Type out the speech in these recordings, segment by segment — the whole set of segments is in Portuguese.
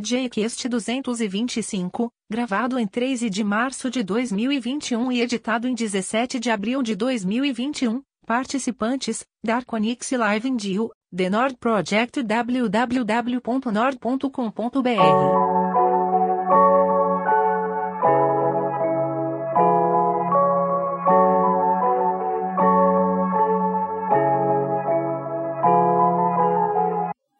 JQuest 225, gravado em 13 de março de 2021 e editado em 17 de abril de 2021. Participantes: Dark Onyx Live Dio, The Nord Project www.nord.com.br.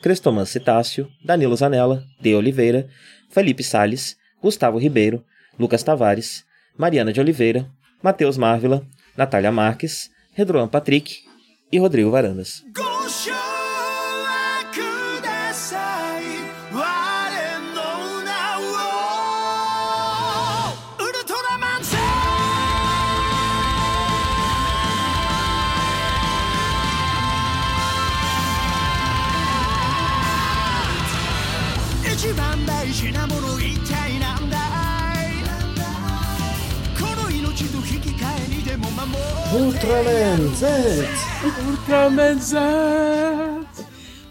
Crestoman Citácio, Danilo Zanella, De Oliveira, Felipe Sales, Gustavo Ribeiro, Lucas Tavares, Mariana de Oliveira, Matheus Marvila, Natália Marques, Redroan Patrick e Rodrigo Varandas. Ultraman Z! Ultraman Z!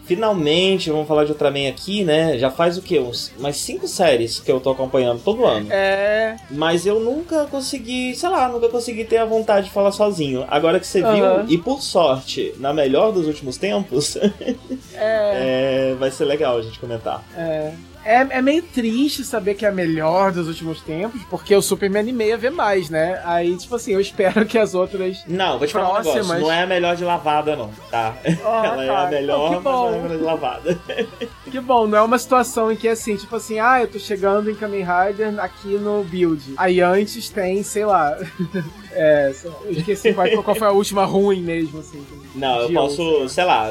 Finalmente, vamos falar de Ultraman aqui, né? Já faz o quê? Uns, umas cinco séries que eu tô acompanhando todo ano. É. Mas eu nunca consegui, sei lá, nunca consegui ter a vontade de falar sozinho. Agora que você viu, e por sorte, na melhor dos últimos tempos, É. é, vai ser legal a gente comentar. É. É, é meio triste saber que é a melhor dos últimos tempos, porque eu super me animei a ver mais, né? Aí, tipo assim, eu espero que as outras. Não, vou te falar um negócio, Próximas. não é a melhor de lavada, não, tá? Ah, Ela é tá. a melhor, Não, mas não é a melhor de lavada. Que bom, não é uma situação em que assim, tipo assim, ah, eu tô chegando em Kamen Rider aqui no build. Aí antes tem, sei lá. é, sei lá, eu esqueci qual, qual foi a última ruim mesmo, assim. Não, eu posso, outra. sei lá,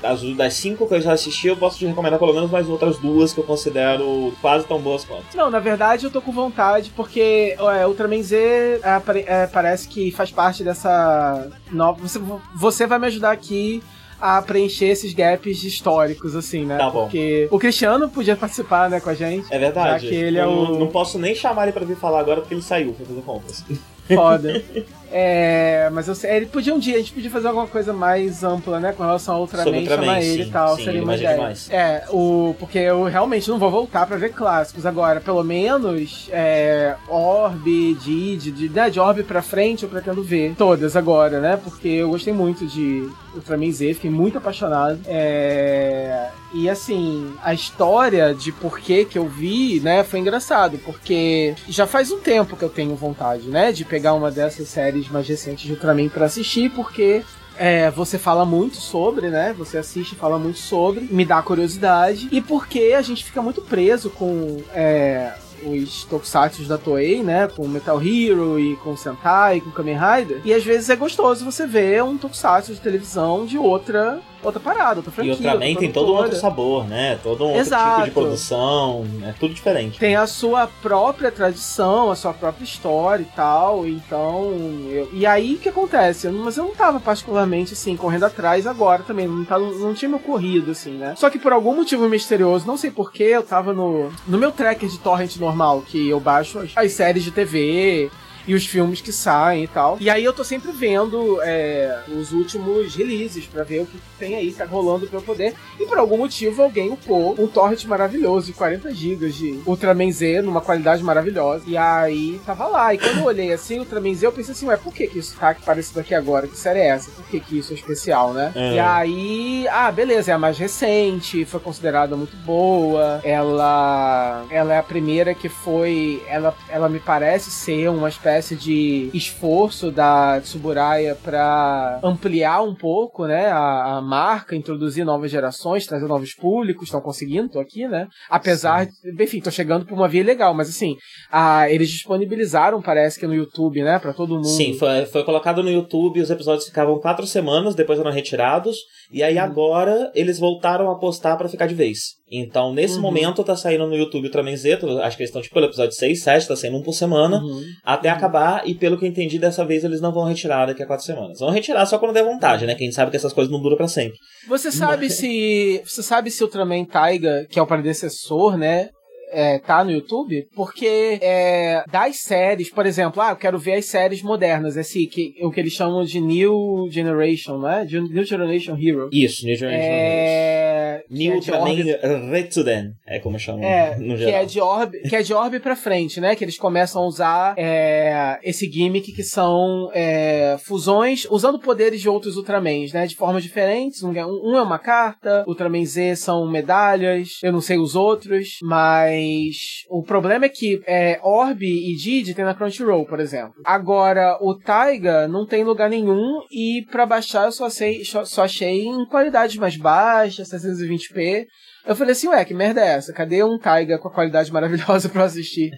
das, das cinco que eu já assisti, eu posso te recomendar pelo menos mais outras duas que eu considero quase tão boas quanto. Não, na verdade eu tô com vontade porque é, Ultraman Z é, é, parece que faz parte dessa nova. Você, você vai me ajudar aqui a preencher esses gaps históricos, assim, né? Tá bom. Porque o Cristiano podia participar, né, com a gente. É verdade. Já que ele é eu o- não, posso nem chamar ele pra vir falar agora porque ele saiu pra fazer compras. Foda. É, mas eu sei, ele podia um dia, a gente podia fazer alguma coisa mais ampla, né, com relação ao Ultraman, Sobre Ultraman, chamar ele sim, e tal, sim, seria ele uma ideia. demais. É, o, porque eu realmente não vou voltar pra ver clássicos agora, pelo menos é, Orb, Did, de, né, de Orb pra frente eu pretendo ver todas agora, né, porque eu gostei muito de Ultraman Z, fiquei muito apaixonado. É, e assim, a história de por que que eu vi, né, foi engraçado, porque já faz um tempo que eu tenho vontade, né, de pegar uma dessas séries mais recentes de Ultraman pra assistir, porque é, você fala muito sobre, né? Você assiste e fala muito sobre, me dá curiosidade. E porque a gente fica muito preso com é, os tokusatsu da Toei, né? Com Metal Hero e com Sentai, com Kamen Rider. E às vezes é gostoso você ver um tokusatsu de televisão de outra outra parada, outra E franquia. Ultraman outra tem todo um outro sabor, né? Todo um Exato. tipo de produção, é tudo diferente. Tem a sua própria tradição, a sua própria história e tal, então. eu- E aí o que acontece? Eu mas eu não tava particularmente assim, correndo atrás agora também, não, tava, não tinha me ocorrido, assim, né? Só que por algum motivo misterioso, não sei porquê, eu tava no, no meu tracker de torrent normal, que eu baixo as, as séries de TV. E os filmes que saem e tal. E aí eu tô sempre vendo é, os últimos releases pra ver o que tem aí, tá rolando pra eu poder. E por algum motivo alguém upou um torrent maravilhoso de 40 GB de Ultraman Z numa qualidade maravilhosa. E aí tava lá. E quando eu olhei assim, Ultraman Z, eu pensei assim, ué, por que que isso tá parecido aqui agora? Que série é essa? Por que que isso é especial, né? É. E aí, ah, beleza, é a mais recente, foi considerada muito boa. Ela ela é a primeira que foi, ela, ela me parece ser uma espécie espécie de esforço da Tsuburaya para ampliar um pouco, né, a, a, marca, introduzir novas gerações, trazer novos públicos, estão conseguindo, tô aqui, né? Apesar, de, enfim, tô chegando por uma via legal, mas assim, a, eles disponibilizaram, parece que no YouTube, né, para todo mundo. Sim, foi, foi colocado no YouTube, os episódios ficavam quatro semanas, depois eram retirados, e aí uhum. agora eles voltaram a postar para ficar de vez. Então, nesse uhum. momento, tá saindo no YouTube Ultraman Z, acho que eles estão tipo pelo episódio 6, 7, tá saindo um por semana, uhum. até uhum. Acabar, e pelo que eu entendi, dessa vez eles não vão retirar daqui a quatro semanas. Vão retirar só quando der vontade, né? Quem sabe que essas coisas não duram para sempre. Você sabe Mas... se. Você sabe se o Ultraman Taiga, que é o predecessor, né? É, tá no YouTube, porque é, das séries, por exemplo, ah, eu quero ver as séries modernas, assim, que, o que eles chamam de New Generation, né? New Generation Hero. Isso, New Generation é... Hero. New também é Retsuden, é como chamam é, no geral. Que é, de orb, que é de orb pra frente, né? Que eles começam a usar é, esse gimmick que são é, fusões, usando poderes de outros Ultramans, né? De formas diferentes. Um, um é uma carta, Ultraman Z são medalhas, eu não sei os outros, mas mas o problema é que é, Orb e Didi tem na Crunchyroll, por exemplo. Agora, o Taiga não tem lugar nenhum e para baixar eu só, sei, só achei em qualidade mais baixa, 720p. Eu falei assim, ué, que merda é essa? Cadê um Taiga com a qualidade maravilhosa pra assistir?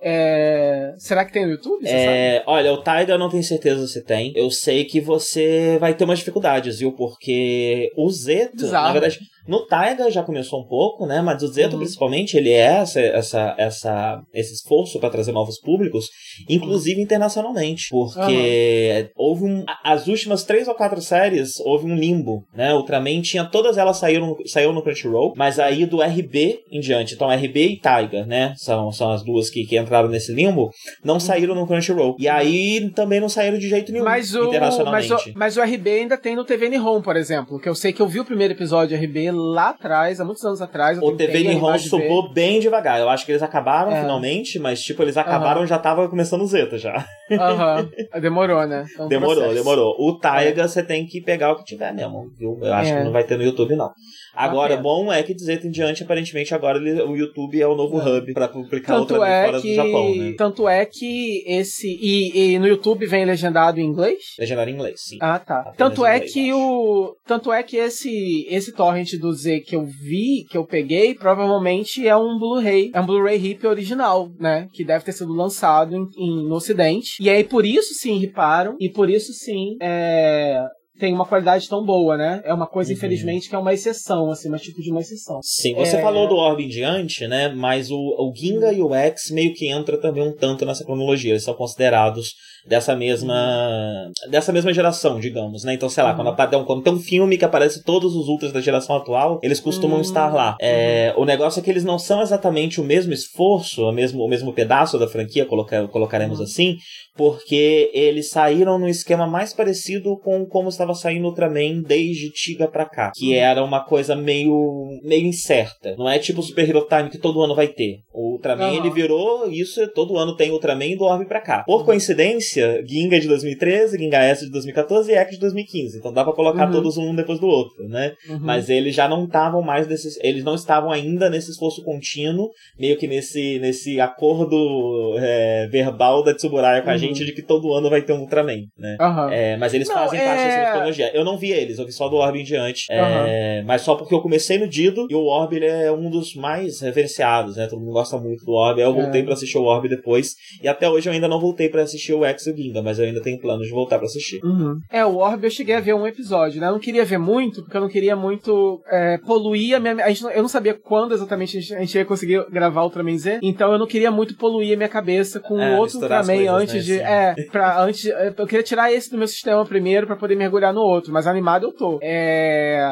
é... Será que tem no YouTube? É... Olha, o Taiga eu não tenho certeza se tem. Eu sei que você vai ter umas dificuldades, viu? Porque o Zeto, Bizarro. na verdade, no Taiga já começou um pouco, né? Mas o Zeto, uhum. principalmente, ele é essa, essa, essa, esse esforço para trazer novos públicos, inclusive internacionalmente. Porque uhum. houve um. As últimas três ou quatro séries, houve um limbo, né? Ultraman tinha. Todas elas saíram, saíram no Crunchyroll, mas aí do RB em diante. Então, RB e Taiga, né? São, são as duas que, que entraram nesse limbo, não uhum. saíram no Crunchyroll. E aí também não saíram de jeito nenhum mas o, internacionalmente. Mas o, mas o RB ainda tem no TV Nihon, por exemplo. Que eu sei que eu vi o primeiro episódio de RB lá atrás, há muitos anos atrás. O TV Nihon subiu bem devagar. Eu acho que eles acabaram é. finalmente, mas tipo, eles acabaram uhum. já tava começando o Zeta já. Aham. Uhum. Demorou, né? É um demorou, processo. demorou. O Taiga é. você tem que pegar o que tiver mesmo, viu? Eu acho que é. não vai ter no YouTube, não. Agora, okay. bom é que dizer em diante, aparentemente, agora ele, o YouTube é o novo é. hub para publicar tanto outra é fora que, do Japão, né? Tanto é que esse. E, e, no YouTube vem legendado em inglês? Legendado em inglês, sim. Ah, tá. Apenas tanto é inglês, que o. Tanto é que esse, esse torrent do Z que eu vi, que eu peguei, provavelmente é um Blu-ray. É um Blu-ray hip original, né? Que deve ter sido lançado em, em, no Ocidente. E aí, por isso sim, riparam. E por isso sim, é, tem uma qualidade tão boa, né? É uma coisa, uhum. infelizmente, que é uma exceção, assim, mas tipo de uma exceção. Sim, você é... falou do Orb em diante, né? Mas o, o Ginga e o X meio que entra também um tanto nessa cronologia. Eles são considerados dessa mesma dessa mesma geração, digamos, né? Então, sei lá, uhum. quando, quando tem um filme que aparece todos os ultras da geração atual, eles costumam uhum. estar lá. É, uhum. O negócio é que eles não são exatamente o mesmo esforço, o mesmo, o mesmo pedaço da franquia, colocar, colocaremos uhum. assim, porque eles saíram num esquema mais parecido com como estava saindo Ultraman desde Tiga pra cá, que uhum. era uma coisa meio meio incerta. Não é tipo o Super Hero Time que todo ano vai ter. O Ultraman ele virou isso, todo ano tem Ultraman e do Orbe pra cá. Por coincidência, sequência, Ginga de 2013, Ginga S de 2014 e X de 2015. Então dá pra colocar uhum. todos um depois do outro, né? Uhum. Mas eles já não estavam mais nesses. Eles não estavam ainda nesse esforço contínuo, meio que nesse, nesse acordo é, verbal da Tsuburaya com uhum. a gente de que todo ano vai ter um Ultraman, né? É, mas eles não, fazem é... parte dessa metodologia. Eu não vi eles, eu vi só do Orb em diante. É, mas só porque eu comecei no Dido e o Orb ele é um dos mais referenciados, né? Todo mundo gosta muito do Orb. Eu voltei é. para assistir o Orb depois. E até hoje eu ainda não voltei para assistir o X Ginga, mas eu ainda tenho planos de voltar para assistir. Uhum. É, o Orb eu cheguei a ver um episódio, né? Eu não queria ver muito, porque eu não queria muito é, poluir a minha. A gente, eu não sabia quando exatamente a gente, a gente ia conseguir gravar Ultraman Z, então eu não queria muito poluir a minha cabeça com é, outro Ultraman coisas, antes né? de. Sim. É, pra, antes. Eu queria tirar esse do meu sistema primeiro para poder mergulhar no outro, mas animado eu tô. É.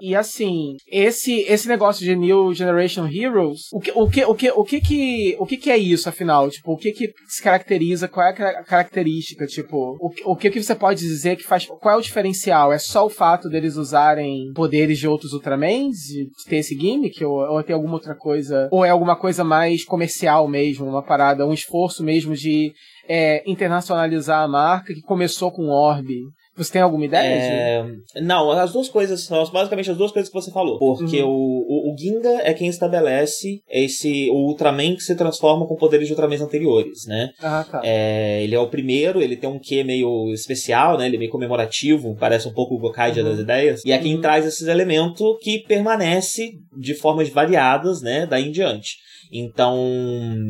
E assim, esse, esse negócio de New Generation Heroes, o que, o que, o que, o que, que, o que, que é isso, afinal? Tipo, o que que se caracteriza, qual é a característica característica? Tipo, o, o que, que você pode dizer que faz. Qual é o diferencial? É só o fato deles usarem poderes de outros Ultramans? De ter esse gimmick? Ou, ou tem alguma outra coisa? Ou é alguma coisa mais comercial mesmo? Uma parada, um esforço mesmo de é, internacionalizar a marca que começou com Orb? Você tem alguma ideia? É... Não, as duas coisas são basicamente as duas coisas que você falou. Porque uhum. o, o, o Ginga é quem estabelece esse o Ultraman que se transforma com poderes de Ultramans anteriores, né? Ah, tá. É, ele é o primeiro, ele tem um quê meio especial, né? Ele é meio comemorativo, parece um pouco o Gokaidia Uhum. das ideias. E é quem Uhum. traz esses elementos que permanece de formas variadas, né? Daí em diante. Então,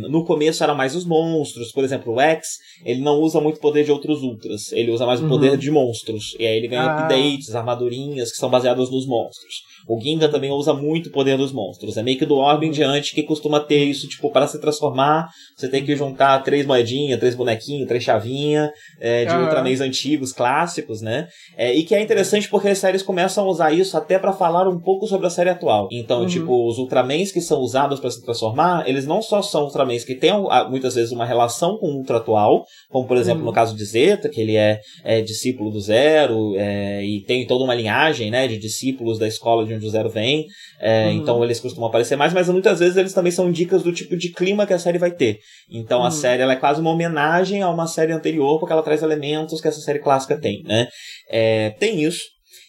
no começo eram mais os monstros, por exemplo, o X, ele não usa muito poder de outros ultras, ele usa mais o Uhum. poder de monstros. E aí ele ganha Ah. updates, armadurinhas que são baseadas nos monstros. O Ginga também usa muito o poder dos monstros. É meio que do Orb em diante que costuma ter isso, tipo, para se transformar, você tem que juntar três moedinhas, três bonequinhos, três chavinhas é, de Aham. Ultramans antigos, clássicos, né? É, e que é interessante porque as séries começam a usar isso até para falar um pouco sobre a série atual. Então, Uhum. tipo, os Ultramans que são usados para se transformar, eles não só são Ultramans que têm ah, muitas vezes uma relação com o Ultra atual, como por exemplo Uhum. no caso de Zeta, que ele é, é discípulo do Zero é, e tem toda uma linhagem, né, de discípulos da escola de onde o Zero vem. É, Uhum. Então eles costumam aparecer mais, mas muitas vezes eles também são dicas do tipo de clima que a série vai ter. Então a Uhum. série ela é quase uma homenagem a uma série anterior, porque ela traz elementos que essa série clássica tem, né? É, tem isso.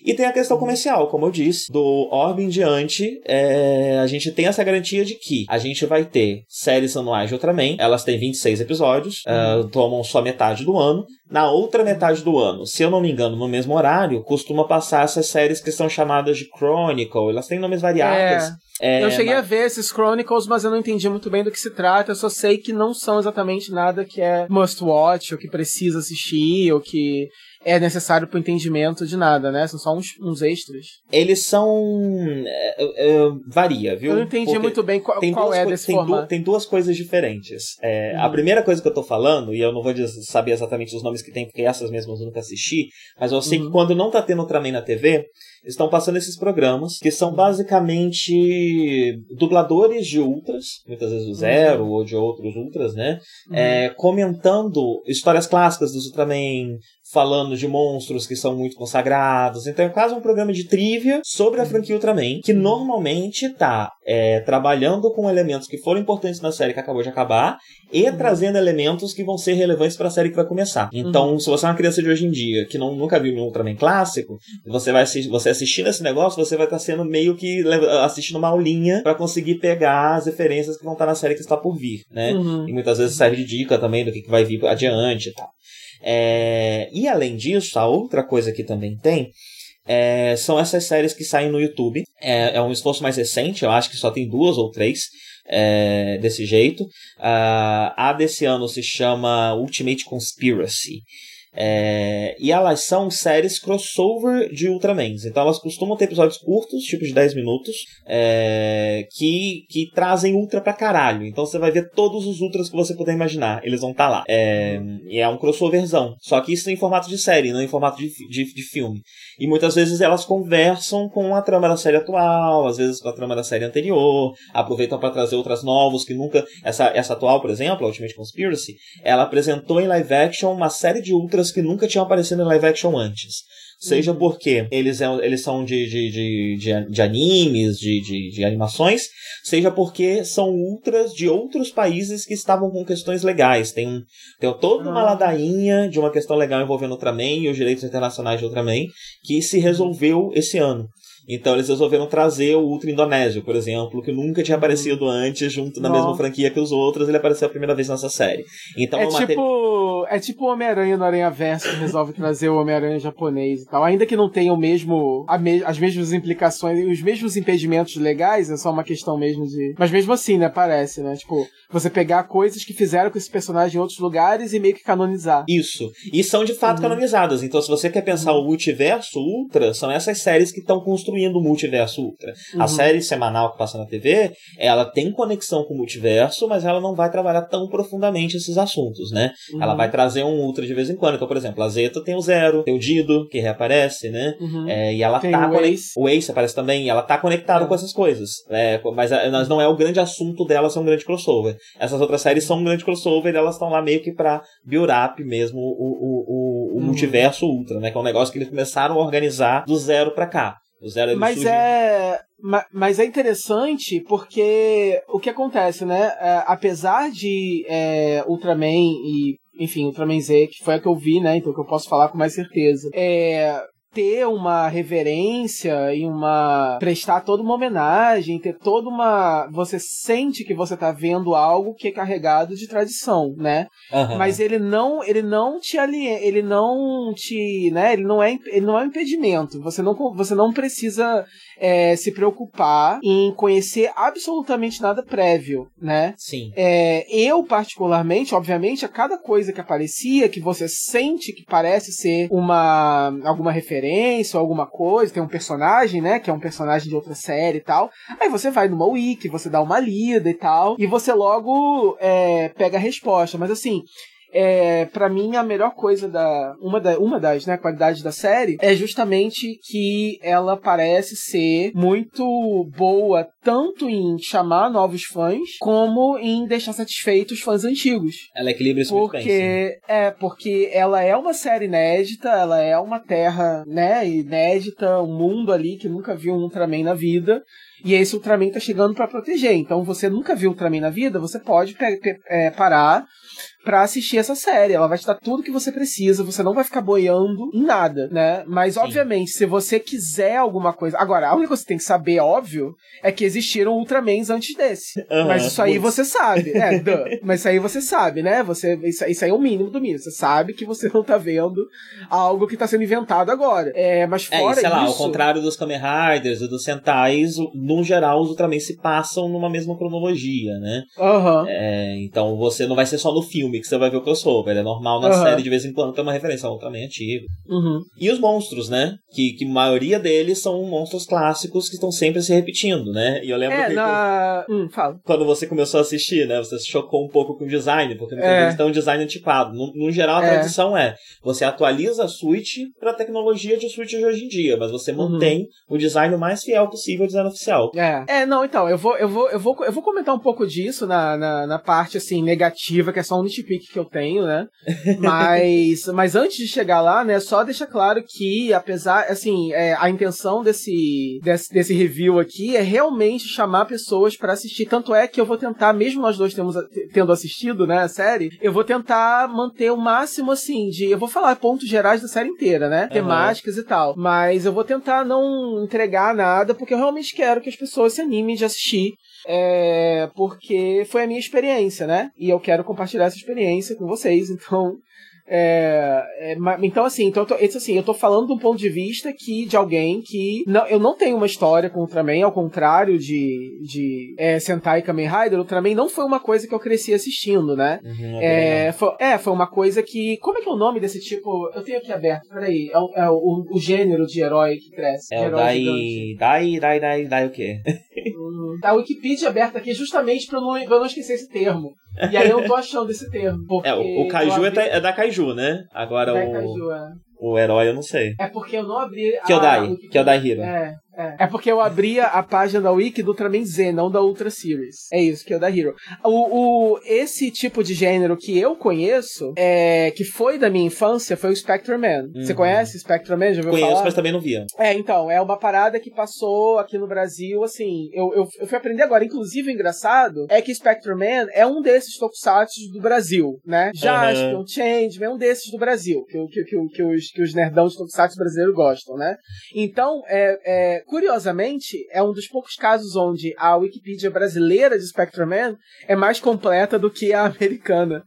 E tem a questão comercial, como eu disse, do Orb em diante, é, a gente tem essa garantia de que a gente vai ter séries anuais de Ultraman, elas têm 26 episódios, é, tomam só metade do ano. Na outra metade do ano, se eu não me engano, no mesmo horário, costuma passar essas séries que são chamadas de Chronicle, elas têm nomes variados. É, eu cheguei mas- a ver esses Chronicles, mas eu não entendi muito bem do que se trata. Eu só sei que não são exatamente nada que é must watch, ou que precisa assistir, ou que é necessário pro entendimento de nada, né? São só uns, uns extras. Eles são. é, é, varia, viu? Eu não entendi Porque muito bem qual, qual é desse tem, du- tem duas coisas diferentes. É, A Hum. primeira coisa que eu tô falando, e eu não vou saber exatamente os nomes que tem, porque essas mesmas eu nunca assisti, mas eu sei Uhum. que quando não tá tendo Ultraman na TV, estão passando esses programas que são basicamente dubladores de Ultras, muitas vezes do Zero ou de outros Ultras, né? Uhum. É, comentando histórias clássicas dos Ultraman, falando de monstros que são muito consagrados. Então é quase um programa de trivia sobre a franquia Ultraman, que normalmente tá é, trabalhando com elementos que foram importantes na série que acabou de acabar e trazendo elementos que vão ser relevantes para a série que vai começar. Então, se você é uma criança de hoje em dia que não, nunca viu um Ultraman clássico, você vai assistir, você assistindo esse negócio, você vai estar sendo meio que assistindo uma aulinha para conseguir pegar as referências que vão estar na série que está por vir, né? Uhum. E muitas vezes serve de dica também do que, que vai vir adiante e tal. É, e além disso, a outra coisa que também tem é, são essas séries que saem no YouTube. É, é um esforço mais recente, eu acho que só tem duas ou três é, desse jeito. Ah, a desse ano se chama Ultimate Conspiracy. É, e elas são séries crossover de Ultramans. Então elas costumam ter episódios curtos, tipo de 10 minutos, é, que, que trazem Ultra pra caralho. Então você vai ver todos os Ultras que você puder imaginar. Eles vão estar lá. É, e é um crossoverzão. Só que isso em formato de série, não em formato de, de, de filme. E muitas vezes elas conversam com a trama da série atual, às vezes com a trama da série anterior, aproveitam para trazer outras novos que nunca. Essa, essa atual, por exemplo, a Ultimate Conspiracy, ela apresentou em live action uma série de ultras que nunca tinham aparecido em live action antes. Seja porque eles, é, eles são de, de, de, de, animes, de, de, de animações, seja porque são ultras de outros países que estavam com questões legais. Tem, um, tem toda uma Ah. ladainha de uma questão legal envolvendo Ultraman e os direitos internacionais de Ultraman que se resolveu esse ano. Então eles resolveram trazer o Ultra Indonésio, por exemplo, que nunca tinha aparecido antes junto na mesma franquia que os outros, ele apareceu a primeira vez nessa série. Então é, materi- tipo, é tipo o Homem-Aranha no Aranha Verso que resolve trazer o Homem-Aranha japonês e tal. Ainda que não tenha o mesmo, a me- as mesmas implicações e os mesmos impedimentos legais, é só uma questão mesmo de. Mas mesmo assim, né? Parece, né? Tipo, você pegar coisas que fizeram com esse personagem em outros lugares e meio que canonizar. Isso. E são de fato Uhum. canonizadas. Então, se você quer pensar o multiverso Ultra, são essas séries que estão construindo o multiverso Ultra. A Uhum. série semanal que passa na TV, ela tem conexão com o multiverso, mas ela não vai trabalhar tão profundamente esses assuntos, né? Uhum. Ela vai trazer um Ultra de vez em quando. Então, por exemplo, a Zeta tem o Zero, tem o Dido, que reaparece, né? Uhum. É, e ela Tem tá o Ace. O Ace aparece também, e ela tá conectada É. com essas coisas. É, mas, a- mas não é o grande assunto dela ser um grande crossover. Essas outras séries são um grande crossover e elas estão lá meio que pra build up mesmo o, o, o, o Uhum. multiverso ultra, né? Que é um negócio que eles começaram a organizar do zero pra cá. Do zero ele Mas surge- é. ma- Mas é interessante porque o que acontece, né? É, apesar de é, Ultraman e, enfim, Ultraman Z, que foi a que eu vi, né? Então que eu posso falar com mais certeza. É, ter uma reverência e uma prestar toda uma homenagem, ter toda uma você sente que você tá vendo algo que é carregado de tradição, né? Aham. Mas ele não, ele não te ele não te, né? Ele não é, ele não é um impedimento. Você não, você não precisa é, se preocupar em conhecer absolutamente nada prévio, né? Sim. É, eu, particularmente, obviamente, a cada coisa que aparecia, que você sente que parece ser uma alguma referência ou alguma coisa, tem um personagem, né? Que é um personagem de outra série e tal. Aí você vai numa wiki, você dá uma lida e tal, e você logo é, pega a resposta. Mas assim, é, para mim a melhor coisa da uma, da, uma das né, qualidades da série é justamente que ela parece ser muito boa tanto em chamar novos fãs como em deixar satisfeitos os fãs antigos. Ela equilibra isso muito bem. sim. Porque é porque ela é uma série inédita, ela é uma terra, né, inédita, um mundo ali que nunca viu um Ultraman na vida. E esse Ultraman tá chegando pra proteger. Então você nunca viu Ultraman na vida, você pode é, parar pra assistir essa série. Ela vai te dar tudo que você precisa, você não vai ficar boiando em nada, né? Mas, obviamente, se você quiser alguma coisa. Agora, a única coisa que você tem que saber, óbvio, é que existiram Ultramans antes desse. Mas isso aí putz. você sabe. É, duh. Mas isso aí você sabe, né? Você, isso, isso aí é o mínimo do mínimo. Você sabe que você não tá vendo algo que tá sendo inventado agora. É, mas É, fora e sei lá, isso. ao contrário dos Kamen Riders e dos Sentais, no geral os Ultraman se passam numa mesma cronologia, né? Aham. É, então você não vai ser só no filme que você vai ver o crossover, é normal na Aham. série de vez em quando ter uma referência ao Ultraman antigo. Uhum. E os monstros, né? Que, que a maioria deles são monstros clássicos que estão sempre se repetindo, né? E eu lembro É, que na. Hum, fala. quando você começou a assistir, né? Você se chocou um pouco com o design, porque muitas É. vezes tem um design antiquado. No, no geral, a É. tradição é você atualiza a Switch para a tecnologia de Switch de hoje em dia, mas você Uhum. mantém o design o mais fiel possível ao design oficial. É. é, não, então, eu vou, eu vou, eu vou, eu vou comentar um pouco disso na, na, na parte, assim, negativa, que é só um nitpick que eu tenho, né? Mas, mas antes de chegar lá, né, só deixa claro que, apesar, assim, é, a intenção desse, desse, desse review aqui é realmente chamar pessoas pra assistir. Tanto é que eu vou tentar, mesmo nós dois temos, tendo assistido, né, a série, eu vou tentar manter o máximo, assim, de. Eu vou falar pontos gerais da série inteira, né? Temáticas e tal. Mas eu vou tentar não entregar nada, porque eu realmente quero que as pessoas se animem de assistir. É, porque foi a minha experiência, né? E eu quero compartilhar essa experiência com vocês. Então, é, é, então assim, então eu tô, assim, eu tô falando de um ponto de vista que de alguém que não, eu não tenho uma história com o Ultraman, ao contrário de, de é, Sentai e Kamen Rider, o Ultraman não foi uma coisa que eu cresci assistindo, né? Uhum, É, foi, é, foi uma coisa que. Como é que é o nome desse tipo? Eu tenho aqui aberto, peraí. É, o- é o, o gênero de herói que cresce. É o gigante. Dai, Dai, Dai, Dai, Dai o quê? Tá a Wikipedia aberta aqui justamente pra eu não, pra eu não esquecer esse termo. E aí eu não tô achando esse termo. É, o, o Kaiju é, abri- da- é da Kaiju, né? Agora o, Kaiju, é. o herói eu não sei. É porque eu não abri. a Kyodai. Kyodai Hero. É, é. É porque eu abri a, página da Wiki do Ultraman Z, não da Ultra Series. É isso, que é o da Hero. O, o, esse tipo de gênero que eu conheço, é, que foi da minha infância, foi o Spectre Man. Você Uhum. conhece Spectre Man? Já ouviu Conheço, falar? mas também não via. É, então, é uma parada que passou aqui no Brasil, assim, eu, eu, eu fui aprender agora. Inclusive, o engraçado é que Spectre Man é um desses tokusatsu do Brasil, né? Jaspion, Changeman, é um desses do Brasil, que, que, que, que, os, que os nerdão de tokusatsu brasileiros gostam, né? Então, é, é, curiosamente, é um dos poucos casos onde a Wikipedia brasileira de Spectre Man é mais completa do que a americana.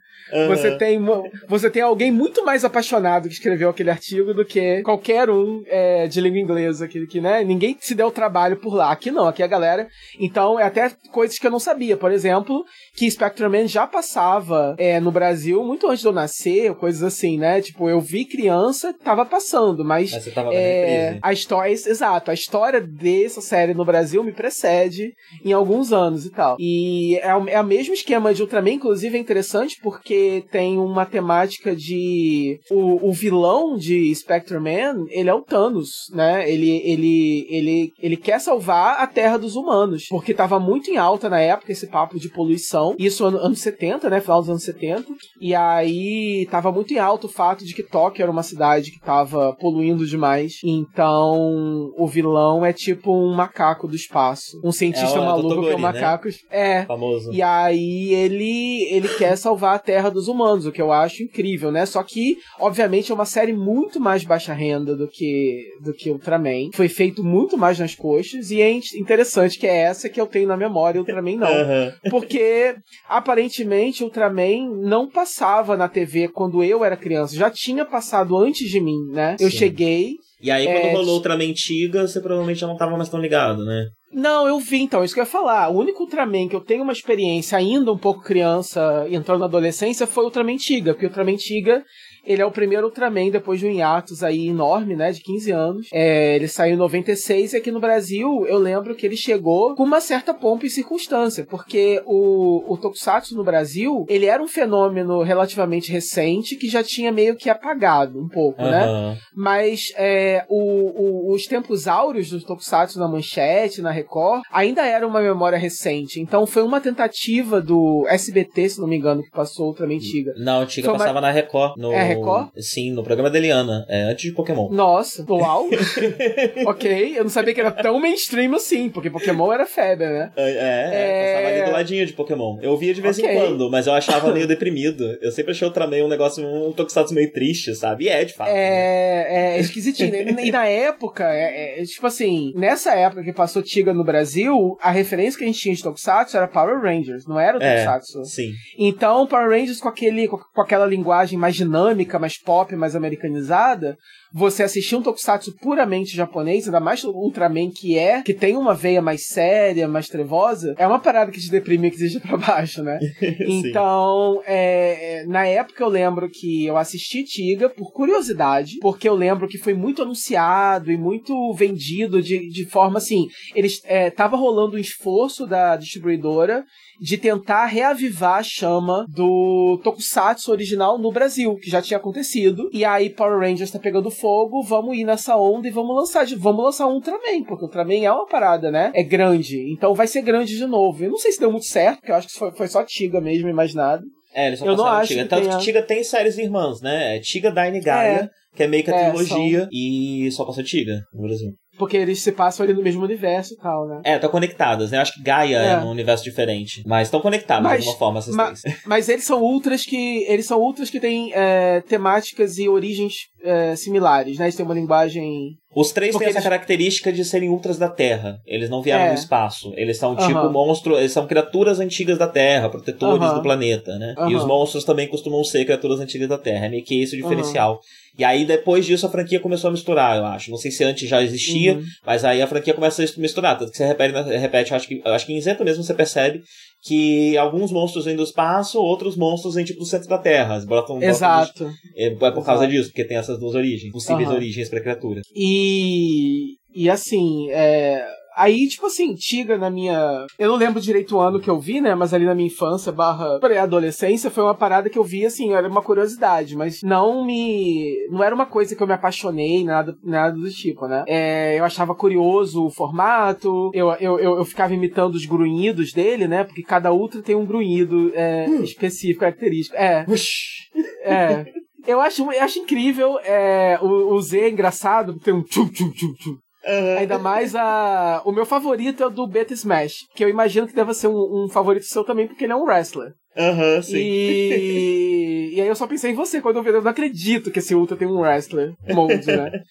Você Aham. tem, você tem alguém muito mais apaixonado que escreveu aquele artigo do que qualquer um é, de língua inglesa, que, que né, ninguém se deu trabalho por lá. Aqui não, aqui a galera. Então, é até coisas que eu não sabia. Por exemplo, que Spectrum Man já passava é, no Brasil muito antes de eu nascer, coisas assim, né? Tipo, eu vi criança, tava passando, mas. Mas você tava É, a história, exato, a história dessa série no Brasil me precede em alguns anos e tal. E é, o- é o mesmo esquema de Ultraman, inclusive é interessante porque tem uma temática de. O, o vilão de Spectre Man, ele é o Thanos, né? Ele, ele, ele, ele quer salvar a terra dos humanos, porque tava muito em alta na época esse papo de poluição. Isso ano, anos 70, né? Final dos anos 70. E aí tava muito em alta o fato de que Tóquio era uma cidade que tava poluindo demais. Então o vilão vilão é tipo um macaco do espaço. Um cientista É o maluco Totogori, que é um né? macaco. É. Famoso. E aí ele ele quer salvar a Terra dos humanos, o que eu acho incrível, né? Só que, obviamente, é uma série muito mais baixa renda do que do que Ultraman. Foi feito muito mais nas coxas e é in- interessante que é essa que eu tenho na memória, Ultraman não. Aham. Porque aparentemente Ultraman não passava na TV quando eu era criança, já tinha passado antes de mim, né? Eu Sim. cheguei E aí, quando É, rolou Ultraman Antiga, você provavelmente já não tava mais tão ligado, né? Não, eu vi então, isso que eu ia falar. O único Ultraman que eu tenho uma experiência ainda um pouco criança, entrando na adolescência, foi Ultraman Tiga, porque Ultraman Tiga, ele é o primeiro Ultraman depois de um hiatus aí enorme, né, de 15 anos. É, ele saiu em 96 e aqui no Brasil eu lembro que ele chegou com uma certa pompa e circunstância, porque o, o Tokusatsu no Brasil, ele era um fenômeno relativamente recente que já tinha meio que apagado um pouco, né? Aham. Mas é, o- o- os tempos áureos dos Tokusatsu na Manchete, na Record, ainda era uma memória recente. Então foi uma tentativa do SBT, se não me engano, que passou Ultraman Tiga. Não, Antiga Foi uma- passava na Record. No... É Record? Sim, no programa da Eliana, é, antes de Pokémon. Nossa, uau! ok, eu não sabia que era tão mainstream assim, porque Pokémon era febre, né? É, é, É. passava ali do ladinho de Pokémon. Eu via de vez Ok. em quando, mas eu achava meio deprimido. Eu sempre achei o Ultraman um negócio, um Tokusatsu meio triste, sabe? E é, de fato. né? É, é esquisitinho. E na época, é, é, tipo assim, nessa época que passou Tiga no Brasil, a referência que a gente tinha de Tokusatsu era Power Rangers, não era o É, Tokusatsu. Sim. Então, Power Rangers com, aquele, com, com aquela linguagem mais dinâmica, mais pop, mais americanizada, você assistir um tokusatsu puramente japonês, ainda mais o Ultraman que é, que tem uma veia mais séria, mais trevosa, é uma parada que te deprime e que deixa pra baixo, né? Então, é, é, na época eu lembro que eu assisti Tiga por curiosidade, porque eu lembro que foi muito anunciado e muito vendido de, de forma assim. Eles é, tava rolando um esforço da distribuidora de tentar reavivar a chama do Tokusatsu original no Brasil, que já tinha acontecido. E aí Power Rangers tá pegando fogo, vamos ir nessa onda e vamos lançar, vamos lançar um Ultraman, porque o Ultraman é uma parada, né? É grande, então vai ser grande de novo. Eu não sei se deu muito certo, porque eu acho que foi, foi só Tiga mesmo e mais nada. É, eles só Eu não acho Tiga. que Tanto tenha- que Tiga tem séries irmãs, né? É Tiga, Daine e Gaia, que é meio que a É, trilogia, e só passou Tiga no Brasil. Porque eles se passam ali no mesmo universo e tal, né? É, estão conectadas, né? Eu acho que Gaia é, É. num universo diferente. Mas estão conectadas Mas- de alguma forma, essas ma- três. Mas eles são ultras que. Eles são ultras que têm é, temáticas e origens é, similares, né? Eles têm uma linguagem. Os três Porque têm essa eles- característica de serem ultras da Terra. Eles não vieram É. do espaço. Eles são tipo monstros, eles são criaturas antigas da Terra, protetores do planeta, né? E os monstros também costumam ser criaturas antigas da Terra. É meio que esse o diferencial. E aí, depois disso, a franquia começou a misturar, eu acho. Não sei se antes já existia, Uhum. mas aí a franquia começa a misturar. Tanto que você repete, repete eu acho que, acho que em Zeta mesmo você percebe que alguns monstros vêm do espaço, outros monstros vêm tipo do centro da Terra. Botam- Exato. é, é por causa Exato. disso, porque tem essas duas origens, possíveis Aham. origens pra criatura. E. E assim, é. Aí, tipo assim, Tiga na minha. Eu não lembro direito o ano que eu vi, né? Mas ali na minha infância barra pré-adolescência foi uma parada que eu vi, assim, era uma curiosidade, mas não me. Não era uma coisa que eu me apaixonei, nada, nada do tipo, né? É, eu achava curioso o formato, eu, eu, eu, eu ficava imitando os grunhidos dele, né? Porque cada ultra tem um grunhido é, específico, característico. É. É. Eu acho, eu acho incrível. É, o, o Z é engraçado, tem um tchum, tchum, tchum, tchum. Ainda mais a. O meu favorito é o do Beta Smash, que eu imagino que deva ser um, um favorito seu também, porque ele é um wrestler. Aham, E... e aí eu só pensei em você quando eu vi. Eu não acredito que esse Ultra tem um wrestler mode, né?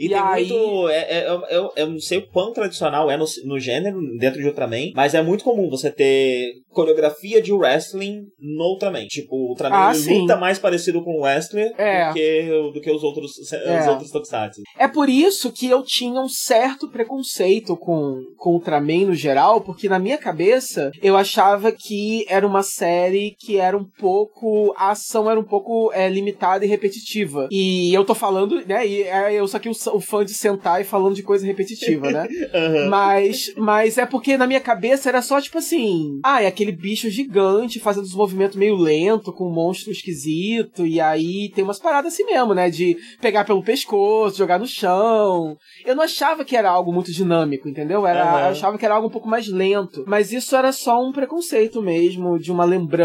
E, E tem aí- muito. É, é, eu, eu, eu não sei o quão tradicional é no, no gênero, dentro de Ultraman, mas é muito comum você ter coreografia de wrestling no Ultraman. Tipo, o Ultraman Ah, sim. luta mais parecido com o wrestler É. do, que, do que os outros, os É. outros Tokusatsu. É por isso que eu tinha um certo preconceito com, com Ultraman no geral, porque na minha cabeça eu achava que era uma série que era um pouco. A ação era um pouco é, limitada e repetitiva. E eu tô falando, né? E é, eu sou aqui o, o fã de sentar e falando de coisa repetitiva, né? Mas, mas é porque na minha cabeça era só tipo assim: ah, é aquele bicho gigante fazendo os movimentos meio lento, com um monstro esquisito, e aí tem umas paradas assim mesmo, né? De pegar pelo pescoço, jogar no chão. Eu não achava que era algo muito dinâmico, entendeu? Era, Aham. Eu achava que era algo um pouco mais lento. Mas isso era só um preconceito mesmo, de uma lembrança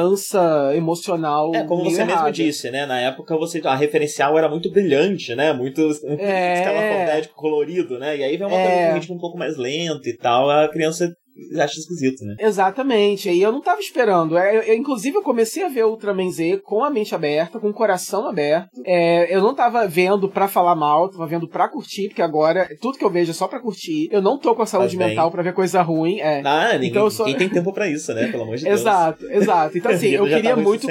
emocional. É, como você mesmo errada. disse, né? Na época você a referencial era muito brilhante, né? Muito É. escalafobético, colorido, né? E aí vem uma É. coisa um ritmo um pouco mais lento e tal, a criança acha esquisito, né? Exatamente, e eu não tava esperando. É, Eu, eu, inclusive, eu comecei a ver Ultraman Z com a mente aberta, com o coração aberto. É, eu não tava vendo pra falar mal, tava vendo pra curtir, porque agora tudo que eu vejo é só pra curtir. Eu não tô com a saúde mental pra ver coisa ruim. É. Ah, ninguém, Então eu sou- ninguém tem tempo pra isso, né? Pelo amor de Deus. Exato, exato. Então, assim, eu já queria tá muito.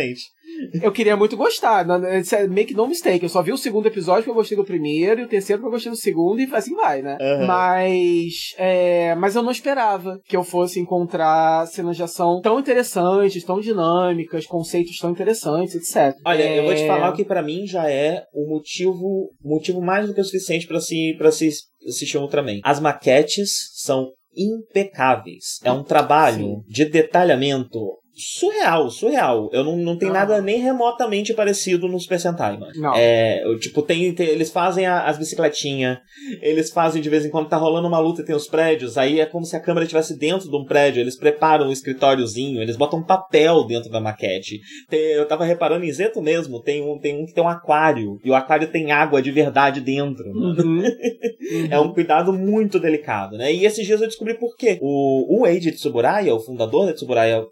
Eu queria muito gostar. a Make no mistake. Eu só vi o segundo episódio que eu gostei do primeiro, e o terceiro que eu gostei do segundo, e assim vai, né? Aham. Mas. é, mas eu não esperava que eu fosse encontrar cenas de ação tão interessantes, tão dinâmicas, conceitos tão interessantes, etc. Olha, eu vou te É, falar que pra mim já é o motivo, motivo mais do que o suficiente pra se, pra se assistir um Ultraman. As maquetes são impecáveis. É um trabalho de detalhamento surreal, surreal. Eu não, não tem Ah. nada nem remotamente parecido no Super Sentai, mano. Não. É, tipo, tem, tem- eles fazem a- as bicicletinhas, eles fazem de vez em quando tá rolando uma luta e tem os prédios, aí é como se a câmera estivesse dentro de um prédio, eles preparam um escritóriozinho, eles botam um papel dentro da maquete. Tem- eu tava reparando em Zeto mesmo, tem um, tem um que tem um aquário, e o aquário tem água de verdade dentro. mano. Uhum. É um cuidado muito delicado, né? E esses dias eu descobri por quê. O, o Eiji Tsuburaya, o fundador da Tsuburaya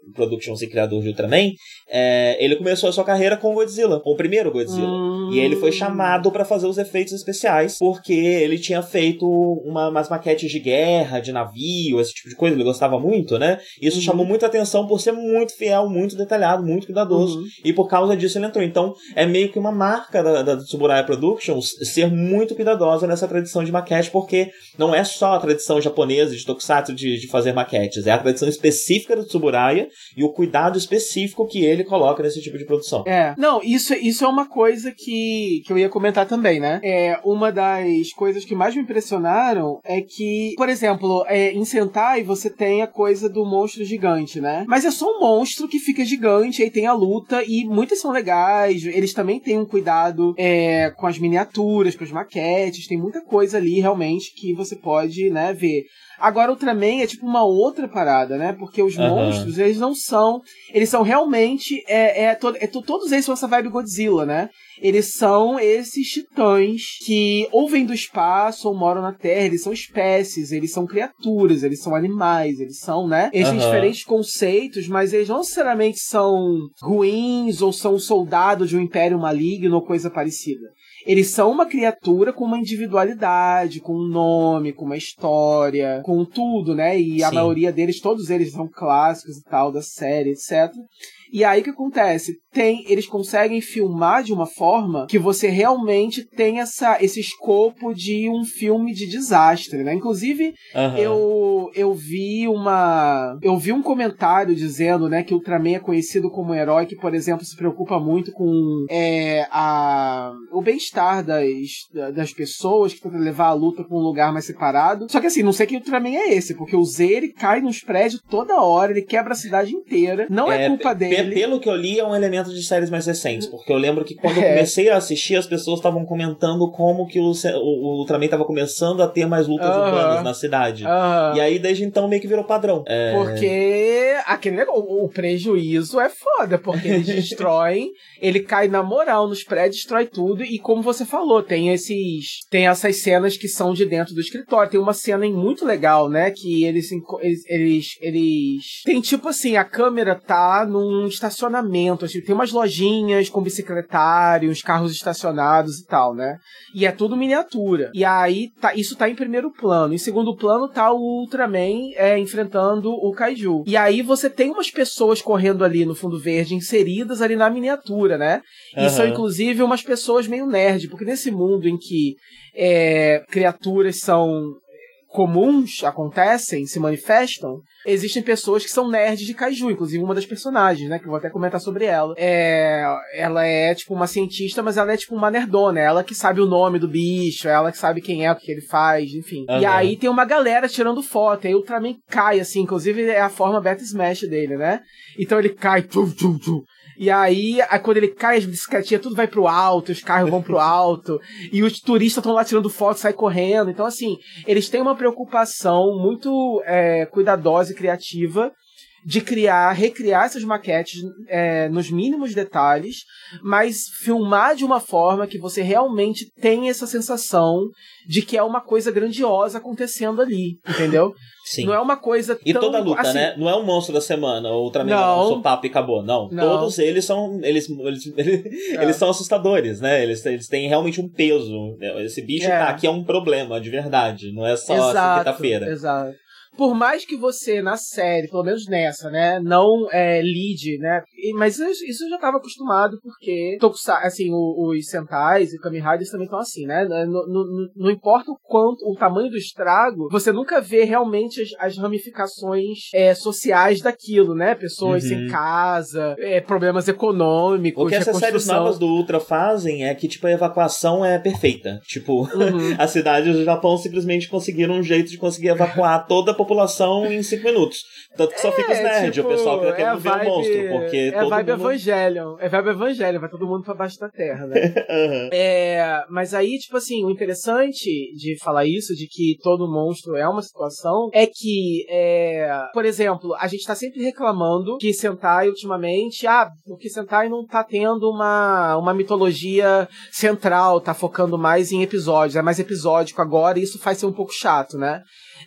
Productions e criador de Ultraman, é, ele começou a sua carreira com o Godzilla, com o primeiro Godzilla. Hum. E ele foi chamado pra fazer os efeitos especiais, porque ele tinha feito uma- umas maquetes de guerra, de navio, esse tipo de coisa, ele gostava muito, né? Isso Uhum. chamou muita atenção por ser muito fiel, muito detalhado, muito cuidadoso. Uhum. E por causa disso ele entrou. Então, é meio que uma marca da, da Tsuburaya Productions ser muito cuidadosa nessa tradição de maquete, porque não é só a tradição japonesa de Tokusatsu de, de fazer maquetes, é a tradição específica do Tsuburaya e o cuidado específico que ele coloca nesse tipo de produção. É. Não, isso, isso é uma coisa que, que eu ia comentar também, né? É, uma das coisas que mais me impressionaram é que, por exemplo, é, em Sentai você tem a coisa do monstro gigante, né? Mas é só um monstro que fica gigante, aí tem a luta, e muitas são legais, eles também têm um cuidado é, com as miniaturas, com as maquetes, tem muita coisa ali realmente que você pode, né, ver. Agora, Ultraman é tipo uma outra parada, né? Porque os Aham. monstros, eles não são. Eles são realmente. É, é, to- é to- todos eles são essa vibe Godzilla, né? Eles são esses titãs que ou vêm do espaço ou moram na Terra. Eles são espécies, eles são criaturas, eles são animais, eles são, né? Eles têm Aham. diferentes conceitos, mas eles não necessariamente são ruins ou são soldados de um império maligno ou coisa parecida. Eles são uma criatura com uma individualidade, com um nome, com uma história, com tudo, né? E a Sim. maioria deles, todos eles são clássicos e tal, da série, etc. E aí o que acontece? Tem, eles conseguem filmar de uma forma que você realmente tem essa, esse escopo de um filme de desastre, né? Inclusive, Aham. eu, eu vi uma. Eu vi um comentário dizendo, né, que o Ultraman é conhecido como um herói que, por exemplo, se preocupa muito com é, a, o bem-estar das, das pessoas, que tenta levar a luta pra um lugar mais separado. Só que assim, não sei que Ultraman é esse, porque o Z ele cai nos prédios toda hora, ele quebra a cidade inteira. Não é, É, culpa dele. Pelo que eu li, é um elemento de séries mais recentes. Porque eu lembro que quando eu É. comecei a assistir, as pessoas estavam comentando como que o, o, o Ultraman estava começando a ter mais lutas Aham. urbanas na cidade. Aham. E aí, desde então, meio que virou padrão. É, Porque aquele negócio, o prejuízo é foda, porque eles destroem, ele cai na moral nos prédios, destrói tudo, e como você falou, tem esses. Tem essas cenas que são de dentro do escritório. Tem uma cena muito legal, né? Que eles. Eles. Eles. eles tem tipo assim, a câmera tá num estacionamento, assim, tem umas lojinhas com bicicletários, carros estacionados e tal, né? E é tudo miniatura. E aí, tá, isso tá em primeiro plano. Em segundo plano tá o Ultraman é, enfrentando o Kaiju. E aí você tem umas pessoas correndo ali no fundo verde, inseridas ali na miniatura, né? E são, inclusive, umas pessoas meio nerd, porque nesse mundo em que é, criaturas são comuns, acontecem, se manifestam, existem pessoas que são nerds de kaiju, inclusive uma das personagens, né, que eu vou até comentar sobre ela. É, ela é tipo uma cientista, mas ela é tipo uma nerdona, ela que sabe o nome do bicho, ela que sabe quem é, o que ele faz, enfim. E Aham. aí tem uma galera tirando foto, e aí o Ultraman cai assim, inclusive é a forma Beta Smash dele, né? Então ele cai, tum, tum, tum. E aí, aí, quando ele cai, as bicicletinhas tudo vai pro alto, os carros vão pro alto, e os turistas estão lá tirando foto, sai correndo. Então, assim, eles têm uma preocupação muito é, cuidadosa e criativa de criar, recriar essas maquetes é, nos mínimos detalhes, mas filmar de uma forma que você realmente tem essa sensação de que é uma coisa grandiosa acontecendo ali, entendeu? Sim. Não é uma coisa E tão, toda luta, assim, né? Não é um monstro da semana, ou Ultraman papo e acabou. Não. Não. Todos eles são. Eles, eles, eles, É. eles são assustadores, né? Eles, eles têm realmente um peso. Esse bicho É. tá aqui é um problema, de verdade. Não é só Exato, quinta-feira. Exato. Por mais que você, na série, pelo menos nessa, né, não é, lide, né, mas isso eu já estava acostumado, porque Tokusa, assim, o- os Sentais e Kamen Riders também estão assim, né, no- no- no- não importa o quanto, o tamanho do estrago, você nunca vê realmente as, as ramificações é, sociais daquilo, né, pessoas Uhum. sem casa, é, problemas econômicos, O que essas séries novas do Ultra fazem é que, tipo, a evacuação é perfeita. Tipo, Uhum. as cidades do Japão simplesmente conseguiram um jeito de conseguir evacuar toda a população em cinco minutos. Tanto que só fica os nerds, tipo, o pessoal que tá é querendo ver o monstro, porque É todo vibe mundo... Evangelion. É vibe Evangelion, vai todo mundo pra baixo da terra, né? Aham. É, mas aí, tipo assim, o interessante de falar isso, de que todo monstro é uma situação, é que, é, por exemplo, a gente tá sempre reclamando que Sentai ultimamente, ah, porque Sentai não tá tendo uma, uma mitologia central, tá focando mais em episódios, é mais episódico agora, e isso faz ser um pouco chato, né?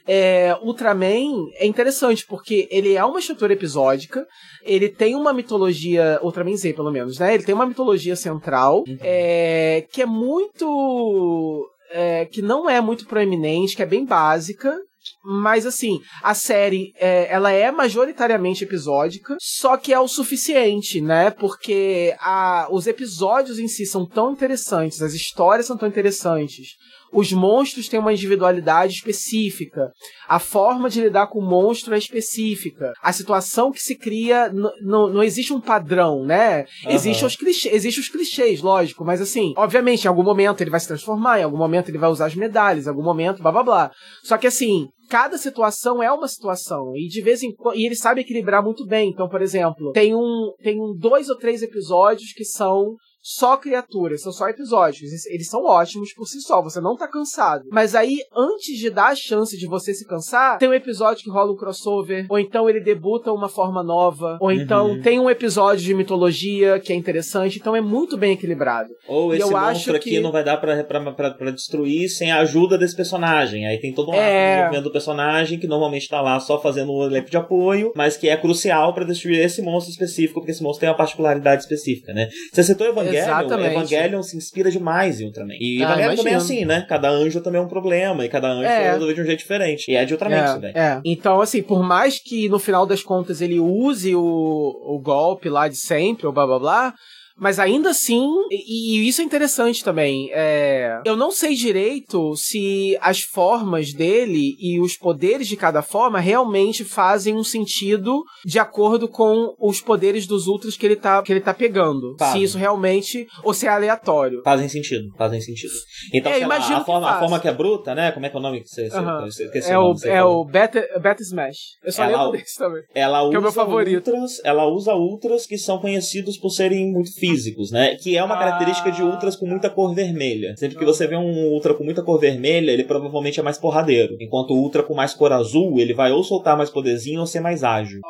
É, Ultraman é interessante porque ele é uma estrutura episódica, ele tem uma mitologia, Ultraman Z pelo menos, né? Ele tem uma mitologia central é, que é muito. é, que não é muito proeminente, que é bem básica. Mas assim, a série é, ela é majoritariamente episódica, só que é o suficiente, né? Porque a, os episódios em si são tão interessantes, as histórias são tão interessantes, os monstros têm uma individualidade específica, a forma de lidar com o monstro é específica, a situação que se cria, não existe um padrão, né? Aham. Existem os clichês, existem os clichês, lógico, mas assim, obviamente, em algum momento ele vai se transformar, em algum momento ele vai usar as medalhas, em algum momento, blá blá blá. Só que assim, cada situação é uma situação e de vez em quando e ele sabe equilibrar muito bem. Então, por exemplo, tem um tem um dois ou três episódios que são só criaturas, são só episódios. Eles- são ótimos por si só, você não tá cansado. Mas aí, antes de dar a chance de você se cansar, tem um episódio que rola um crossover, ou então ele debuta uma forma nova, ou então Uhum. tem um episódio de mitologia que é interessante, então é muito bem equilibrado. Ou E esse monstro aqui que- não vai dar pra, pra, pra, pra destruir sem a ajuda desse personagem. Aí tem todo um É. de desenvolvimento do personagem que normalmente tá lá só fazendo um elenco de apoio, mas que é crucial pra destruir esse monstro específico, porque esse monstro tem uma particularidade específica, né? Você citou Evangelion, Exatamente. Evangelion se inspira demais em Ultraman. E Ah, Evangelion também é assim, né? Cada anjo também é um problema, e cada anjo É. vai resolver de um jeito diferente. E é de Ultraman isso daí. É, é. Então, assim, por mais que no final das contas ele use o, o golpe lá de sempre, ou blá blá blá, mas ainda assim, e, e isso é interessante também, é, eu não sei direito se as formas dele e os poderes de cada forma realmente fazem um sentido de acordo com os poderes dos ultras que ele tá, que ele tá pegando. Fazem. Se isso realmente, ou se é aleatório. Fazem sentido, fazem sentido. Então, É, imagino a forma, a forma que é bruta, né? Como é que é o nome que você, você- Aham. você É o é o Beta, Beta Smash. Eu só Ela- lembro desse também. Ela usa Que é o meu favorito. ultras, ela usa ultras que são conhecidos por serem muito físicos, né? Que é uma Ah. característica de ultras com muita cor vermelha. Sempre que você vê um ultra com muita cor vermelha, ele provavelmente é mais porradeiro. Enquanto o ultra com mais cor azul, ele vai ou soltar mais poderzinho ou ser mais ágil.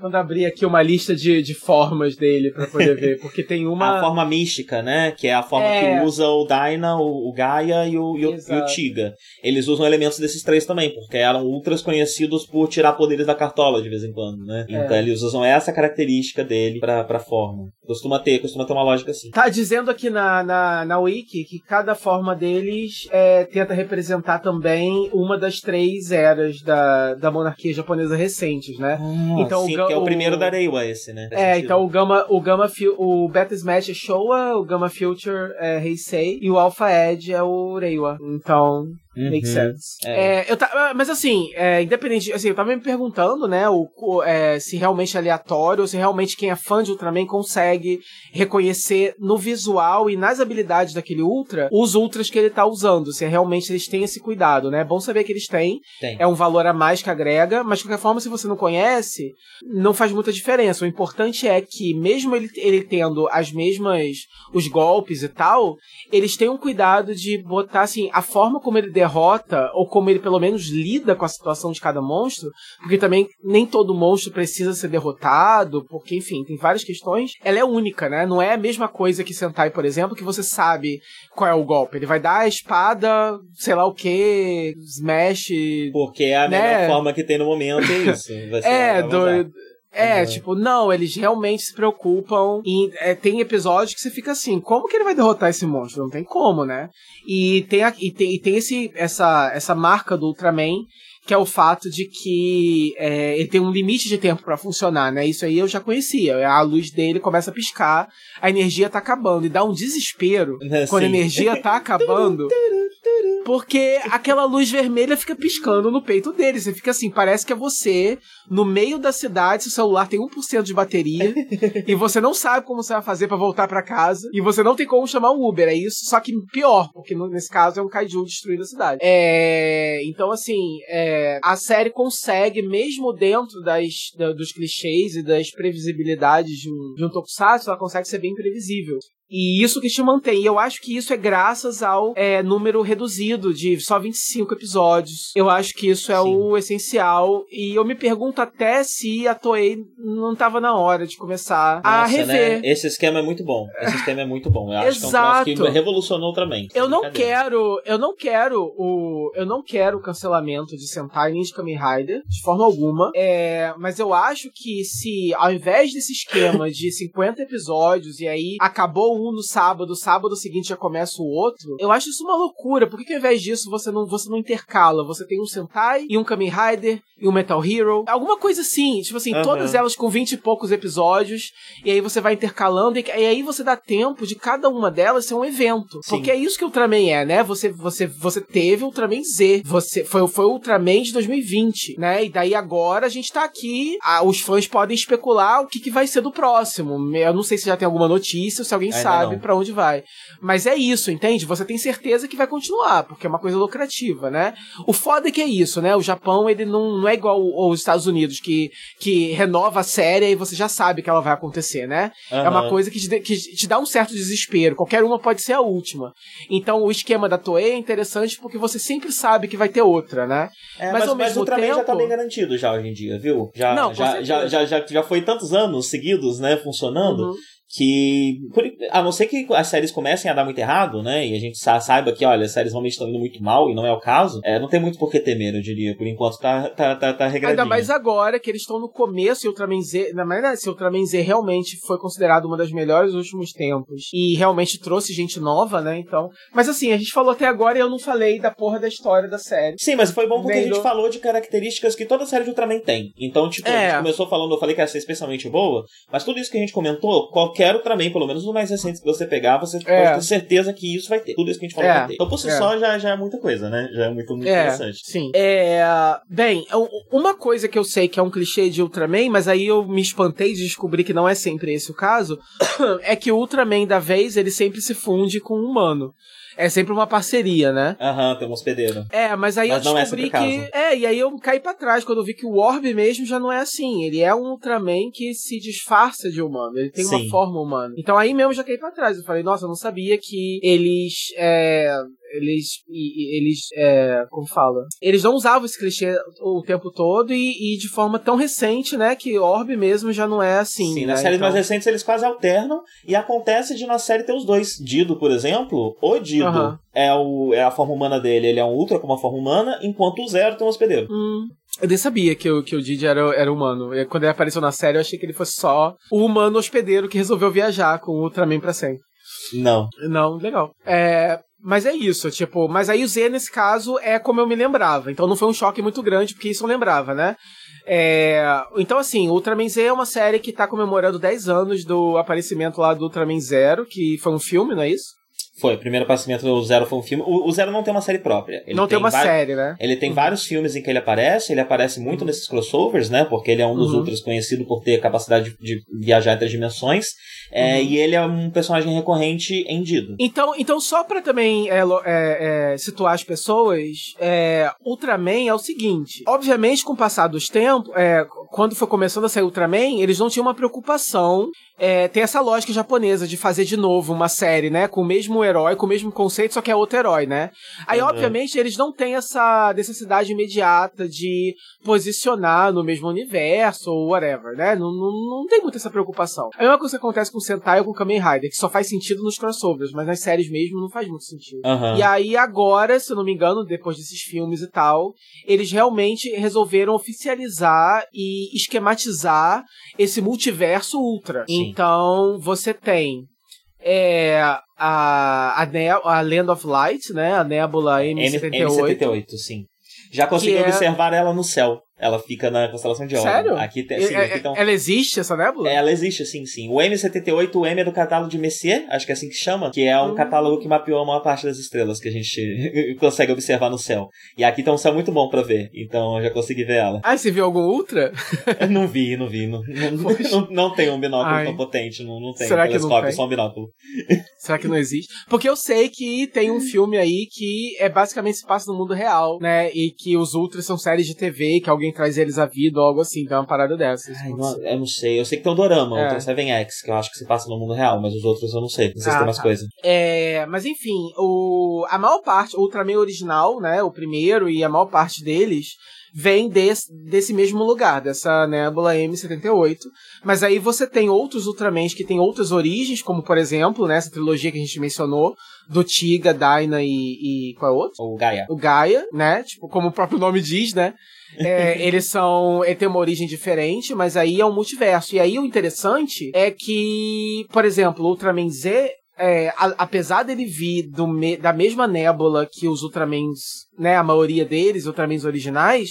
Quando abrir aqui uma lista de, de formas dele pra poder ver, porque tem uma. A forma mística, né? Que é a forma É. que usa o Dyna, o, o Gaia e o, e, o, e o. Tiga. Eles usam elementos desses três também, porque eram ultras conhecidos por tirar poderes da cartola de vez em quando, né? É. Então eles usam essa característica dele pra, pra forma. Costuma ter, costuma ter uma lógica assim. Tá dizendo aqui na, na, na Wiki que cada forma deles é, tenta representar também uma das três eras da, da monarquia japonesa recentes, né? Então, Sim, o que é o o- primeiro da Reiwa esse, né? É, sentido. então o Gama, o Gama, o Beta Smash é Showa, o Gama Future é Heisei e o Alpha Edge é o Reiwa. Então, Uhum. Make sense. É. É, eu ta- mas assim, é, independente, assim, eu tava me perguntando, né, o, o- é, se realmente é aleatório, se realmente quem é fã de Ultraman consegue reconhecer no visual e nas habilidades daquele Ultra os Ultras que ele tá usando, se realmente eles têm esse cuidado, né? É bom saber que eles têm, Tem. é um valor a mais que agrega, mas de qualquer forma, se você não conhece, não faz muita diferença. O importante é que, mesmo ele, ele tendo as mesmas, os golpes e tal, eles têm um cuidado de botar, assim, a forma como ele derrota derrota, ou como ele pelo menos lida com a situação de cada monstro, porque também nem todo monstro precisa ser derrotado, porque, enfim, tem várias questões. Ela é única, né? Não é a mesma coisa que Sentai, por exemplo, que você sabe qual é o golpe. Ele vai dar a espada, sei lá o que, smash. Porque é a né? melhor forma que tem no momento, é isso. É, do. É, Uhum. tipo, não, eles realmente se preocupam em. é, tem episódios que você fica assim, como que ele vai derrotar esse monstro? Não tem como, né? E tem, a- e tem, e tem esse, essa, essa marca do Ultraman, que é o fato de que é, ele tem um limite de tempo pra funcionar, né? Isso aí eu já conhecia. A luz dele começa a piscar, a energia tá acabando, e dá um desespero quando a energia tá acabando. Porque aquela luz vermelha fica piscando no peito dele. Você fica assim, parece que é você no meio da cidade, seu celular tem 1% de bateria e você não sabe como você vai fazer pra voltar pra casa e você não tem como chamar um Uber. É isso, só que pior, porque nesse caso é um kaiju destruindo a cidade. É, então assim, é, a série consegue mesmo dentro das, da- dos clichês e das previsibilidades de um, de um tokusatsu, ela consegue ser bem previsível. E isso que te mantém. E eu acho que isso é graças ao é, número reduzido de só 25 episódios. Eu acho que isso é Sim. o essencial. E eu me pergunto até se a Toei não tava na hora de começar a Nossa, rever. né? Esse esquema é muito bom. Esse esquema é muito bom. Eu acho que é um Exato. que revolucionou também. Eu não quero, eu não quero o, eu não quero o cancelamento de Sentai nem de Kamen Rider de forma alguma. É, mas eu acho que se ao invés desse esquema de 50 episódios e aí acabou um no sábado, sábado seguinte já começa o outro, eu acho isso uma loucura. Por que, que ao invés disso você não, você não intercala? Você tem um Sentai e um Kamen Rider e um Metal Hero, alguma coisa assim, tipo assim, Aham. todas elas com 20 e poucos episódios e aí você vai intercalando e, e aí você dá tempo de cada uma delas ser um evento. Sim. Porque é isso que o Ultraman é, né? Você, você, você teve o Ultraman Z. Você, foi, foi o Ultraman de 2020, né? E daí agora a gente tá aqui. ah, os fãs podem especular o que, que vai ser do próximo. Eu não sei se já tem alguma notícia se alguém Ainda sabe não. pra onde vai. Mas é isso, entende? Você tem certeza que vai continuar, porque é uma coisa lucrativa, né? O foda é que é isso, né? O Japão, ele não, não é igual aos Estados Unidos, que, que renova a série e você já sabe que ela vai acontecer, né? É uma coisa que te, que te dá um certo desespero. Qualquer uma pode ser a última. Então o esquema da Toei é interessante porque você sempre sabe que vai ter outra, né? É, Mas mas, ao mas mesmo o Ultraman já tá tempo- bem garantido já hoje em dia, viu? Já, Não, já, já, já, já, já foi tantos anos seguidos, né, funcionando, Uhum. Que, por- a não ser que as séries comecem a dar muito errado, né, e a gente sa- saiba que, olha, as séries realmente estão indo muito mal, e não é o caso, é, não tem muito por que temer, eu diria. Por enquanto tá, tá, tá, tá regradinho. Ainda mais agora que eles estão no começo e Ultraman Z. Na verdade, se o Ultraman Z realmente foi considerado uma das melhores dos últimos tempos e realmente trouxe gente nova, né? Então. Mas assim, a gente falou até agora e eu não falei da porra da história da série. Sim, mas foi bom porque a Nem gente falou de características que toda série de Ultraman tem. Então, tipo, a É. gente começou falando, eu falei que ia ser especialmente boa, mas tudo isso que a gente comentou, qualquer Ultraman, pelo menos no mais recente que você pegar, você É. pode ter certeza que isso vai ter. Tudo isso que a gente falou É. vai ter. Então, por si É. só, já, já é muita coisa, né? Já é muito, muito É, interessante. sim. É, bem, uma coisa que eu sei que é um clichê de Ultraman, mas aí eu me espantei de descobrir que não é sempre esse o caso, é que o Ultraman da vez, ele sempre se funde com o humano. É sempre uma parceria, né? Aham, tem um hospedeiro. É, mas aí Mas eu não é descobri o que. É, e aí eu caí pra trás quando eu vi que o Orb mesmo já não é assim. Ele é um Ultraman que se disfarça de humano. Ele tem uma Sim. forma humana. Então aí mesmo eu já caí pra trás. Eu falei, nossa, eu não sabia que eles. É, eles. Eles. É, como fala? Eles não usavam esse clichê o tempo todo e, e de forma tão recente, né? Que Orb mesmo já não é assim. Sim, né? nas séries Então- mais recentes eles quase alternam e acontece de na série ter os dois. Dido, por exemplo, o Dido é, o, é a forma humana dele, ele é um Ultra com uma forma humana, enquanto o Zero tem um hospedeiro. Hum, eu nem sabia que o, que o Didi era, era humano. E Quando ele apareceu na série, eu achei que ele fosse só o humano hospedeiro que resolveu viajar com o Ultraman pra sempre. Não. Não, legal. É, mas é isso, tipo, mas aí o Z nesse caso é como eu me lembrava. Então não foi um choque muito grande, porque isso eu lembrava, né? É, então, assim, Ultraman Z é uma série que tá comemorando 10 anos do aparecimento lá do Ultraman Zero, que foi um filme, não é isso? Foi, o primeiro aparecimento do Zero foi um filme. O, o Zero não tem uma série própria. Ele não tem, uma série, né? Ele tem vários filmes em que ele aparece, ele aparece muito nesses crossovers, né? Porque ele é um dos Uhum. Ultras conhecido por ter capacidade de, de viajar entre as dimensões. É, Uhum. E ele é um personagem recorrente em Dido. Então, então só pra também é, é, é, situar as pessoas, é, Ultraman é o seguinte: obviamente, com o passar dos tempos, quando foi começando a sair Ultraman, eles não tinham uma preocupação. Tem essa lógica japonesa de fazer de novo uma série, né? Com o mesmo herói com o mesmo conceito, só que é outro herói, né? Aí, Uhum. obviamente, eles não têm essa necessidade imediata de posicionar no mesmo universo ou whatever, né? Não, não, não tem muita essa preocupação. A mesma coisa que acontece com o Sentai ou com o Kamen Rider, que só faz sentido nos crossovers, mas nas séries mesmo não faz muito sentido. Aham. E aí, agora, se eu não me engano, depois desses filmes e tal, eles realmente resolveram oficializar e esquematizar esse multiverso ultra. Sim. Então, você tem é, a, a, ne a Land of Light, né? A Nébula M78. M78, sim. Já consegui é- observar ela no céu. Ela fica na constelação de Orion. Sério? Aqui tem, sim, é- aqui tão- Ela existe, essa nébula? Ela existe, sim, sim. O M78, o M é do catálogo de Messier, acho que é assim que chama, que é um Hum. catálogo que mapeou a maior parte das estrelas que a gente consegue observar no céu. E aqui tá um céu muito bom pra ver, então eu já consegui ver ela. Ah, você viu algum Ultra? Não vi, não vi. Não, não, não, não tem um binóculo Ai. tão potente, não, não tem Será um telescópio, tem? só um binóculo. Será que não existe? Porque eu sei que tem um filme aí que é basicamente se passa no mundo real, né? E que os Ultras são séries de TV, que alguém traz eles à vida ou algo assim. Então é uma parada dessas. Ai, não- eu não sei. Eu sei que tem um dorama, É. o 7X, que eu acho que se passa no mundo real, mas os outros eu não sei. Não sei se Ah, tem mais tá. coisa. É, mas enfim, o, a maior parte, o Ultraman original, né, o primeiro e a maior parte deles vem desse, desse mesmo lugar, dessa nébula M78. Mas aí você tem outros Ultramans que têm outras origens, como por exemplo, né, essa trilogia que a gente mencionou, do Tiga, Dyna e, e qual é o outro? O Gaia. o Gaia, né? Tipo, como o próprio nome diz, né? É, eles são. Ele tem uma origem diferente, mas aí é um multiverso. E aí o interessante é que, por exemplo, o Ultraman Z. é, a- apesar dele vir me- da mesma nébula que os Ultramans, né, a maioria deles, Ultramans originais,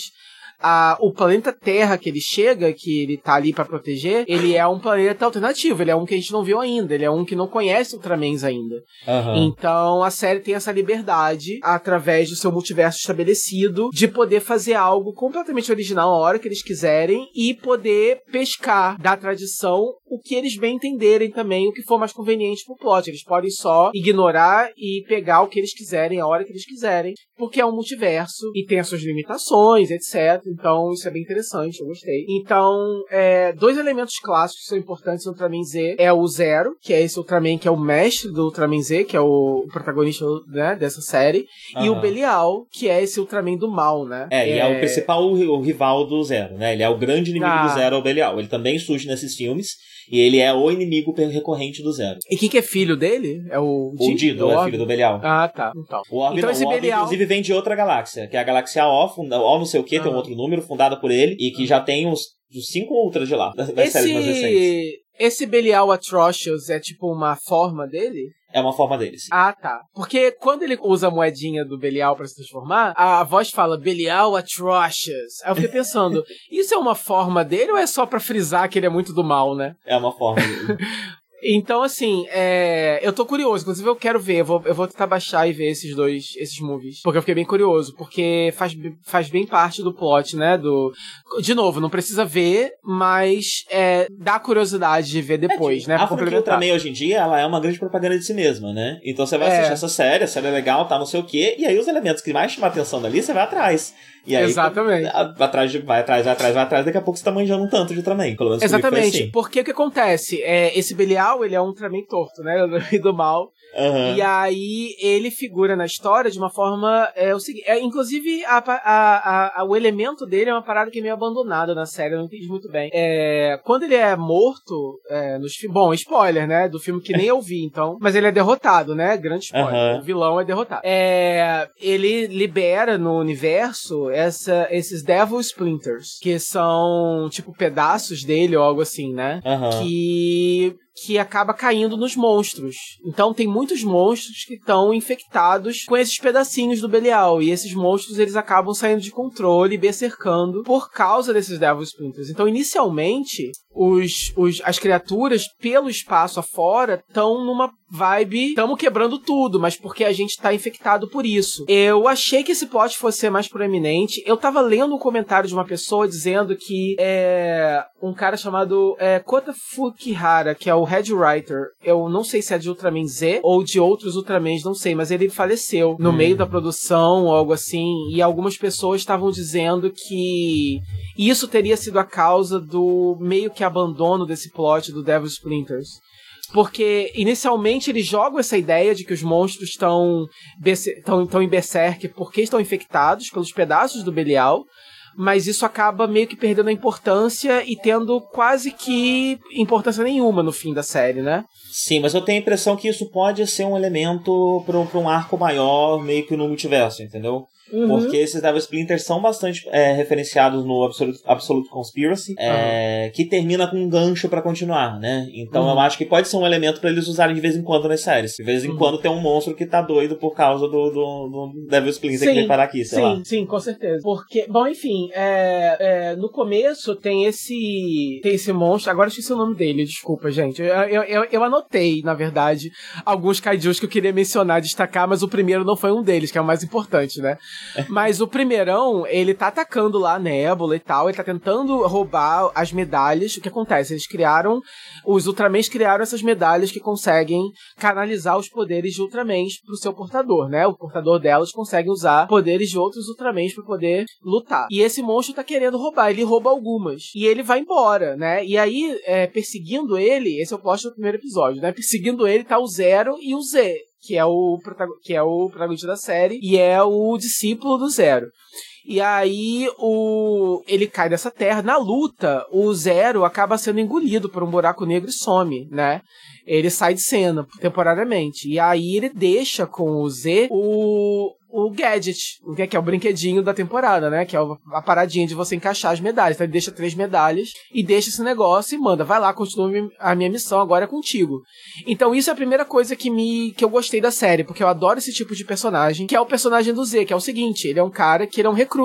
a- o planeta Terra que ele chega, que ele tá ali pra proteger, ele é um planeta alternativo, ele é um que a gente não viu ainda, ele é um que não conhece Ultramans ainda. Aham. Então a série tem essa liberdade, através do seu multiverso estabelecido, de poder fazer algo completamente original a hora que eles quiserem e poder pescar da tradição o que eles bem entenderem também, o que for mais conveniente pro plot. Eles podem só ignorar e pegar o que eles quiserem a hora que eles quiserem, porque é um multiverso e tem as suas limitações, etc. Então isso é bem interessante, eu gostei. Então, é, dois elementos clássicos que são importantes no Ultraman Z é o Zero, que é esse Ultraman que é o mestre do Ultraman Z, que é o protagonista né, dessa série, e o. Belial, que é esse Ultraman do mal, né? É, e é o principal o, rival do Zero, né? Ele é o grande inimigo Ah. do Zero, é o Belial. Ele também surge nesses filmes e ele é o inimigo recorrente do Zero. E quem que é filho dele? É o O Dido é filho do Belial. Ah, tá. Então. O Orb, Então esse o Orb Belial- inclusive vem de outra galáxia, que é a galáxia O, O não sei o que, tem um Ah. outro número, fundada por ele, e que já tem uns, uns cinco outras de lá, das, das séries mais recentes. Esse, esse Belial Atrocious é tipo uma forma dele? É uma forma deles. Ah, tá. Porque quando ele usa a moedinha do Belial pra se transformar, a voz fala Belial Atrocious. Aí eu fiquei pensando, isso é uma forma dele ou é só pra frisar que ele é muito do mal, né? É uma forma dele. Então, assim, é... eu tô curioso. Inclusive, eu quero ver. Eu vou, eu vou tentar baixar e ver esses dois, esses movies. Porque eu fiquei bem curioso. Porque faz, faz bem parte do plot, né? Do... De novo, não precisa ver, mas é, dá curiosidade de ver depois, né? a Pra franquia complementar. Ultraman hoje em dia, ela é uma grande propaganda de si mesma, né? Então você vai É. assistir essa série, a série é legal, tá não sei o quê, e aí os elementos que mais chamam a atenção dali, você vai atrás. E aí, Exatamente. a- Atrás de, vai atrás, vai atrás, vai atrás, daqui a pouco você tá manjando um tanto de Ultraman. Pelo menos Exatamente, assim. porque o que acontece? É, esse Belial, ele é um Ultraman torto, né? E do mal. Aham. E aí ele figura na história de uma forma. É, o seguinte, é, inclusive, a, a- a- o elemento dele é uma parada que é meio abandonada na série, eu não entendi muito bem. É, quando ele é morto, é, nos Bom, spoiler, né? Do filme que nem eu vi, então. Mas ele é derrotado, né? Grande spoiler. Aham. O vilão é derrotado. É, ele libera no universo essa, esses Devil Splinters, que são tipo pedaços dele ou algo assim, né? Aham. que que acaba caindo nos monstros. Então tem muitos monstros que estão infectados com esses pedacinhos do Belial e esses monstros eles acabam saindo de controle e bersercando por causa desses Devil Splinters. Então inicialmente os, os as criaturas pelo espaço afora estão numa vibe, estamos quebrando tudo, mas porque a gente tá infectado por isso. Eu achei que esse plot fosse ser mais proeminente. Eu tava lendo um comentário de uma pessoa dizendo que é um cara chamado é, Kota Fukihara, que é o head writer. Eu não sei se é de Ultraman Z ou de outros Ultramans, não sei, mas ele faleceu no Hum. meio da produção ou algo assim, e algumas pessoas estavam dizendo que isso teria sido a causa do meio que abandono desse plot do Devil Splinters. Porque inicialmente eles jogam essa ideia de que os monstros estão estão em Berserk porque estão infectados pelos pedaços do Belial mas isso acaba meio que perdendo a importância e tendo quase que importância nenhuma no fim da série, né? Sim, mas eu tenho a impressão que isso pode ser um elemento para um, um arco maior, meio que no multiverso, entendeu? Uhum. Porque esses Devil Splinters são bastante é, referenciados no Absolute, Absolute Conspiracy, é, uhum. que termina com um gancho para continuar, né? Então uhum. eu acho que pode ser um elemento para eles usarem de vez em quando nas séries. De vez em uhum. quando tem um monstro que tá doido por causa do, do, do Devil Splinter sim, que vem parar aqui, sei sim, lá. Sim, sim, com certeza. Porque, bom, enfim, é, é, no começo tem esse tem esse monstro, agora eu esqueci o nome dele, desculpa, gente. Eu, eu, eu, eu anotei, na verdade, alguns kaijus que eu queria mencionar, destacar, mas o primeiro não foi um deles, que é o mais importante, né? Mas o primeirão, ele tá atacando lá a Nebula e tal, ele tá tentando roubar as medalhas. O que acontece? Eles criaram, os Ultramans criaram essas medalhas que conseguem canalizar os poderes de Ultramans pro seu portador, né? O portador delas consegue usar poderes de outros Ultramans para poder lutar. E esse monstro tá querendo roubar, ele rouba algumas. E ele vai embora, né? E aí, é, perseguindo ele, esse é o plot do primeiro episódio, né? Perseguindo ele tá o Zero e o Z que é o, que é o protagonista da série, e é o discípulo do Zero. E aí o ele cai dessa terra. Na luta, o Zero acaba sendo engolido por um buraco negro e some, né? Ele sai de cena temporariamente. E aí ele deixa com o Z o, o gadget, o que é, o brinquedinho da temporada, né? Que é a paradinha de você encaixar as medalhas. Então ele deixa três medalhas e deixa esse negócio e manda, vai lá, continua a minha missão, agora é contigo. Então isso é a primeira coisa que me que eu gostei da série, porque eu adoro esse tipo de personagem, que é o personagem do Z, que é o seguinte, ele é um cara que ele é um recruta.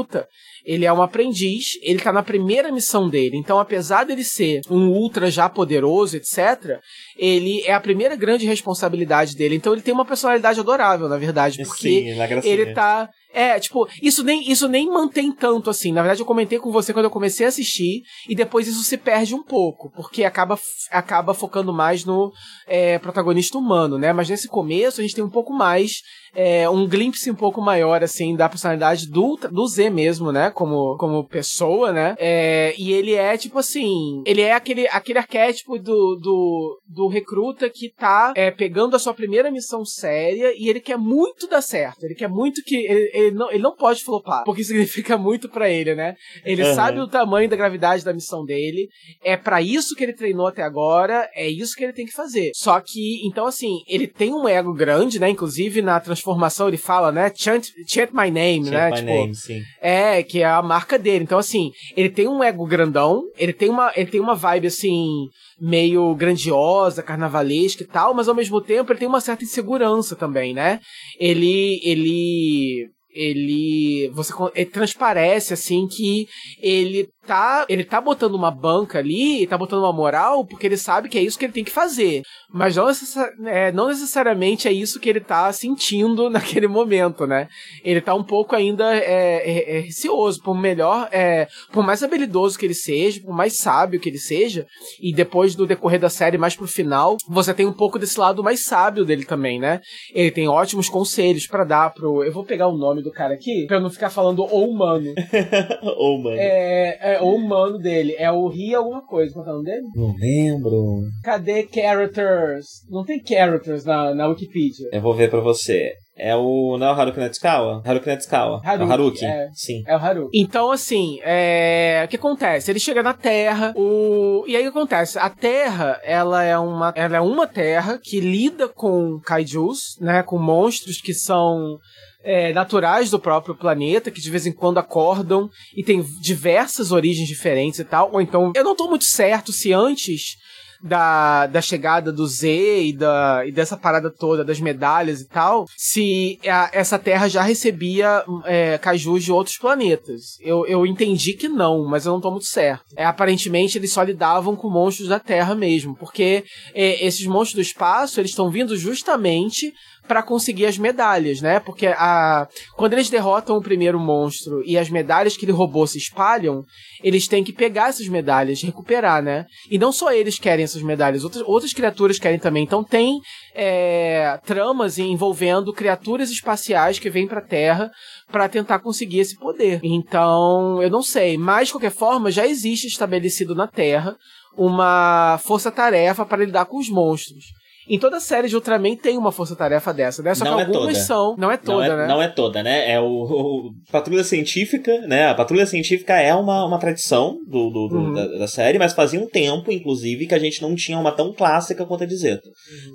Ele é um aprendiz, ele tá na primeira missão dele. Então, apesar dele ser um ultra já poderoso, etc., ele é a primeira grande responsabilidade dele. Então, ele tem uma personalidade adorável, na verdade, porque Sim, ele tá é, tipo, isso nem, isso nem mantém tanto assim. Na verdade, eu comentei com você quando eu comecei a assistir, e depois isso se perde um pouco, porque acaba, acaba focando mais no é, protagonista humano, né? Mas nesse começo a gente tem um pouco mais, é, um glimpse um pouco maior, assim, da personalidade do, do Z mesmo, né? Como, como pessoa, né? É, e ele é, tipo assim, ele é aquele, aquele arquétipo do, do, do recruta que tá é, pegando a sua primeira missão séria e ele quer muito dar certo. Ele quer muito que. Ele, ele, não, ele não pode flopar, porque significa muito para ele, né? Ele uhum. sabe o tamanho da gravidade da missão dele, é para isso que ele treinou até agora, é isso que ele tem que fazer. Só que, então assim, ele tem um ego grande, né? Inclusive na transformação ele fala, né? Chant, chant my name, chant né? My tipo, name, sim. É, que é a marca dele. Então assim, ele tem um ego grandão, ele tem uma, ele tem uma vibe assim meio grandiosa, carnavalesca e tal, mas ao mesmo tempo ele tem uma certa insegurança também, né? Ele ele ele você ele transparece assim que ele tá, ele tá botando uma banca ali, tá botando uma moral, porque ele sabe que é isso que ele tem que fazer. Mas não, necessari é, não necessariamente é isso que ele tá sentindo naquele momento, né? Ele tá um pouco ainda é, é, é, receoso, por melhor, é, por mais habilidoso que ele seja, por mais sábio que ele seja, e depois do decorrer da série, mais pro final, você tem um pouco desse lado mais sábio dele também, né? Ele tem ótimos conselhos para dar pro. Eu vou pegar o nome do cara aqui, pra eu não ficar falando o humano. o humano. É, é, o humano dele. É o Ri alguma coisa. Qual é o nome dele? Não lembro. Cadê characters? Não tem characters na, na Wikipedia. Eu vou ver pra você. É o. Não é o Haruki Netsukawa? Haruki Netsukawa. Haruki, é o Haruki? É, Sim. É o Haruki. Então, assim, é... o que acontece? Ele chega na Terra, o... e aí o que acontece? A Terra, ela é uma, ela é uma Terra que lida com kaijus, né? Com monstros que são é, naturais do próprio planeta, que de vez em quando acordam e tem diversas origens diferentes e tal. Ou então, eu não tô muito certo se antes da, da chegada do Z e, da, e dessa parada toda das medalhas e tal, se a, essa Terra já recebia é, cajus de outros planetas. Eu, eu entendi que não, mas eu não tô muito certo. É, aparentemente eles só lidavam com monstros da Terra mesmo, porque é, esses monstros do espaço eles estão vindo justamente para conseguir as medalhas, né? Porque a quando eles derrotam o primeiro monstro e as medalhas que ele roubou se espalham, eles têm que pegar essas medalhas, recuperar, né? E não só eles querem essas medalhas, outras, outras criaturas querem também. Então tem é, tramas envolvendo criaturas espaciais que vêm para Terra para tentar conseguir esse poder. Então, eu não sei, mas de qualquer forma já existe estabelecido na Terra uma força-tarefa para lidar com os monstros. Em toda série de Ultraman tem uma força-tarefa dessa, né? Só Não que é algumas toda. são. Não é toda, não é, né? Não é toda, né? É o, o- Patrulha Científica, né? A Patrulha Científica é uma, uma tradição do, do- do- Uhum. da, da série, mas fazia um tempo, inclusive, que a gente não tinha uma tão clássica quanto a de Zeta.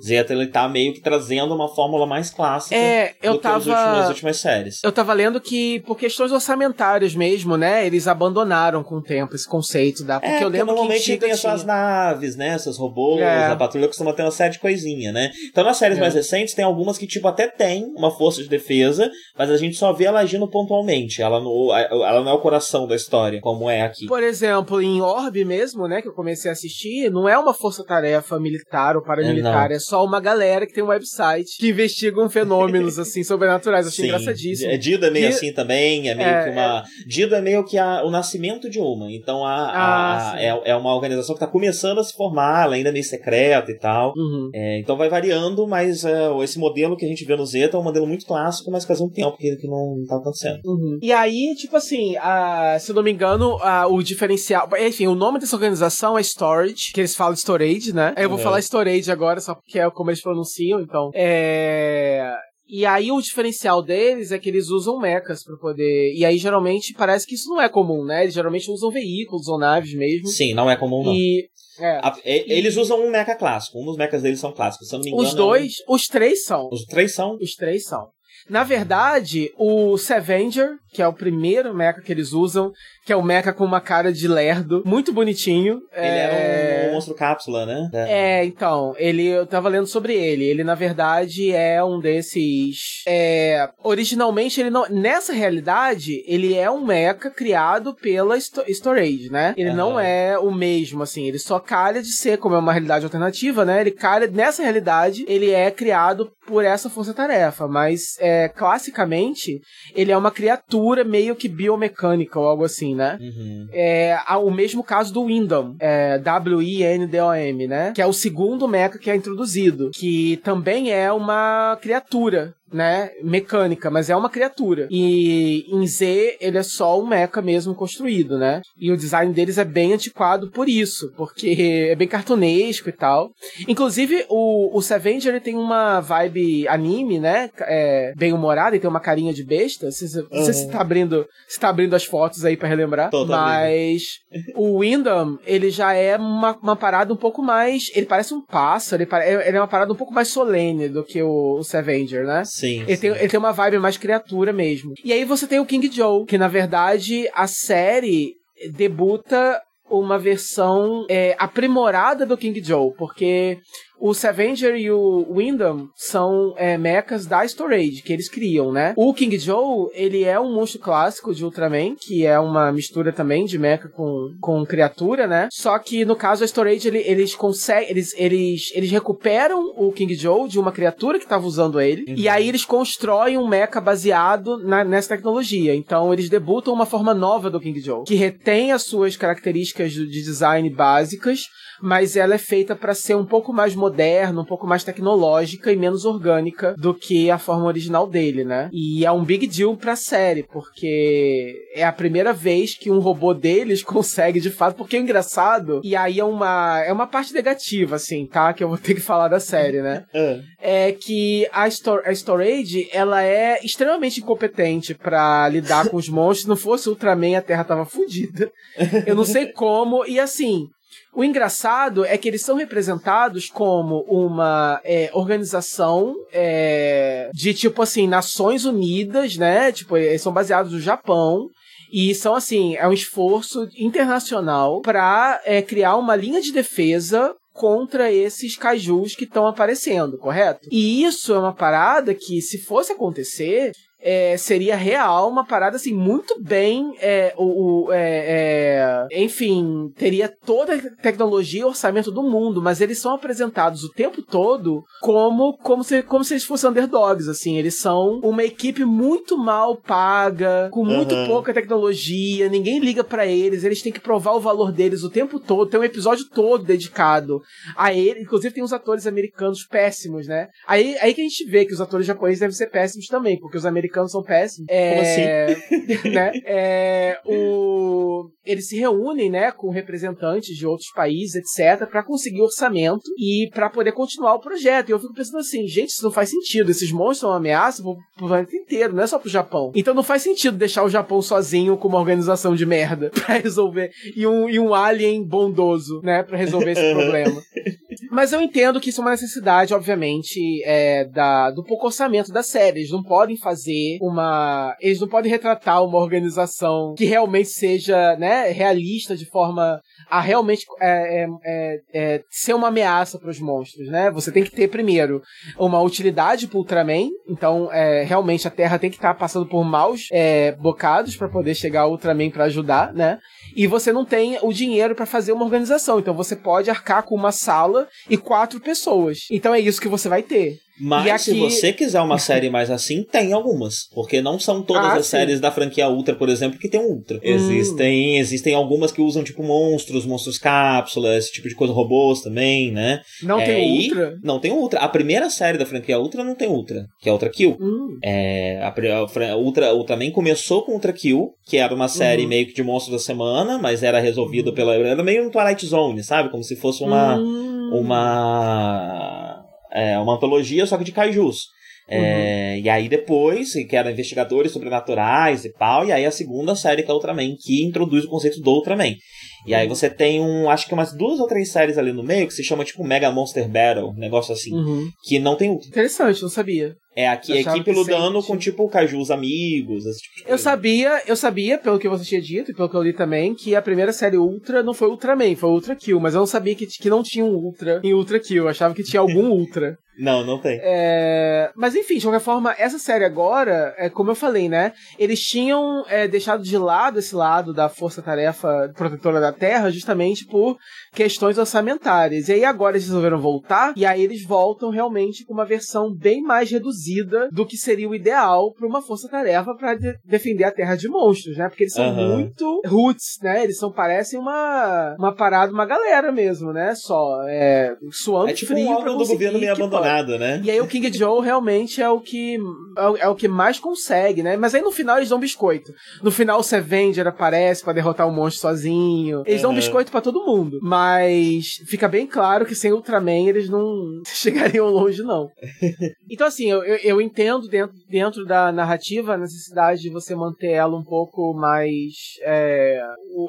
Zeta, ele tá meio que trazendo uma fórmula mais clássica É, eu do que tava. últimas, as últimas séries. Eu tava lendo que, por questões orçamentárias mesmo, né? Eles abandonaram com o tempo esse conceito da. Porque é, eu lembro que normalmente Antiga tem essas tinha. naves, né? Essas robôs, É. a patrulha costuma ter uma série de coisinha, né? Então nas séries É. mais recentes tem algumas que, tipo, até tem uma força de defesa, mas a gente só vê ela agindo pontualmente. Ela não, ela não é o coração da história, como é aqui. Por exemplo, em Orb mesmo, né, que eu comecei a assistir, não é uma força-tarefa militar ou paramilitar, É, é, só uma galera que tem um website que investigam fenômenos, assim, sobrenaturais. Achei engraçadíssimo. É, Dido é meio E- assim também, é meio É, que uma. Dido é meio que a- o nascimento de uma. Então a, a- Ah, a- sim. é, é uma organização que está começando a se formar, ela ainda é meio secreta e tal. Uhum. É, então vai variando, mas é, esse modelo que a gente vê no Zeta é um modelo muito clássico, mas fazia um tempo que, que não estava acontecendo. Uhum. E aí, tipo assim, a, se eu não me engano, a- o diferencial. Enfim, o nome dessa organização é Storage, que eles falam Storage, né? Eu vou Uhum. falar Storage agora, só porque é como eles pronunciam, então. É. E aí o diferencial deles é que eles usam mechas pra poder. E aí geralmente parece que isso não é comum, né? Eles geralmente usam veículos ou naves mesmo. Sim, não é comum não. E. É. A- e- eles usam um mecha clássico, um dos mechas deles são clássicos, se eu não me engano. Os dois, os três são. é um- Os três são. Os três são. Na verdade, o Scavenger, que é o primeiro mecha que eles usam, que é o mecha com uma cara de lerdo, muito bonitinho. Ele é... era um monstro cápsula, né? É, então, ele, eu tava lendo sobre ele. Ele, na verdade, é um desses. É, originalmente, ele não. Nessa realidade, ele é um mecha criado pela Sto- Storage, né? Ele não Aham. é o mesmo, assim. Ele só calha de ser, como é uma realidade alternativa, né? Ele calha. Nessa realidade, ele é criado por essa força-tarefa. Mas, é, classicamente, ele é uma criatura meio que biomecânica ou algo assim, né? Uhum. É o mesmo caso do Windom, é, W-I-N-D-O-M, né? Que é o segundo mecha que é introduzido, que também é uma criatura. Né, mecânica, mas é uma criatura. E em Z ele é só um mecha mesmo construído, né? E o design deles é bem antiquado por isso, porque é bem cartunesco e tal. Inclusive, o, o Scavenger ele tem uma vibe anime, né? É, bem humorada e tem uma carinha de besta. Você Uhum. se tá abrindo, se tá abrindo as fotos aí pra relembrar. Tô, tô mas o Windham, ele já é uma, uma parada um pouco mais. Ele parece um pássaro, ele, ele é uma parada um pouco mais solene do que o, o Scavenger, né? Sim. Ele tem, sim. ele tem uma vibe mais criatura mesmo. E aí você tem o King Joe, que na verdade a série debuta uma versão é, aprimorada do King Joe, porque o Scavenger e o Windham são é, mechas da Storage, que eles criam, né? O King Joe, ele é um monstro clássico de Ultraman, que é uma mistura também de mecha com, com criatura, né? Só que no caso a Storage, ele- eles conseguem, eles, eles, eles recuperam o King Joe de uma criatura que estava usando ele, e aí eles constroem um mecha baseado na- nessa tecnologia. Então eles debutam uma forma nova do King Joe, que retém as suas características de de design básicas, mas ela é feita para ser um pouco mais moderna, um pouco mais tecnológica e menos orgânica do que a forma original dele, né? E é um big deal pra série, porque é a primeira vez que um robô deles consegue de fato, porque é engraçado, e aí é uma é uma parte negativa assim, tá? Que eu vou ter que falar da série, né? Ah, é que a, Stor a Storage, ela é extremamente incompetente pra lidar com os monstros. Se não fosse Ultraman, a Terra tava fodida. Eu não sei como. E assim, o engraçado é que eles são representados como uma é, organização é, de, tipo assim, Nações Unidas, né? Tipo, eles são baseados no Japão. E são assim, é um esforço internacional para criar uma linha de defesa contra esses cajus que estão aparecendo, correto? E isso é uma parada que, se fosse acontecer, é, seria real, uma parada assim, muito bem. É, o, o- é, é, enfim, teria toda a tecnologia e orçamento do mundo, mas eles são apresentados o tempo todo como, como, se, como se eles fossem underdogs, assim. Eles são uma equipe muito mal paga, com muito Aham. pouca tecnologia, ninguém liga pra eles, eles têm que provar o valor deles o tempo todo. Tem um episódio todo dedicado a ele. Inclusive, tem uns atores americanos péssimos, né? Aí, aí que a gente vê que os atores japoneses devem ser péssimos também, porque os americanos americanos são péssimos. É, Como assim? né, é, o, eles se reúnem, né, com representantes de outros países, etc, para conseguir orçamento e para poder continuar o projeto. E eu fico pensando assim, gente, isso não faz sentido. Esses monstros são uma ameaça pro, planeta inteiro, não é só pro Japão. Então não faz sentido deixar o Japão sozinho com uma organização de merda pra resolver e um, e um alien bondoso, né, para resolver esse problema. Mas eu entendo que isso é uma necessidade, obviamente, é, da, do pouco orçamento da série. Eles não podem fazer uma. Eles não podem retratar uma organização que realmente seja, né, realista de forma a realmente é, é, é, é ser uma ameaça para os monstros, né? Você tem que ter primeiro uma utilidade pro Ultraman, então é, realmente a Terra tem que estar tá passando por maus é, bocados para poder chegar ao Ultraman para ajudar, né? E você não tem o dinheiro para fazer uma organização, então você pode arcar com uma sala e quatro pessoas. Então é isso que você vai ter. Mas aqui- se você quiser uma série mais assim, tem algumas. Porque não são todas Ah, as sim. Hum. séries da franquia Ultra, por exemplo, que tem um Ultra. Existem, existem algumas que usam, tipo, monstros, monstros cápsulas, esse tipo de coisa, robôs também, né? Não É, tem Ultra? Não tem Ultra. A primeira série da franquia Ultra não tem Ultra, que é Ultra Kill. Hum. É, a, a Ultra, Ultraman começou com Ultra Kill, que era uma série Uhum. meio que de monstros da semana, mas era resolvido pela. Era meio um Twilight Zone, sabe? Como se fosse uma. Hum. uma é, uma antologia só que de kaijus. É, E aí depois, que eram investigadores sobrenaturais e tal, e aí a segunda série que é Ultraman, que introduz o conceito do Ultraman. E aí você tem um, acho que umas duas ou três séries ali no meio que se chama tipo Mega Monster Battle, um negócio assim, Uhum. que não tem Ultra. Interessante, não sabia. É aqui, Eu que lutando sempre com tipo kaijus amigos, esse tipo de Eu sabia, eu sabia, pelo que você tinha dito e pelo que eu li também, que a primeira série Ultra não foi Ultraman, foi Ultra Kill, mas eu não sabia que, que não tinha um Ultra em Ultra Kill, eu achava que tinha algum Ultra. Não, não tem. É, Mas enfim, de qualquer forma, essa série agora, é como eu falei, né? Eles tinham é, deixado de lado esse lado da Força-Tarefa Protetora da Terra justamente por questões orçamentárias. E aí agora eles resolveram voltar, e aí eles voltam realmente com uma versão bem mais reduzida do que seria o ideal para uma Força-Tarefa para defender a Terra de monstros, né? Porque eles são Aham. muito roots, né? Eles são, parecem uma, uma parada, uma galera mesmo, né? Só, é, suando É tipo frio um pra do governo meio abandonado, né? E aí o King Joe realmente é o que é o, é o que mais consegue, né? Mas aí no final eles dão biscoito. No final o Sevenger aparece pra derrotar o monstro sozinho. Eles dão Aham. biscoito pra todo mundo. Mas fica bem claro que sem Ultraman eles não chegariam longe, não. Então, assim, eu, eu, entendo dentro, dentro da narrativa a necessidade de você manter ela um pouco mais. é,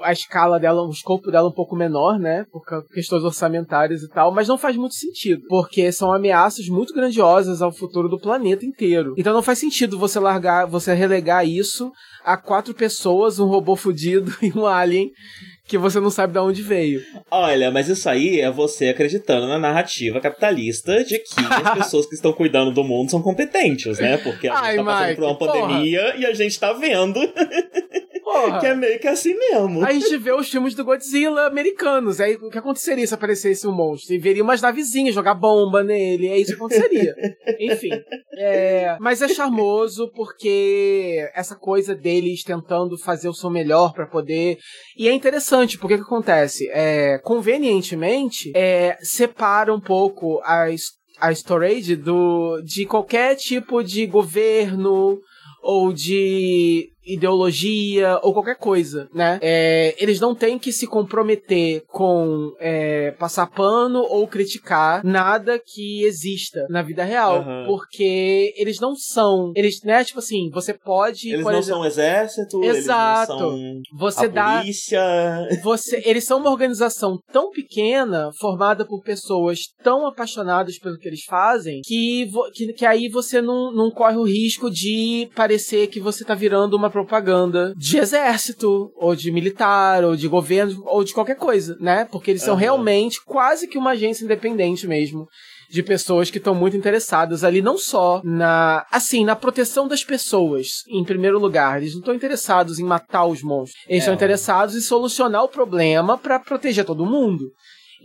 a escala dela, o escopo dela um pouco menor, né? Por questões orçamentárias e tal, mas não faz muito sentido. Porque são ameaças muito grandiosas ao futuro do planeta inteiro. Então não faz sentido você largar, você relegar isso a quatro pessoas, um robô fudido e um alien que você não sabe de onde veio. Olha, mas isso aí é você acreditando na narrativa capitalista de que as pessoas que estão cuidando do mundo são competentes, né? Porque a Ai, gente tá passando Mike, por uma porra. pandemia e a gente tá vendo Porra! que é meio que assim mesmo. A gente vê os filmes do Godzilla americanos. Aí o que aconteceria se aparecesse um monstro? E veria umas navezinhas jogar bomba nele. É isso que aconteceria. Enfim. é, Mas é charmoso porque essa coisa deles tentando fazer o seu melhor pra poder. E é interessante, porque o que acontece? É, convenientemente, é, separa um pouco a, a storage do, de qualquer tipo de governo ou de ideologia ou qualquer coisa, né? É, eles não têm que se comprometer com é, passar pano ou criticar nada que exista na vida real, Aham. porque eles não são, eles, né? Tipo assim, você pode, Eles não exemplo, são exército, Exato. eles não são você a dá polícia. você, eles são uma organização tão pequena, formada por pessoas tão apaixonadas pelo que eles fazem, que, que, que aí você não, não corre o risco de parecer que você tá virando uma propaganda de exército, ou de militar, ou de governo, ou de qualquer coisa, né? Porque eles são Aham. realmente quase que uma agência independente mesmo. De pessoas que estão muito interessadas ali, não só na. Assim, na proteção das pessoas, em primeiro lugar. Eles não estão interessados em matar os monstros. Eles É, estão interessados em solucionar o problema para proteger todo mundo.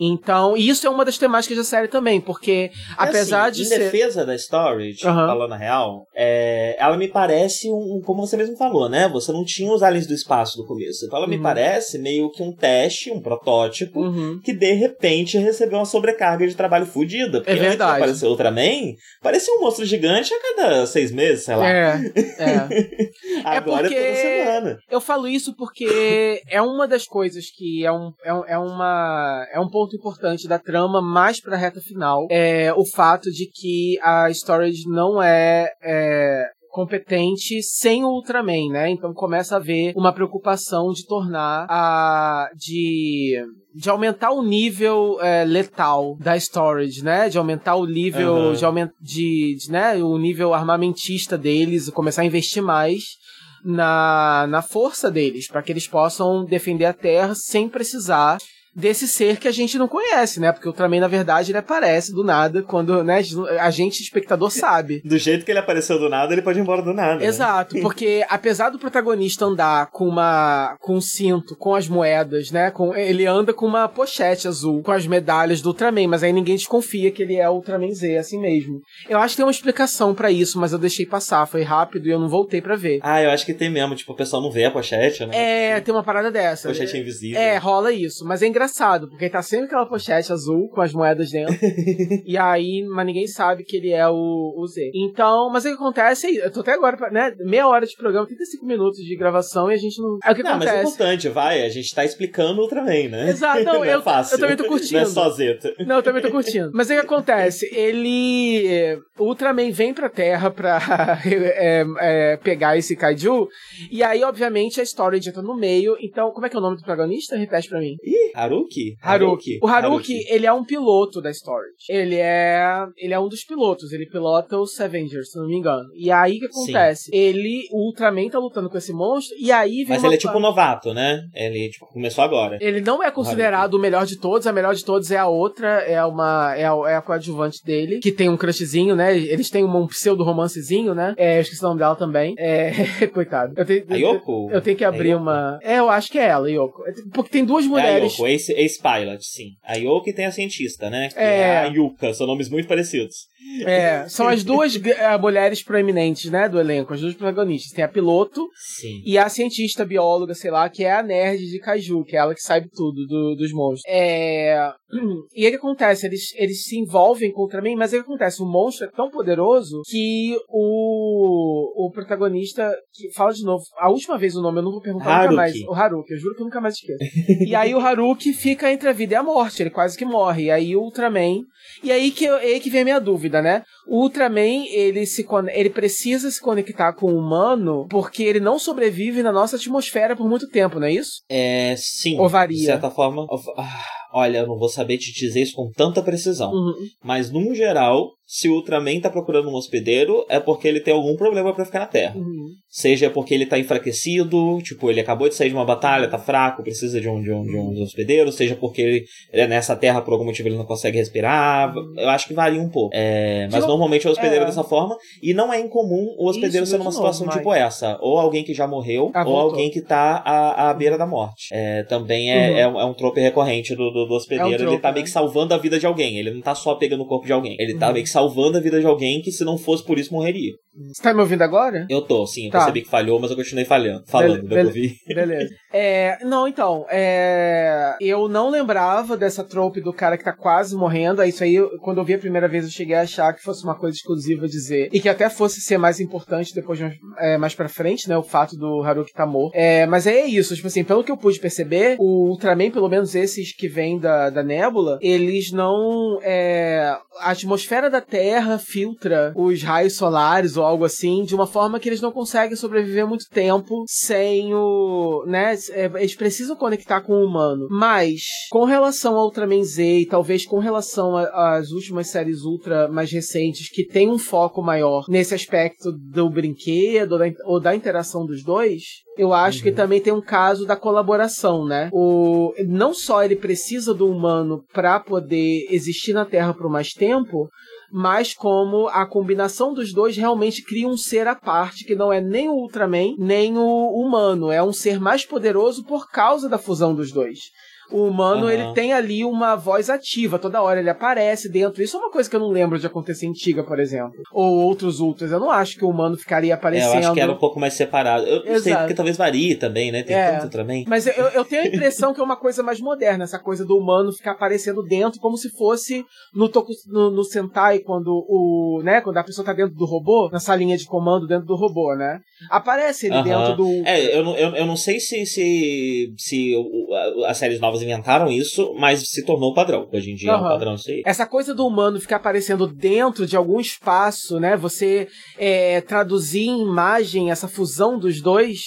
Então, e isso é uma das temáticas da série também, porque apesar assim, de em ser. defesa da Storage, Aham. falando a real, é, ela me parece um, como você mesmo falou, né? Você não tinha os aliens do espaço no começo. Então ela me Uhum. parece meio que um teste, um protótipo, Uhum. que de repente recebeu uma sobrecarga de trabalho fodida. Porque É verdade. aparecer Ultraman, parecia um monstro gigante a cada seis meses, sei lá. É, é. Agora porque- é toda semana. Eu falo isso porque é uma das coisas que é um, é, um- é uma, é um ponto importante da trama mais pra reta final. É o fato de que a Storage não é, é competente sem o Ultraman, né? Então começa a haver uma preocupação de tornar a. de. De aumentar o nível é, letal da storage, né? De aumentar o nível Aham. de, aument, de, de, né? o nível armamentista deles, começar a investir mais na, na força deles, para que eles possam defender a Terra sem precisar desse ser que a gente não conhece, né? Porque o Ultraman, na verdade, ele aparece do nada quando, né, a gente, espectador, sabe. Do jeito que ele apareceu do nada, ele pode ir embora do nada. né? Exato, porque apesar do protagonista andar com uma com um cinto, com as moedas, né? Com, ele anda com uma pochete azul, com as medalhas do Ultraman, mas aí ninguém desconfia que ele é o Ultraman Z, assim mesmo. Eu acho que tem uma explicação pra isso, mas eu deixei passar, foi rápido e eu não voltei pra ver. Ah, eu acho que tem mesmo. Tipo, o pessoal não vê a pochete, né? É, tem uma parada dessa. Pochete invisível. É, rola isso. Mas é engraçado, porque tá sempre aquela pochete azul com as moedas dentro. e aí, mas ninguém sabe que ele é o, o Z. Então, mas o que acontece é. Eu tô até agora, né? Meia hora de programa, 35 minutos de gravação e a gente não. É o que Não, mas é acontece. importante, vai. A gente tá explicando o Ultraman, né? Exato, não, não é eu- fácil. eu também tô curtindo. Não é só Zeta. Não, eu também tô curtindo. Mas o que acontece? Ele. O Ultraman vem pra Terra pra é, é, pegar esse kaiju. E aí, obviamente, a Storage entra no meio. Então, como é que é o nome do protagonista? Repete pra mim. Haruki? Haruki. O Haruki, ele é um piloto da Storage. Ele é, ele é um dos pilotos. Ele pilota os Avengers, se não me engano. E aí o que acontece? Ele, o Ultraman tá lutando com esse monstro e aí vem Mas uma ele é tipo um novato, né? Ele tipo, começou agora. ele não é considerado o melhor de todos, a melhor de todos é a outra, é uma é a, é a coadjuvante dele, que tem um crushzinho, né? Eles têm um, pseudo romancezinho, né? É, eu esqueci o nome dela também. É, coitado. Eu tenho, A Yoko? Eu tenho que abrir Yoko? uma. É, eu acho que é ela, Yoko. Porque tem duas É a mulheres. Yoko, Ace, Ace Pilot, sim. A Yoko e tem a cientista, né? Que É. é a Yuka, são nomes muito parecidos. É, são as duas eh, mulheres proeminentes, né, do elenco, as duas protagonistas. Tem a piloto Sim. e a cientista bióloga, sei lá, que é a nerd de Kaiju, que é ela que sabe tudo do- dos monstros. É... E aí o que acontece? Eles, eles se envolvem com o Ultraman, mas o que acontece? O monstro é tão poderoso que o, o protagonista. Que, fala de novo. A última vez o nome eu não vou perguntar nunca Haruki. mais. O Haruki, eu juro que eu nunca mais esqueço. e aí o Haruki fica entre a vida e a morte, ele quase que morre. E aí o Ultraman. E aí que, aí que vem a minha dúvida, né? O Ultraman, ele, se, ele precisa se conectar com o humano porque ele não sobrevive na nossa atmosfera por muito tempo, não é isso? É, sim. Ou varia? De certa forma. ah, olha, eu não vou saber te dizer isso com tanta precisão. Uhum. Mas, num geral, se o Ultraman tá procurando um hospedeiro, é porque ele tem algum problema pra ficar na Terra. Uhum. Seja porque ele tá enfraquecido, tipo, ele acabou de sair de uma batalha, tá fraco, precisa de um, de um, de um hospedeiro, seja porque ele, ele é nessa terra, por algum motivo, ele não consegue respirar. Eu acho que varia um pouco. É, mas normalmente o hospedeiro é. é dessa forma, e não é incomum o hospedeiro Isso, ser numa novo, situação Mike. tipo essa. Ou alguém que já morreu, Ah, ou voltou. alguém que tá à, à beira da morte. É, também é, Uhum. é, um, é um trope recorrente do, do, do hospedeiro. É um ele trope, tá né? meio que salvando a vida de alguém. Ele não tá só pegando o corpo de alguém. Ele tá Uhum. meio que salvando a vida de alguém que, se não fosse por isso, morreria. Você tá me ouvindo agora? Eu tô, sim, eu Tá. percebi que falhou, mas eu continuei falhando, falando, Bele- ouvir. Beleza. É, não, então, é, eu não lembrava dessa trope do cara que tá quase morrendo. Aí Isso aí, quando eu vi a primeira vez, eu cheguei a achar que fosse uma coisa exclusiva dizer. E que até fosse ser mais importante depois, mais- é, mais pra frente, né? O fato do Haruki tá morto. É, mas é isso, tipo assim, pelo que eu pude perceber, o Ultraman, pelo menos esses que vêm da, da Nébula, eles não. é, a atmosfera da Terra filtra os raios solares ou algo assim, de uma forma que eles não conseguem sobreviver muito tempo sem o. né? é, Eles precisam conectar com o humano. Mas, com relação ao Ultraman Z e talvez com relação a- às últimas séries Ultra mais recentes, que tem um foco maior nesse aspecto do brinquedo ou da, ou da interação dos dois, eu acho que também tem um caso da colaboração, né? O, não só ele precisa do humano para poder existir na Terra por mais tempo, mas como a combinação dos dois realmente cria um ser à parte que não é nem o Ultraman, nem o humano, é um ser mais poderoso por causa da fusão dos dois. O humano, Aham. ele tem ali uma voz ativa, toda hora ele aparece dentro. Isso é uma coisa que eu não lembro de acontecer em Tiga, por exemplo. Ou outros ultras. Eu não acho que o humano ficaria É, aparecendo. eu acho que era um pouco mais separado. Eu não sei, Exato. porque talvez varie também, né? Tem É. tanto também. Mas eu, eu tenho a impressão que é uma coisa mais moderna, essa coisa do humano ficar aparecendo dentro, como se fosse no, toku, no, no Sentai, quando o. né, quando a pessoa tá dentro do robô, na salinha de comando dentro do robô, né? Aparece ele Aham. dentro do. É, eu não, eu, eu não sei se, se, se o- a- as séries novas inventaram isso, mas se tornou padrão. Hoje em dia é um padrão isso aí. Essa coisa do humano ficar aparecendo dentro de algum espaço, né? Você é, traduzir em imagem essa fusão dos dois.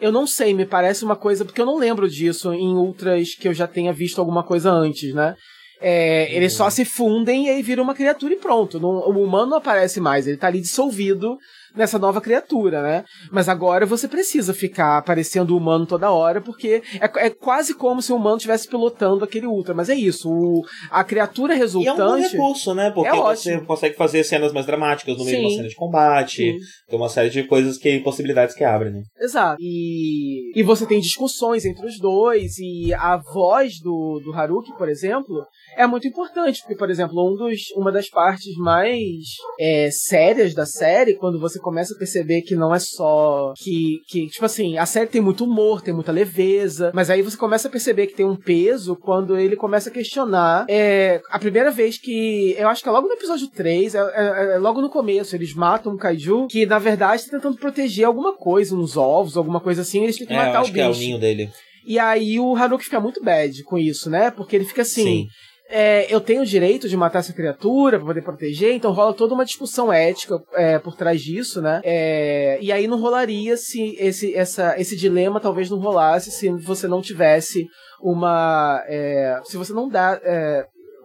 Eu não sei, me parece uma coisa, porque eu não lembro disso em outras que eu já tenha visto alguma coisa antes, né? É, Eles só se fundem e aí vira uma criatura e pronto. Não- o humano não aparece mais, ele tá ali dissolvido nessa nova criatura, né? Mas agora você precisa ficar aparecendo o humano toda hora, porque é, é quase como se o humano estivesse pilotando aquele ultra. Mas é isso, o- a criatura E é um resultante. recurso, né? Porque É você ótimo. consegue fazer cenas mais dramáticas no meio de uma Sim. cena de combate. Sim. Tem uma série de coisas que possibilidades que abrem, né? Exato. E, e você tem discussões entre os dois, e a voz do, do Haruki, por exemplo, é muito importante, porque, por exemplo, um dos, uma das partes mais é, sérias da série, quando você começa a perceber que não é só que, que, tipo assim, a série tem muito humor, tem muita leveza, mas aí você começa a perceber que tem um peso quando ele começa a questionar. É, a primeira vez que, eu acho que é logo no episódio 3, é, é- é logo no começo, eles matam um kaiju que, na verdade, tá tentando proteger alguma coisa, uns ovos, alguma coisa assim, eles têm que É, matar acho o que é o bicho. ninho dele. E aí o Haruki fica muito bad com isso, né? Porque ele fica assim. Sim. É, eu tenho o direito de matar essa criatura pra poder proteger, então rola toda uma discussão ética é, por trás disso, né? É, e aí não rolaria se esse, essa, esse dilema talvez não rolasse se você não tivesse uma. é, se você não dá.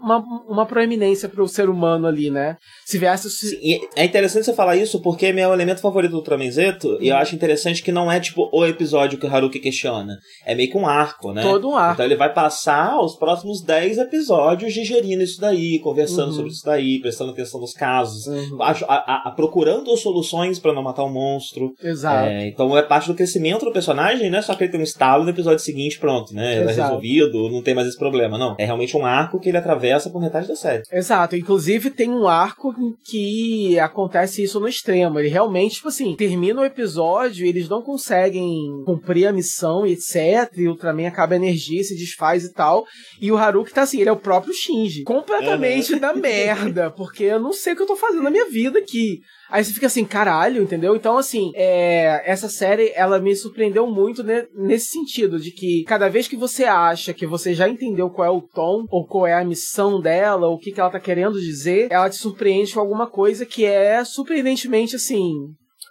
É, uma, uma proeminência pro ser humano ali, né? Se viesse. Sim, e é interessante você falar isso porque é meu elemento favorito do Ultraman Zeto e eu acho interessante que não é tipo o episódio que o Haruki questiona. É meio que um arco, né? Todo um arco. Então ele vai passar os próximos 10 episódios digerindo isso daí, conversando Uhum. sobre isso daí, prestando atenção nos casos, Uhum. a- a- a- procurando soluções pra não matar o monstro. Exato. É, então é parte do crescimento do personagem, não é só que ele tem um estalo no episódio seguinte, pronto, né? Tá Exato. resolvido, não tem mais esse problema, não. É realmente um arco que ele atravessa por metade da série. Exato, inclusive tem um arco em que acontece isso no extremo. Ele realmente, tipo assim, termina o episódio eles não conseguem cumprir a missão e etc. E o Ultraman acaba a energia, se desfaz e tal. E o Haruki tá assim, ele é o próprio Shinji. Completamente na merda, porque eu não sei o que eu tô fazendo na minha vida aqui. Aí você fica assim, caralho, entendeu? Então, assim, é, essa série, ela me surpreendeu muito ne- nesse sentido, de que cada vez que você acha que você já entendeu qual é o tom, ou qual é a missão dela, ou o que, que ela tá querendo dizer, ela te surpreende com alguma coisa que é surpreendentemente, assim,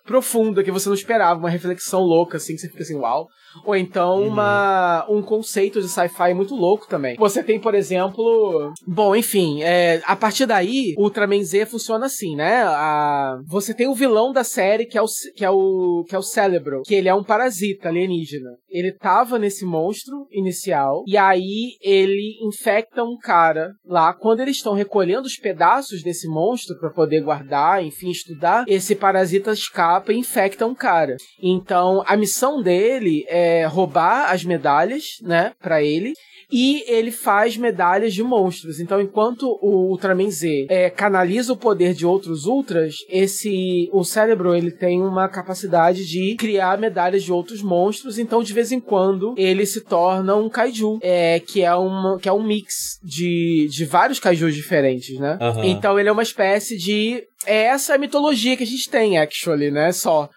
profunda, que você não esperava, uma reflexão louca, assim, que você fica assim, uau. Ou então uma, um conceito de sci-fi muito louco também. Você tem, por exemplo. Bom, enfim, é, a partir daí, o Ultraman Z funciona assim, né? A, você tem o vilão da série, que é o, que é o, que é o Cérebro, que ele é um parasita alienígena. Ele tava nesse monstro inicial, e aí ele infecta um cara lá. Quando eles estão recolhendo os pedaços desse monstro para poder guardar, enfim, estudar, esse parasita escapa e infecta um cara. Então, a missão dele é roubar as medalhas, né, para ele. E ele faz medalhas de monstros. Então, enquanto o Ultraman Z é, canaliza o poder de outros Ultras, esse o cérebro ele tem uma capacidade de criar medalhas de outros monstros. Então, de vez em quando, ele se torna um kaiju, é, que é uma que é um mix de, de vários kaijus diferentes, né? Aham. Então, ele é uma espécie de é essa a mitologia que a gente tem, actually, né? Só.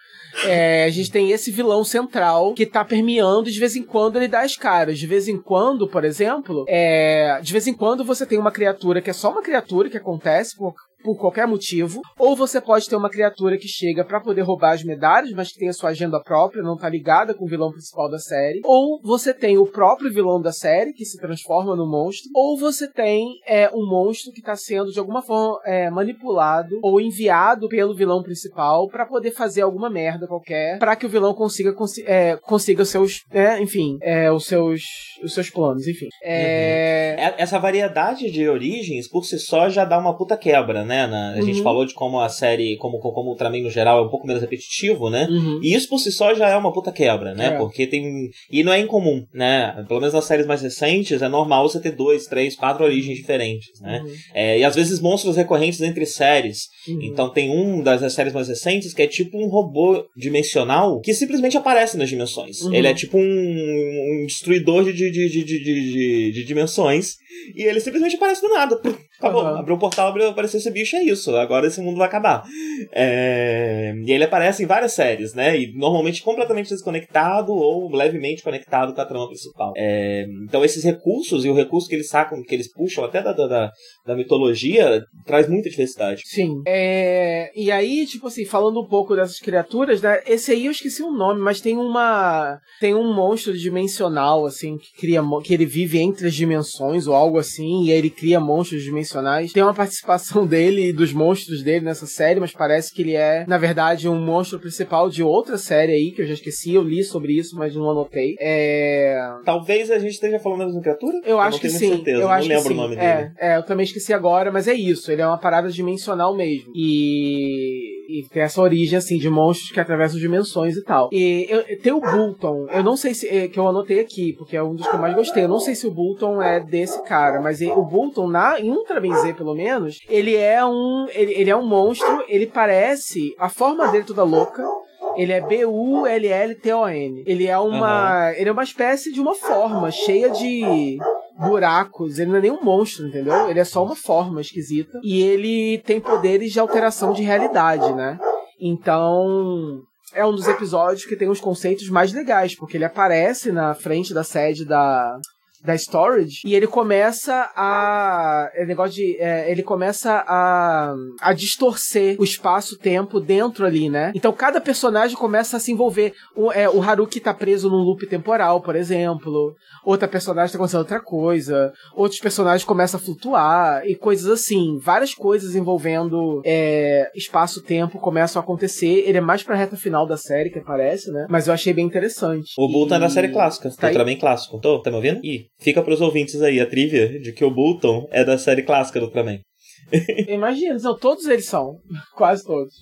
É, a gente tem esse vilão central que tá permeando de vez em quando ele dá as caras. De vez em quando, por exemplo, é, de vez em quando você tem uma criatura que é só uma criatura que acontece por, por qualquer motivo, ou você pode ter uma criatura que chega pra poder roubar as medalhas, mas que tem a sua agenda própria, não tá ligada com o vilão principal da série, ou você tem o próprio vilão da série que se transforma no monstro, ou você tem é, um monstro que tá sendo de alguma forma é, manipulado ou enviado pelo vilão principal pra poder fazer alguma merda qualquer, pra que o vilão consiga consi- é, consiga os seus, é, enfim, os seus os seus planos, enfim. É, É- Essa variedade de origens, por si só, já dá uma puta quebra, né? Na, a gente Uhum. falou de como a série, como, como o Ultraman no geral é um pouco menos repetitivo, né? Uhum. E isso por si só já é uma puta quebra, né? É. Porque tem. E não é incomum, né? Pelo menos nas séries mais recentes, é normal você ter dois, três, quatro origens diferentes, né? Uhum. É, e às vezes monstros recorrentes entre séries. Uhum. Então tem um das séries mais recentes que é tipo um robô dimensional que simplesmente aparece nas dimensões. Uhum. Ele é tipo um, um destruidor de, de, de, de, de, de- de dimensões. E ele simplesmente aparece do nada. Acabou. Uhum. Abriu o portal, abriu, apareceu esse bicho, é isso. Agora esse mundo vai acabar. É, E ele aparece em várias séries, né? E normalmente completamente desconectado ou levemente conectado com a trama principal. É, Então esses recursos e o recurso que eles sacam, que eles puxam até da, da, da, mitologia, traz muita diversidade. Sim. É, e aí, tipo assim, falando um pouco dessas criaturas, né? Esse aí eu esqueci o nome, mas tem uma. Tem um monstro dimensional, assim, que cria. que ele vive entre as dimensões ou algo assim, e aí ele cria monstros dimensionais. Tem uma participação dele e dos monstros dele nessa série, mas parece que ele é, na verdade, um monstro principal de outra série aí, que eu já esqueci, eu li sobre isso, mas não anotei. É. Talvez a gente esteja falando da mesma criatura? Eu acho não que sim. certeza, eu não acho lembro que sim. o nome é, dele. É, eu também esqueci agora, mas é isso. Ele é uma parada dimensional mesmo. E, e tem essa origem, assim, de monstros que atravessam dimensões e tal. E eu, tem o Bolton. Eu não sei se. é, que eu anotei aqui, porque é um dos que eu mais gostei. Eu não sei se o Bolton é desse cara, mas e- o Bolton, na, em Ultraman Z, pelo menos, ele é um. Ele, ele é um monstro, ele parece. A forma dele toda louca. Ele é B-U-L-L-T-O-N. Ele é uma. Ele é uma espécie de uma forma cheia de buracos. Ele não é nem um monstro, entendeu? Ele é só uma forma esquisita. E ele tem poderes de alteração de realidade, né? Então. É um dos episódios que tem os conceitos mais legais, porque ele aparece na frente da sede da, da Storage e ele começa a. É negócio de. é, ele começa a. a distorcer o espaço-tempo dentro ali, né? Então cada personagem começa a se envolver. O, é, o Haruki tá preso num loop temporal, por exemplo. Outra personagem tá acontecendo outra coisa. Outros personagens começam a flutuar e coisas assim. Várias coisas envolvendo é, espaço-tempo começam a acontecer. Ele é mais pra reta final da série que aparece, né? Mas eu achei bem interessante. O é da E- série clássica, Tá aí? Ultraman clássico. Tô, tá me ouvindo? Ih, fica pros ouvintes aí a trivia de que o Bolton é da série clássica do Ultraman. Imagina, não, todos eles são. Quase todos.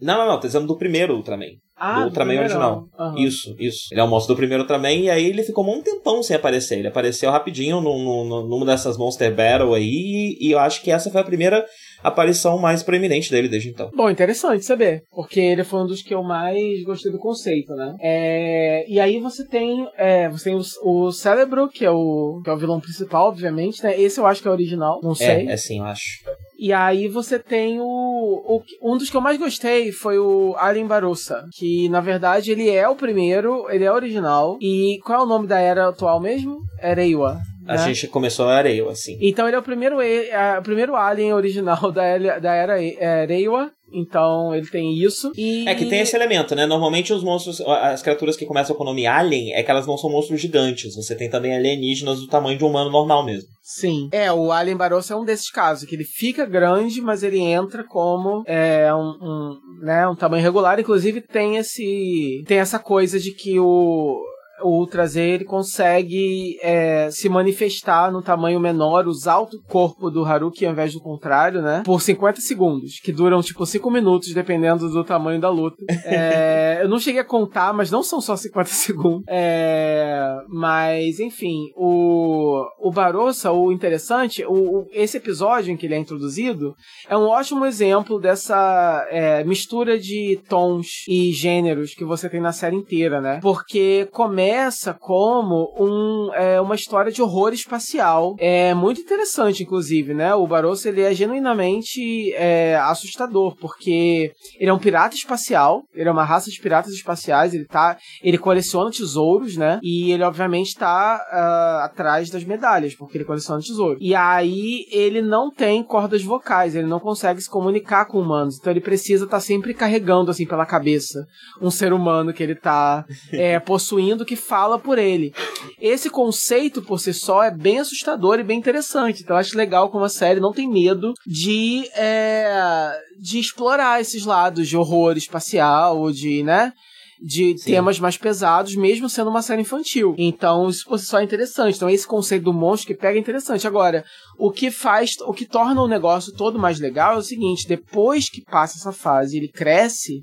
Não, não, não, tô dizendo do primeiro Ultraman. Ah, do Ultraman primeiro original. Aham. Isso, isso. Ele é o monstro do primeiro Ultraman e aí ele ficou um tempão sem aparecer. Ele apareceu rapidinho num, num, numa dessas Monster Battle aí e eu acho que essa foi a primeira aparição mais proeminente dele desde então. Bom, interessante saber, porque ele foi um dos que eu mais gostei do conceito, né? É, e aí você tem, é, você tem o, o Cérebro, que é o, que é o vilão principal, obviamente, né? Esse eu acho que é o original, não sei. É, é sim, eu acho. E aí você tem o, o- Um dos que eu mais gostei foi o Alien Barussa. Que na verdade ele é o primeiro, ele é original. E qual é o nome da era atual mesmo? Era Iwa. A né? gente começou a areia, assim. Então ele é o primeiro, a- o primeiro Alien original da, era- da era é, Reiwa. Então ele tem isso. E... É que tem esse elemento, né? Normalmente os monstros, as criaturas que começam com o nome Alien, é que elas não são monstros gigantes. Você tem também alienígenas do tamanho de um humano normal mesmo. Sim. É, o Alien Barossa é um desses casos, que ele fica grande, mas ele entra como é, um, um, né, um tamanho regular. Inclusive tem esse. Tem essa coisa de que o. O Z ele consegue é, se manifestar no tamanho menor, usar o corpo do Haruki ao invés do contrário, né? Por 50 segundos, que duram tipo 5 minutos, dependendo do tamanho da luta. É, eu não cheguei a contar, mas não são só 50 segundos. É, mas, enfim, o, o Barossa, o interessante, o, o- esse episódio em que ele é introduzido, é um ótimo exemplo dessa é, mistura de tons e gêneros que você tem na série inteira, né? Porque começa como um, é, uma história de horror espacial. É muito interessante, inclusive, né? O Barossa, ele é genuinamente é, assustador, porque ele é um pirata espacial, ele é uma raça de piratas espaciais, ele tá, ele coleciona tesouros, né? E ele obviamente tá ah, atrás das medalhas, porque ele coleciona tesouro. E aí ele não tem cordas vocais, ele não consegue se comunicar com humanos, então ele precisa estar sempre carregando assim pela cabeça um ser humano que ele tá é, possuindo que fala por ele. Esse conceito por si só é bem assustador e bem interessante. Então eu acho legal como a série não tem medo de é, de explorar esses lados de horror espacial, de, né? de Sim. temas mais pesados, mesmo sendo uma série infantil. Então, isso por si só é interessante. Então, esse conceito do monstro que pega é interessante. Agora, o que faz, o que torna o negócio todo mais legal é o seguinte: depois que passa essa fase, ele cresce.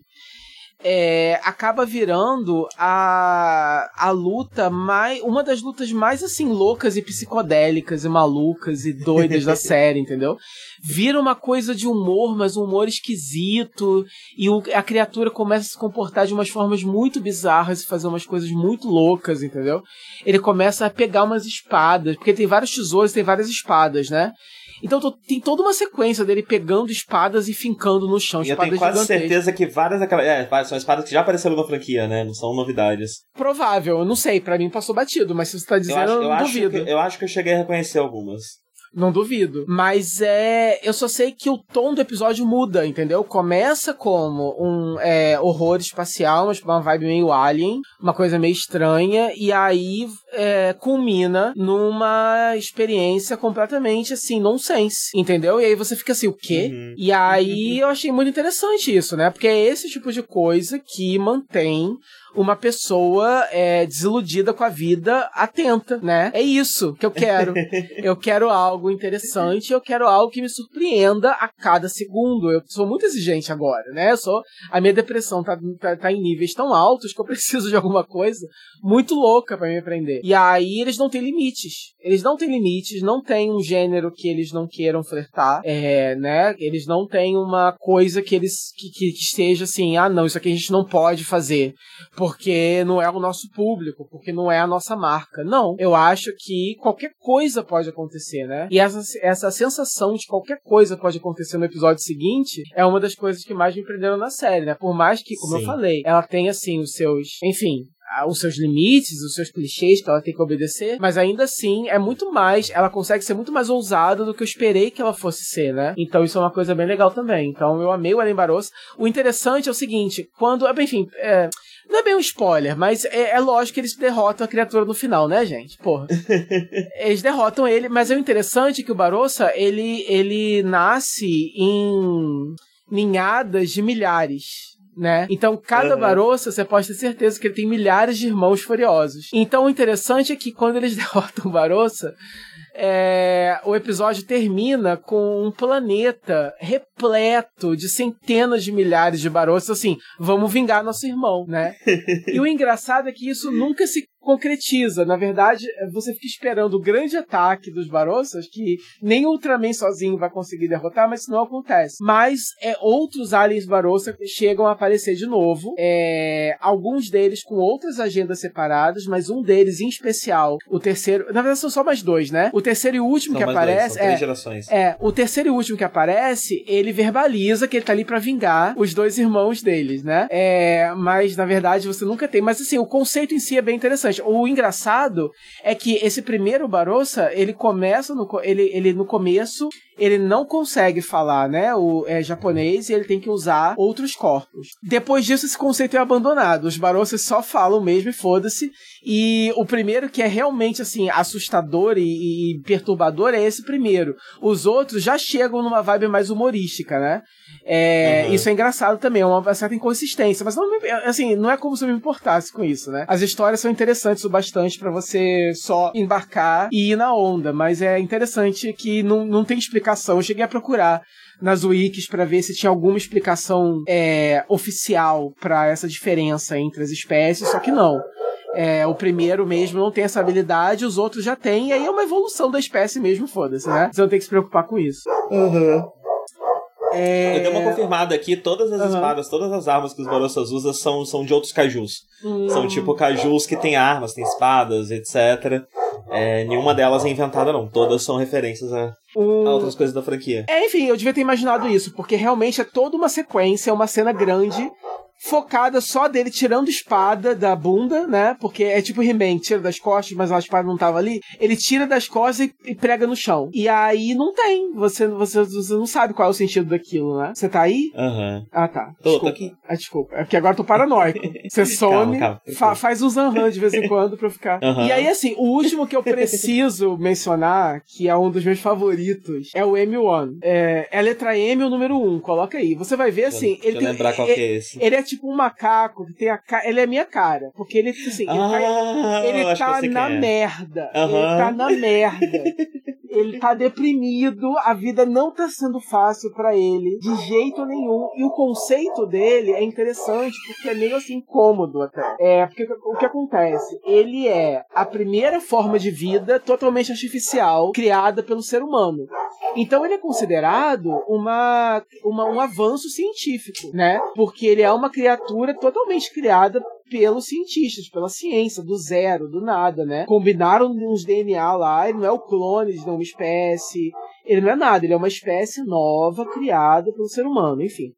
É, acaba virando a, a luta mais. Uma das lutas mais assim, loucas e psicodélicas e malucas e doidas da série, entendeu? Vira uma coisa de humor, mas um humor esquisito. E o- a criatura começa a se comportar de umas formas muito bizarras e fazer umas coisas muito loucas, entendeu? Ele começa a pegar umas espadas, porque tem vários tesouros, tem várias espadas, né? Então to- tem toda uma sequência dele pegando espadas e fincando no chão, E eu tenho quase certeza que várias daquelas. É, são espadas que já apareceram na franquia, né? Não são novidades. Provável, eu não sei, pra mim passou batido, mas se você tá Eu dizendo, acho, eu, eu, não acho duvido. que, eu acho que eu cheguei a reconhecer algumas. Não duvido. Mas é. Eu só sei que o tom do episódio muda, entendeu? Começa como um é, horror espacial, mas uma vibe meio alien, uma coisa meio estranha, e aí é, culmina numa experiência completamente assim, nonsense, entendeu? E aí você fica assim, o quê? Uhum. E aí eu achei muito interessante isso, né? Porque é esse tipo de coisa que mantém uma pessoa é, desiludida com a vida atenta, né? É isso que eu quero. eu quero algo interessante, eu quero algo que me surpreenda a cada segundo. Eu sou muito exigente agora, né? Eu sou, a minha depressão tá, tá, tá em níveis tão altos que eu preciso de alguma coisa muito louca pra me aprender. E aí eles não têm limites. Eles não têm limites, não tem um gênero que eles não queiram flertar, é, né? Eles não têm uma coisa que eles que, que, que esteja assim, ah, não, isso aqui a gente não pode fazer porque não é o nosso público, porque não é a nossa marca. Não, eu acho que qualquer coisa pode acontecer, né? E essa, essa sensação de qualquer coisa pode acontecer no episódio seguinte é uma das coisas que mais me prenderam na série, né? Por mais que, como Sim. eu falei, ela tenha assim os seus, enfim, os seus limites, os seus clichês que ela tem que obedecer, mas ainda assim é muito mais, ela consegue ser muito mais ousada do que eu esperei que ela fosse ser, né? Então isso é uma coisa bem legal também. Então eu amei o Ellen Barroso. O interessante é o seguinte, quando, enfim, é, não é bem um spoiler, mas é, é lógico que eles derrotam a criatura no final, né, gente? Porra. eles derrotam ele, mas é o interessante que o Barossa, ele, ele nasce em ninhadas de milhares. Né? Então, cada Uhum. Barossa, você pode ter certeza que ele tem milhares de irmãos furiosos. Então, o interessante é que quando eles derrotam o Barossa, é, o episódio termina com um planeta repleto de centenas de milhares de Barossas, assim, vamos vingar nosso irmão, né? e o engraçado é que isso nunca se concretiza. Na verdade, você fica esperando o grande ataque dos Barossas, que nem o Ultraman sozinho vai conseguir derrotar, mas isso não acontece. Mas é, outros aliens Barossa chegam a aparecer de novo, é, alguns deles com outras agendas separadas, mas um deles em especial, o terceiro, na verdade são só mais dois, né? O terceiro e último São que dois, aparece são três é gerações. é, o terceiro e último que aparece, ele verbaliza que ele tá ali pra vingar os dois irmãos deles, né? É, mas na verdade você nunca tem. Mas assim, o conceito em si é bem interessante. O engraçado é que esse primeiro Barossa, ele começa no, ele, ele no começo, ele não consegue falar, né, o é, japonês e ele tem que usar outros corpos. Depois disso, esse conceito é abandonado. Os Barossas só falam mesmo e foda-se. E o primeiro que é realmente, assim, assustador e, e perturbador é esse primeiro. Os outros já chegam numa vibe mais humorística, né? É, Uhum. Isso é engraçado também, é uma certa inconsistência, mas não, assim, não é como se eu me importasse com isso, né? As histórias são interessantes o bastante pra você só embarcar e ir na onda, mas é interessante que não, não tem explicação. Eu cheguei a procurar nas wikis pra ver se tinha alguma explicação é, oficial pra essa diferença entre as espécies, só que não. É, o primeiro mesmo não tem essa habilidade, os outros já têm, e aí é uma evolução da espécie mesmo, foda-se, né? Você não tem que se preocupar com isso. É... Eu dei uma confirmada aqui, todas as Aham. espadas, todas as armas que os Barossas usam são, são de outros cajus. Hum. São tipo cajus que tem armas, tem espadas, etc. É, nenhuma delas é inventada, não. Todas são referências a, a outras coisas da franquia. É, enfim, eu devia ter imaginado isso, porque realmente é toda uma sequência, é uma cena grande, focada só dele tirando espada da bunda, né? Porque é tipo He-Man, tira das costas, mas a espada não tava ali. Ele tira das costas e, e prega no chão. E aí não tem. Você, você, você não sabe qual é o sentido daquilo, né? Você tá aí? Aham. Ah, tá. Tô, tô Desculpa. aqui. Ah, desculpa. É porque agora eu tô paranoico. Você some, calma, fa- faz uns aham de vez em quando pra eu ficar. Aham. E aí, assim, o último que eu preciso mencionar, que é um dos meus favoritos, é o M1. É, é a letra M, o número 1. Coloca aí. Você vai ver, assim, Deixa ele eu tem. lembrar qual é- que é esse. Ele é tipo um macaco que tem a cara. Ele é minha cara. Porque ele, assim, ele Ah, tá, ele eu acho que eu tá na é. merda. Ele Aham. tá na merda. ele tá deprimido, a vida não tá sendo fácil pra ele, de jeito nenhum. E o conceito dele é interessante, porque é meio assim cômodo até. É, porque o que acontece? Ele é a primeira forma de vida totalmente artificial criada pelo ser humano. Então ele é considerado uma, uma- um avanço científico, né? Porque ele é uma criatura totalmente criada pelos cientistas, pela ciência, do zero, do nada, né? Combinaram uns DNA lá, ele não é o clone de nenhuma espécie, ele não é nada, ele é uma espécie nova criada pelo ser humano, enfim.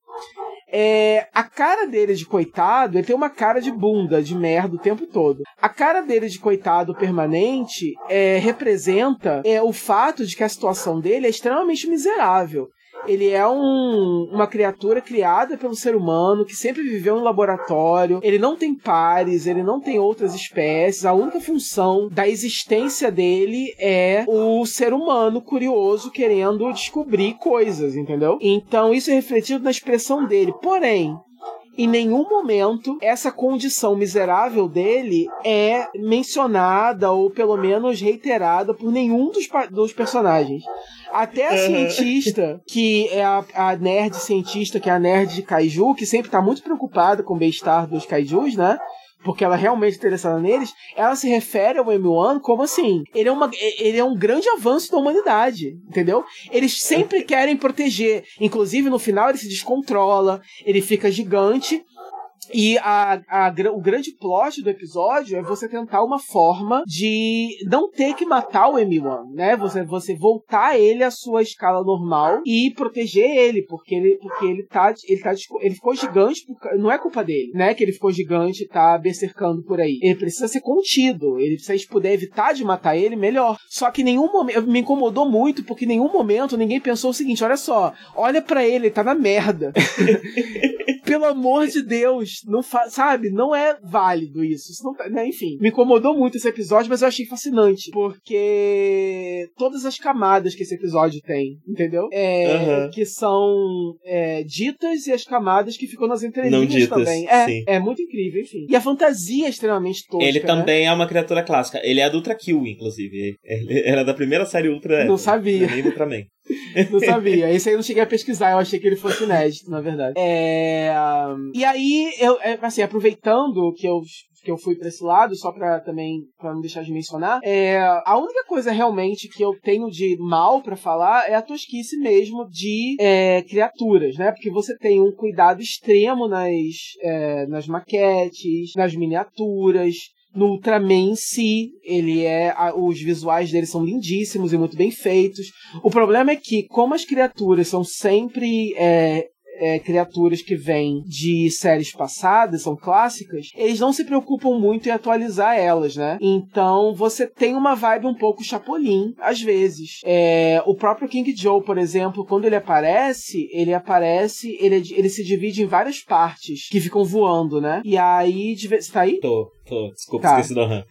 É, a cara dele de coitado, ele tem uma cara de bunda, de merda o tempo todo. A cara dele de coitado permanente é, representa é, o fato de que a situação dele é extremamente miserável. Ele é um- uma criatura criada pelo ser humano que sempre viveu no laboratório. Ele não tem pares, ele não tem outras espécies. A única função da existência dele é o ser humano curioso querendo descobrir coisas, entendeu? Então isso é refletido na expressão dele. Porém, em nenhum momento essa condição miserável dele é mencionada ou pelo menos reiterada por nenhum dos, dos personagens. Até a cientista, que é a, a nerd cientista, que é a nerd de kaiju, que sempre tá muito preocupada com o bem-estar dos kaijus, né? Porque ela é realmente interessada neles, ela se refere ao M1 como assim: ele é, uma, ele é um grande avanço da humanidade, entendeu? Eles sempre querem proteger. Inclusive, no final, ele se descontrola, ele fica gigante. E a, a o grande plot do episódio é você tentar uma forma de não ter que matar o M1, né? Você, você voltar ele à sua escala normal e proteger ele, porque ele, porque ele tá, ele tá, ele ficou gigante, não é culpa dele, né? Que ele ficou gigante e tá bersercando por aí. Ele precisa ser contido, ele, se a gente puder evitar de matar ele, melhor. Só que nenhum momento, me incomodou muito, porque em nenhum momento ninguém pensou o seguinte, olha só, olha pra ele, ele tá na merda. Pelo amor de Deus, não fa sabe? Não é válido isso. isso não tá- né? Enfim, me incomodou muito esse episódio, mas eu achei fascinante. Porque todas as camadas que esse episódio tem, entendeu? É, Aham. Que são é, ditas e as camadas que ficam nas Não entrelinhas ditas, também. É, sim. é muito incrível, enfim. E a fantasia é extremamente tosca. Ele né? também é uma criatura clássica. Ele é do Ultra Kill, inclusive. Ele era da primeira série Ultra. Não sabia. Nem do Ultraman. Não sabia. Esse aí eu não cheguei a pesquisar, eu achei que ele fosse inédito, na verdade. É... E aí, eu, é, assim, aproveitando que eu, que eu fui pra esse lado, só pra também, pra não deixar de mencionar, é... a única coisa realmente que eu tenho de mal pra falar é a tosquice mesmo de é, criaturas, né? Porque você tem um cuidado extremo nas, é, nas maquetes, nas miniaturas, no Ultraman em si, ele é. os visuais dele são lindíssimos e muito bem feitos. O problema é que, como as criaturas são sempre. é, é, criaturas que vêm de séries passadas, são clássicas, eles não se preocupam muito em atualizar elas, né? Então você tem uma vibe um pouco Chapolin, às vezes. É, o próprio King Joe, por exemplo, quando ele aparece, ele aparece, ele, ele se divide em várias partes que ficam voando, né? E aí. Você tá aí? Tô, tô. Desculpa, Tá. esqueci do Han.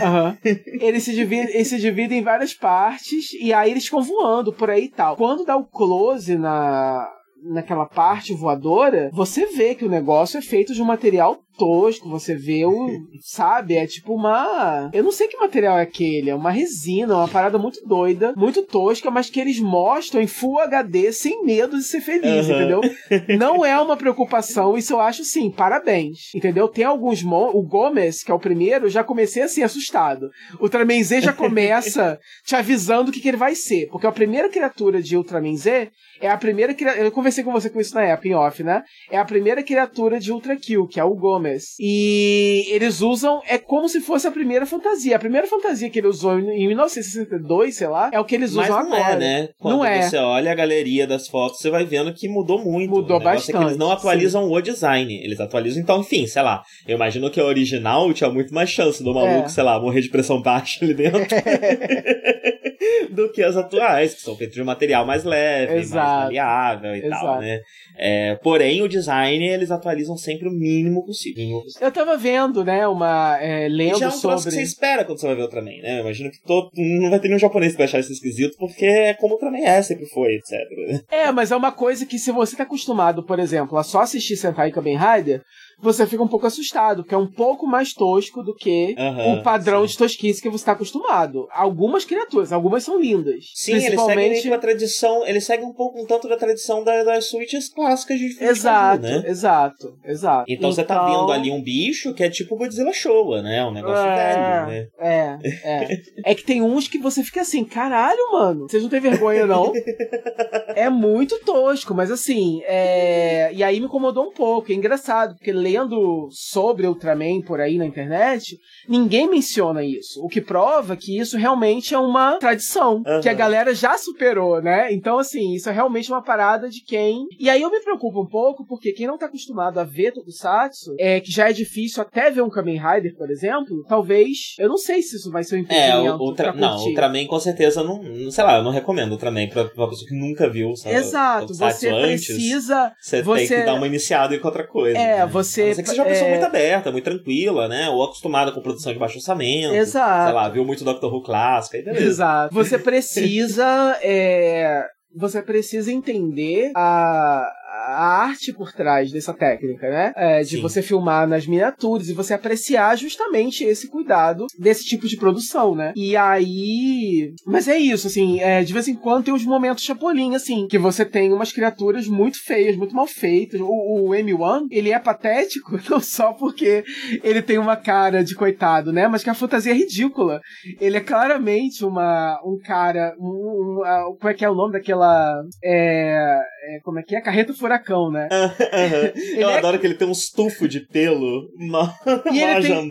Aham. Ele se divide, ele se divide em várias partes e aí eles ficam voando por aí e tal. Quando dá o close na naquela parte voadora, você vê que o negócio é feito de um material tosco, você vê o, sabe, é tipo uma, eu não sei que material é aquele, é uma resina, uma parada muito doida, muito tosca, mas que eles mostram em Full HD sem medo de ser feliz, Aham. entendeu? Não é uma preocupação, isso eu acho sim, parabéns. Entendeu? Tem alguns mon o Gomes, que é o primeiro, já comecei assim assustado. O Ultraman Z já começa te avisando o que, que ele vai ser, porque a primeira criatura de Ultraman Z é a primeira criatura, eu conversei com você com isso na época em off, né? É a primeira criatura de Ultra Kill, que é o Gomes. E eles usam é como se fosse a primeira fantasia. A primeira fantasia que ele usou em 1962, sei lá, é o que eles Mas usam não agora. é, né? Quando Não é. você olha a galeria das fotos, você vai vendo que mudou muito. Mudou negócio É que eles bastante, não atualizam o design. Eles atualizam, então, enfim, sei lá. Eu imagino que a original tinha muito mais chance do maluco, É. sei lá, morrer de pressão baixa ali dentro. do que as atuais, que são feitas de um material mais leve, Exato. mais maleável e Exato. tal, né? É, porém, o design eles atualizam sempre o mínimo possível. Mínimo possível. Eu tava vendo, né, uma. é, E lendo já é um troço sobre. que você espera quando você vai ver Ultraman, né? Eu imagino que todo, não vai ter nenhum japonês que vai achar isso esquisito, porque é como o Ultraman é, sempre foi, etc. É, mas é uma coisa que se você tá acostumado, por exemplo, a só assistir Sentai Kamen Rider, você fica um pouco assustado, porque é um pouco mais tosco do que Aham, o padrão sim. de tosquice que você tá acostumado. Algumas criaturas, algumas são lindas. Sim, eles seguem principalmente... meio que uma tradição, eles seguem um pouco um tanto da tradição da- das suítes clássicas de filme de Exato, kaiju, né? exato, exato. Então, você tá vendo ali um bicho que é tipo Godzilla Showa, né? Um negócio velho, né? É, é. É que tem uns que você fica assim, caralho, mano, vocês não têm vergonha, não? é muito tosco, mas assim, é... e aí me incomodou um pouco. É engraçado, porque lendo sobre Ultraman por aí na internet, ninguém menciona isso. O que prova que isso realmente é uma tradição, Aham. que a galera já superou, né? Então, assim, isso é realmente uma parada de quem. E aí eu me preocupo um pouco, porque quem não tá acostumado a ver Tokusatsu, é que já é difícil até ver um Kamen Rider, por exemplo, talvez. Eu não sei se isso vai ser um É, impedimento. Ultra, pra não. Ultraman com certeza não, não- sei lá, eu não recomendo Ultraman pra, pra pessoa que nunca viu, sabe? Exato, Tokusatsu você antes, precisa. Você, você- tem que dar uma iniciada em outra coisa. É, né? você- Não ser que seja uma pessoa é- muito aberta, muito tranquila, né? Ou acostumada com produção de baixo orçamento. Exato. Sei lá, viu muito Doctor Who clássica, aí beleza. Exato. Você precisa. é, Você precisa entender a, a arte por trás dessa técnica, né? É, de Sim. você filmar nas miniaturas e você apreciar justamente esse cuidado desse tipo de produção, né? E aí. Mas é isso, assim, é, de vez em quando tem uns momentos chapolim, assim, que você tem umas criaturas muito feias, muito mal feitas. O, o M1, ele é patético não só porque ele tem uma cara de coitado, né? Mas que a fantasia é ridícula. Ele é claramente uma, um cara. Um, um, como é que é o nome daquela. É, é, como é que é? Carreta Furacão, né? Aham. Eu é- adoro que ele tem um estufo de pelo mal, E tem-.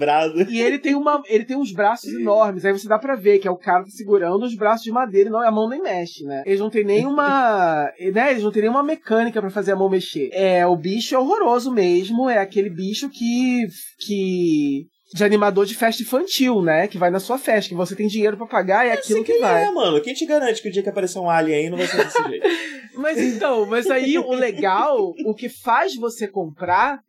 E ele tem, uma, ele tem uns braços enormes. Aí você dá pra ver que é o cara segurando os braços de madeira e não, a mão nem mexe, né? Eles não tem nenhuma. né? Eles não tem nenhuma mecânica pra fazer a mão mexer. É, o bicho é horroroso mesmo. É aquele bicho que. que de animador de festa infantil, né? Que vai na sua festa, que você tem dinheiro pra pagar é aquilo Assim que vai. É, mano. Quem te garante que o dia que aparecer um alien aí não vai ser desse jeito? Mas então, mas aí o legal, o que faz você comprar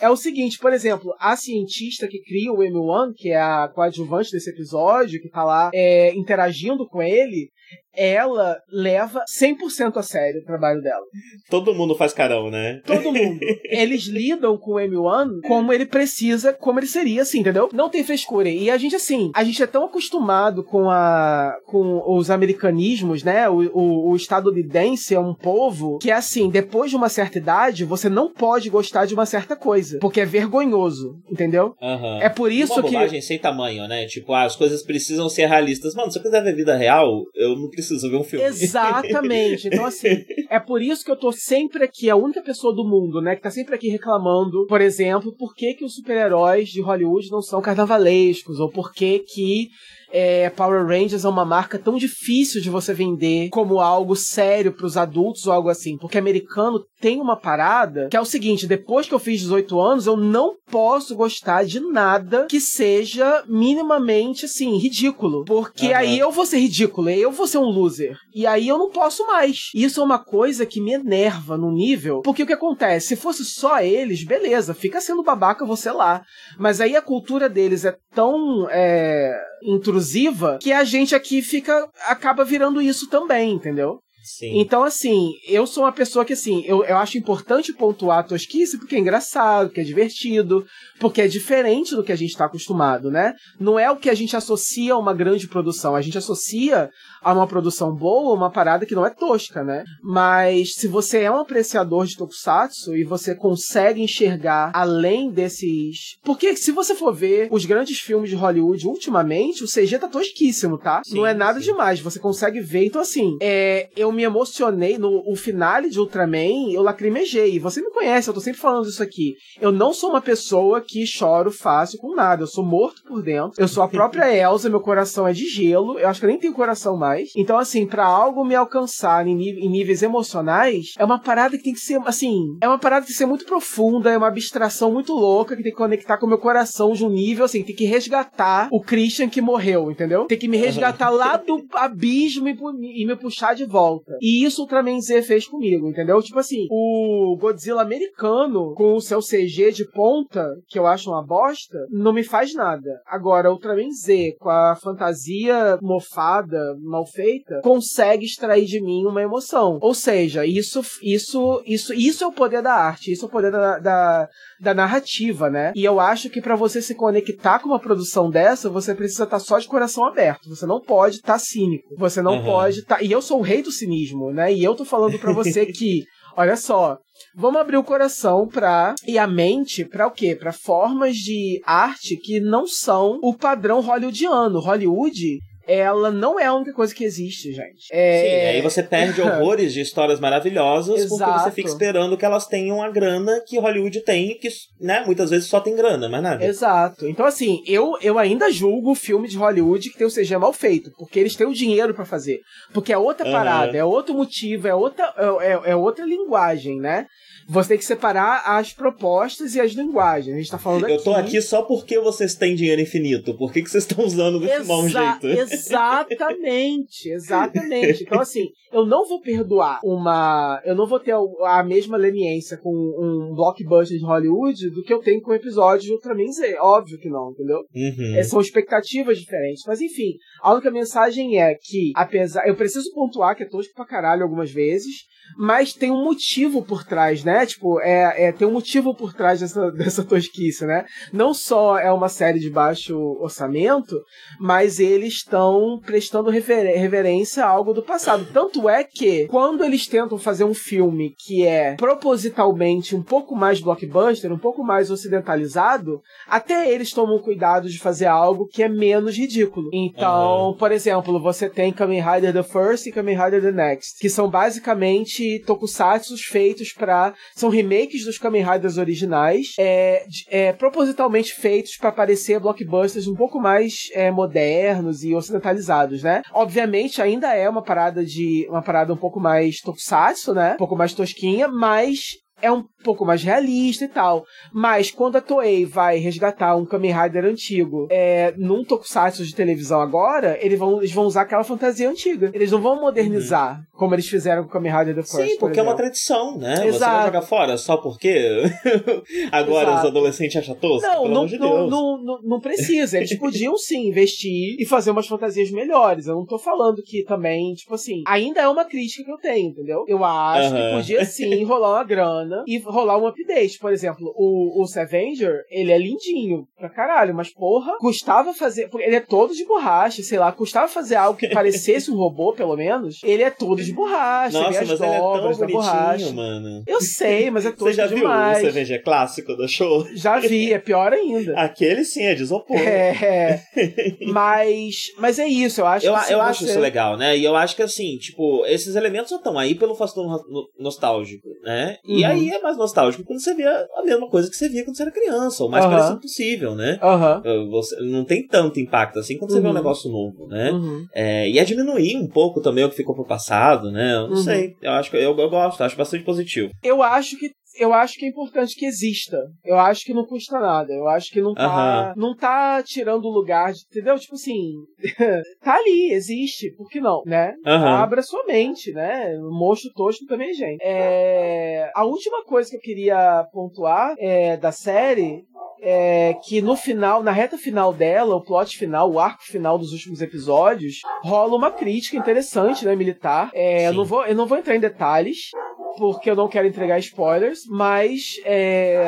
é o seguinte, por exemplo, a cientista que cria o M1, que é a coadjuvante desse episódio, que tá lá é, interagindo com ele, ela leva 100% a sério o trabalho dela. Todo mundo faz carão, né? Todo mundo. Eles lidam com o M1 como ele precisa, como ele seria, assim, entendeu? Não tem frescura. E a gente, assim, a gente é tão acostumado com a com os americanismos, né? O, o, o estadunidense é um povo que, assim, depois de uma certa idade, você não pode gostar de uma certa coisa. Porque é vergonhoso, entendeu? Aham. É por isso Uma que. bobagem sem tamanho, né? Tipo, ah, as coisas precisam ser realistas. Mano, se eu quiser ver vida real, eu não preciso ver um filme. Exatamente. Então, assim, é por isso que eu tô sempre aqui, a única pessoa do mundo, né, que tá sempre aqui reclamando, por exemplo, por que, que os super-heróis de Hollywood não são carnavalescos, ou por que que é, Power Rangers é uma marca tão difícil de você vender como algo sério pros adultos ou algo assim. Porque americano tem uma parada que é o seguinte: depois que eu fiz 18 anos, eu não posso gostar de nada que seja minimamente assim, ridículo. Porque Aham. aí eu vou ser ridículo, eu vou ser um loser. E aí eu não posso mais. Isso é uma coisa que me enerva no nível. Porque o que acontece? Se fosse só eles, beleza, fica sendo babaca você lá. Mas aí a cultura deles é tão é, intrusiva que a gente aqui fica acaba virando isso também, entendeu? Sim. Então, assim, eu sou uma pessoa que, assim, eu, eu acho importante pontuar a tosquice porque é engraçado, porque é divertido, porque é diferente do que a gente está acostumado, né? Não é o que a gente associa a uma grande produção, a gente associa a uma produção boa uma parada que não é tosca, né? Mas se você é um apreciador de tokusatsu e você consegue enxergar além desses. Porque se você for ver os grandes filmes de Hollywood ultimamente, o CG tá tosquíssimo, tá? Sim, não é nada sim. demais, você consegue ver. Então, assim, é, eu me emocionei no o finale de Ultraman, eu lacrimejei. E Você me conhece, eu tô sempre falando isso aqui. Eu não sou uma pessoa que choro fácil com nada. Eu sou morto por dentro. Eu sou a própria Elsa, meu coração é de gelo. Eu acho que eu nem tenho coração mais. Mais. Então, assim, para algo me alcançar em, em, níveis emocionais, é uma parada que tem que ser, assim, é uma parada que tem que ser muito profunda, é uma abstração muito louca, que tem que conectar com o meu coração de um nível, assim, tem que resgatar o Christian que morreu, entendeu? Tem que me resgatar lá do abismo e, e me puxar de volta. E isso o Ultraman Z fez comigo, entendeu? Tipo assim, o Godzilla americano, com o seu CG de ponta, que eu acho uma bosta, não me faz nada. Agora, o Ultraman Z, com a fantasia mofada, mal feita, consegue extrair de mim uma emoção. Ou seja, isso, isso, isso, isso é o poder da arte, isso é o poder da, da, da narrativa, né? E eu acho que para você se conectar com uma produção dessa, você precisa estar tá só de coração aberto. Você não pode estar tá cínico. Você não uhum. pode estar. Tá... E eu sou o rei do cinismo, né? E eu tô falando para você que, olha só, Vamos abrir o coração para e a mente para o quê? Para formas de arte que não são o padrão hollywoodiano. Hollywood ela não é a única coisa que existe, gente. É... Sim, aí você perde horrores de histórias maravilhosas Exato. porque você fica esperando que elas tenham a grana que Hollywood tem, que né, muitas vezes só tem grana, mas nada. Exato. Então, assim, eu, eu ainda julgo o filme de Hollywood que tem o CG mal feito, porque eles têm o dinheiro para fazer. Porque é outra parada, é outro motivo, é outra, é, é, é outra linguagem, né? Você tem que separar as propostas e as linguagens. A gente tá falando aqui. Eu tô aqui só porque vocês têm dinheiro infinito. Por que, que vocês estão usando desse Exa mau jeito? Exatamente, exatamente. Então, assim, eu não vou perdoar uma. Eu não vou ter a mesma leniência com um blockbuster de Hollywood do que eu tenho com o episódio de Ultraman Z. Óbvio que não, entendeu? Uhum. É, são expectativas diferentes. Mas, enfim, a única mensagem é que, apesar. Eu preciso pontuar que é tosco pra caralho algumas vezes mas tem um motivo por trás, né? Tipo, é, é, tem um motivo por trás dessa, dessa tosquice, né? Não só é uma série de baixo orçamento, mas eles estão prestando reverência a algo do passado. Tanto é que, quando eles tentam fazer um filme que é propositalmente um pouco mais blockbuster, um pouco mais ocidentalizado, até eles tomam cuidado de fazer algo que é menos ridículo. Então, uhum. por exemplo, você tem Kamen Rider The First e Kamen Rider The Next, que são basicamente tokusatsu feitos para são remakes dos Kamen Riders originais, é, é propositalmente feitos para parecer blockbusters um pouco mais é, modernos e ocidentalizados, né? Obviamente ainda é uma parada de uma parada um pouco mais tokusatsu, né? Um pouco mais tosquinha, mas é um pouco mais realista e tal. Mas quando a Toei vai resgatar um Kamen Rider antigo é, num tokusatsu de televisão agora, eles vão, eles vão usar aquela fantasia antiga. Eles não vão modernizar, uhum. como eles fizeram com o Kamen Rider The First, Sim, porque por é uma tradição, né? Exato. Você vai jogar fora só porque agora Exato. os adolescentes acham tosco? Não, não, de não, não, não, não, precisa. Eles podiam sim investir e fazer umas fantasias melhores. Eu não tô falando que também, tipo assim, ainda é uma crítica que eu tenho, entendeu? Eu acho uhum. que podia sim rolar uma grana e rolar um update. Por exemplo, o, o Scavenger, ele é lindinho pra caralho, mas porra, custava fazer. Ele é todo de borracha, sei lá, custava fazer algo que parecesse um robô, pelo menos. Ele é todo de borracha, Nossa, mas ele é tão borracha. mano. Eu sei, mas é todo Você já demais. viu o Scavenger clássico do show? Já vi, é pior ainda. Aquele sim é de isopor. É, mas, mas é isso, eu acho eu, que Eu você... acho isso legal, né? E eu acho que assim, tipo, esses elementos estão aí pelo fator nostálgico, né? E uhum. aí é mais nostálgico quando você vê a mesma coisa que você via quando você era criança, o mais uhum. parecido possível, né? Uhum. Você, não tem tanto impacto assim quando você uhum. vê um uhum. negócio novo, né? Uhum. É, e é diminuir um pouco também o que ficou pro passado, né? Eu não uhum. sei. Eu acho que eu, eu gosto, acho bastante positivo. Eu acho que eu acho que é importante que exista. Eu acho que não custa nada. Eu acho que não tá, uhum. não tá tirando o lugar de, entendeu? Tipo assim, tá ali, existe, por que não, né? Uhum. Abra sua mente, né? O monstro tosco também, gente. É... A última coisa que eu queria pontuar é, da série é que no final, na reta final dela, o plot final, o arco final dos últimos episódios, rola uma crítica interessante, né, militar. É, eu, não vou, eu não vou entrar em detalhes, porque eu não quero entregar spoilers, mas é,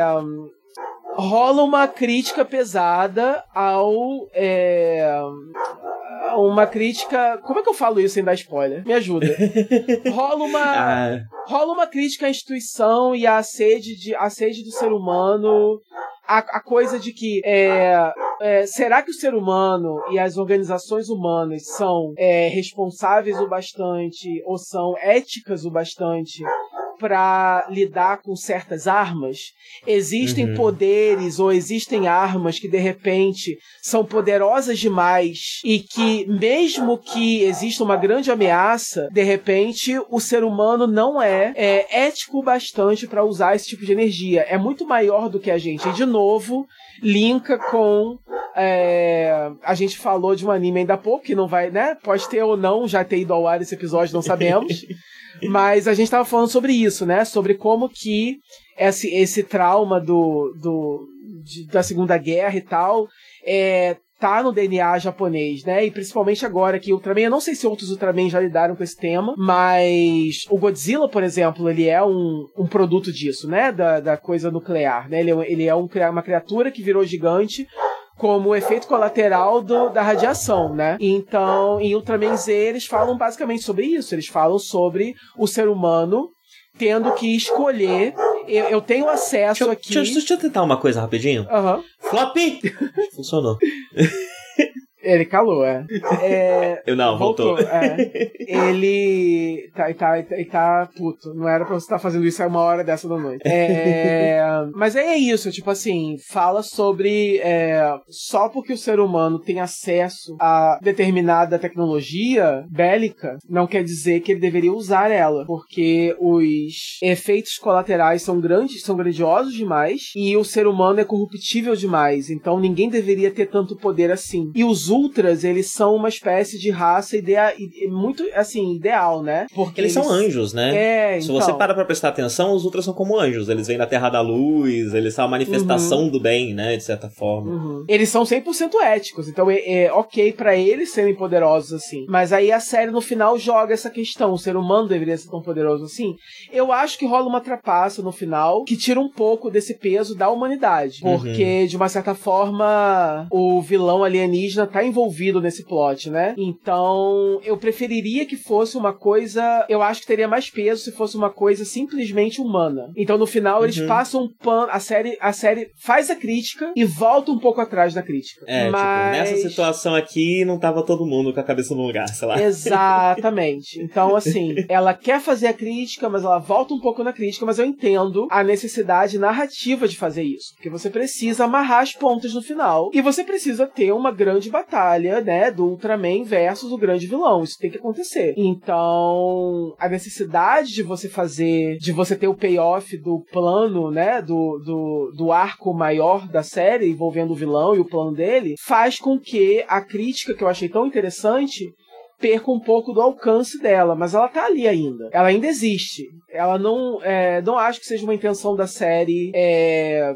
rola uma crítica pesada ao. É, uma crítica. Como é que eu falo isso sem dar spoiler? Me ajuda. Rola uma. Ah. Rola uma crítica à instituição e à sede, de, à sede do ser humano. A, a coisa de que é, é, será que o ser humano e as organizações humanas são é, responsáveis o bastante ou são éticas o bastante para lidar com certas armas. Existem Uhum. poderes ou existem armas que de repente são poderosas demais e que mesmo que exista uma grande ameaça, de repente o ser humano não é, é ético bastante para usar esse tipo de energia. É muito maior do que a gente. E de novo, linka com é, a gente falou de um anime ainda há pouco, que não vai, né? Pode ter ou não já ter ido ao ar esse episódio, não sabemos. Mas a gente estava falando sobre isso, né? Sobre como que esse, esse trauma do, do, de- da Segunda Guerra e tal é, tá no DNA japonês, né? E principalmente agora que Ultraman, eu não sei se outros Ultraman já lidaram com esse tema, mas o Godzilla, por exemplo, ele é um, um produto disso, né? Da, da coisa nuclear, né? Ele, é- ele é um, uma criatura que virou gigante como efeito colateral do- da radiação, né? Então, em Ultraman Z, eles falam basicamente sobre isso. Eles falam sobre o ser humano tendo que escolher. Eu, eu tenho acesso Deixa, aqui. deixa, deixa eu tentar uma coisa rapidinho. Aham. Flop! Funcionou. Ele calou, é. É, Eu não, voltou. é. Ele tá, tá, ele tá puto. Não era pra você estar fazendo isso a uma hora dessa da noite. É, mas é isso, tipo assim, fala sobre é, só porque o ser humano tem acesso a determinada tecnologia bélica, não quer dizer que ele deveria usar ela, porque os efeitos colaterais são grandes, são grandiosos demais e o ser humano é corruptível demais, então ninguém deveria ter tanto poder assim. E os ultras, eles são uma espécie de raça idea, muito assim, ideal, né? Porque Eles são anjos, né? É, Se então. você para pra prestar atenção, os ultras são como anjos. Eles vêm da Terra da Luz, eles são a manifestação do bem, né? De certa forma. Uhum. Eles são 100% éticos, então é, é ok pra eles serem poderosos assim. Mas aí a série no final joga essa questão: o ser humano deveria ser tão poderoso assim? Eu acho que rola uma trapaça no final que tira um pouco desse peso da humanidade. Uhum. Porque, de uma certa forma, o vilão alienígena tá envolvido nesse plot, né? Então, eu preferiria que fosse uma coisa. Eu acho que teria mais peso se fosse uma coisa simplesmente humana. Então, no final, eles Uhum. passam um pano. A série, a série faz a crítica e volta um pouco atrás da crítica. É, Mas... tipo, nessa situação aqui não tava todo mundo com a cabeça no lugar, sei lá. Exatamente. Então, assim, ela quer fazer a crítica, mas ela volta um pouco na crítica, mas eu entendo a necessidade narrativa de fazer isso. Porque você precisa amarrar as pontas no final. E você precisa ter uma grande batalha, né? Do Ultraman versus o grande vilão. Isso tem que acontecer. Então, a necessidade de você fazer, de você ter o payoff do plano, né? Do, do, do arco maior da série envolvendo o vilão e o plano dele, faz com que a crítica que eu achei tão interessante perca um pouco do alcance dela, mas ela tá ali ainda. Ela ainda existe. Ela não, é, não acho que seja uma intenção da série, é,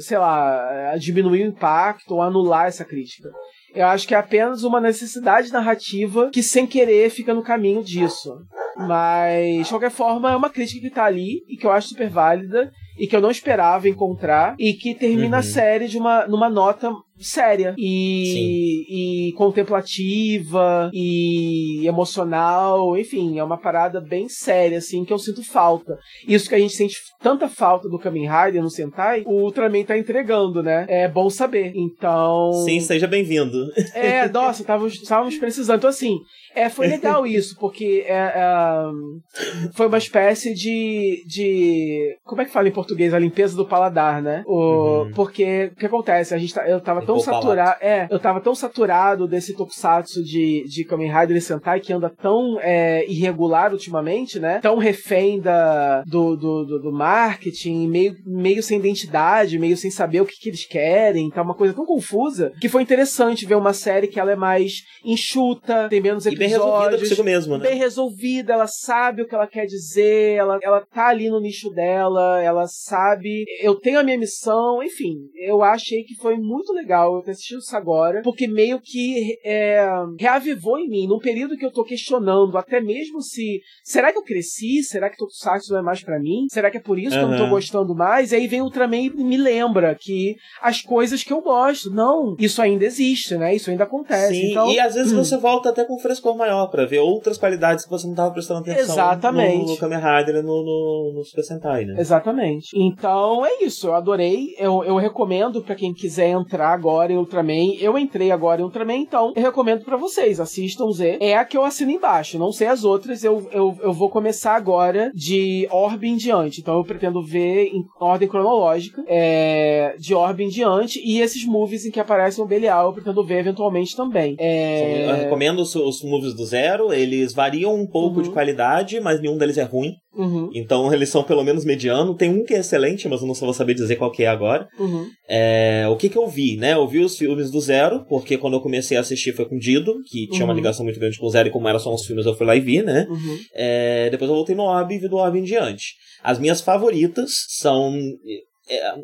sei lá, diminuir o impacto ou anular essa crítica. Eu acho que é apenas uma necessidade narrativa que, sem querer, fica no caminho disso. Mas, de qualquer forma, é uma crítica que tá ali e que eu acho super válida e que eu não esperava encontrar e que termina a Uhum. série de uma, numa nota séria e, e contemplativa e emocional, enfim, é uma parada bem séria, assim, que eu sinto falta. Isso que a gente sente tanta falta do Kamen Rider no Sentai, o Ultraman tá entregando, né? É bom saber. Então. Sim, seja bem-vindo. É, nossa, estávamos, precisando. Então, assim, é, foi legal isso, porque é, é, foi uma espécie de, de. Como é que fala em português? A limpeza do paladar, né? O, Uhum. Porque o que acontece? A gente tá- eu tava tão Limpou o saturado. É, eu tava tão saturado desse tokusatsu de, de Kamen Rider e Sentai que anda tão é, irregular ultimamente, né? Tão refém da, do, do, do, do marketing, meio, meio sem identidade, meio sem saber o que, que eles querem, tá uma coisa tão confusa que foi interessante ver uma série que ela é mais enxuta, tem menos E bem resolvida episódios. consigo mesmo, né? Bem resolvida, ela sabe o que ela quer dizer, ela, ela tá ali no nicho dela, ela sabe. Eu tenho a minha missão, enfim, eu achei que foi muito legal eu ter assistido isso agora, porque meio que é, reavivou em mim, num período que eu tô questionando, até mesmo se. Será que eu cresci? Será que Tokusatsu não é mais pra mim? Será que é por isso que eu não tô gostando mais? E aí vem Ultraman e me lembra que as coisas que eu gosto, não, isso ainda existe, né? Isso ainda acontece. Sim, então, e às vezes você volta até com um frescor maior pra ver outras qualidades que você não tava prestando atenção Exatamente. no, no Kamen Rider e no, no, no Super Sentai, né? Exatamente. Então é isso, eu adorei. Eu, eu recomendo pra quem quiser entrar agora em Ultraman. Eu entrei agora em Ultraman, então eu recomendo para vocês. Assistam Z. É a que eu assino embaixo. Não sei as outras, eu, eu, eu vou começar agora de Orb em diante. Então eu pretendo ver em ordem cronológica, é, de Orb em diante. E esses movies em que aparece o Belial, eu pretendo ver eventualmente também. É... Eu recomendo os, os movies do zero, eles variam um pouco uhum. de qualidade, mas nenhum deles é ruim. Uhum. Então eles são pelo menos mediano. Tem um que é excelente, mas eu não vou saber dizer qual que é agora. Uhum. É, o que que eu vi, né? Eu vi os filmes do Zero, porque quando eu comecei a assistir foi com Dido, que tinha uma uhum. ligação muito grande com o Zero, e como eram só uns filmes eu fui lá e vi, né? Uhum. É, depois eu voltei no Orb e vi do Orb em diante. As minhas favoritas são... É,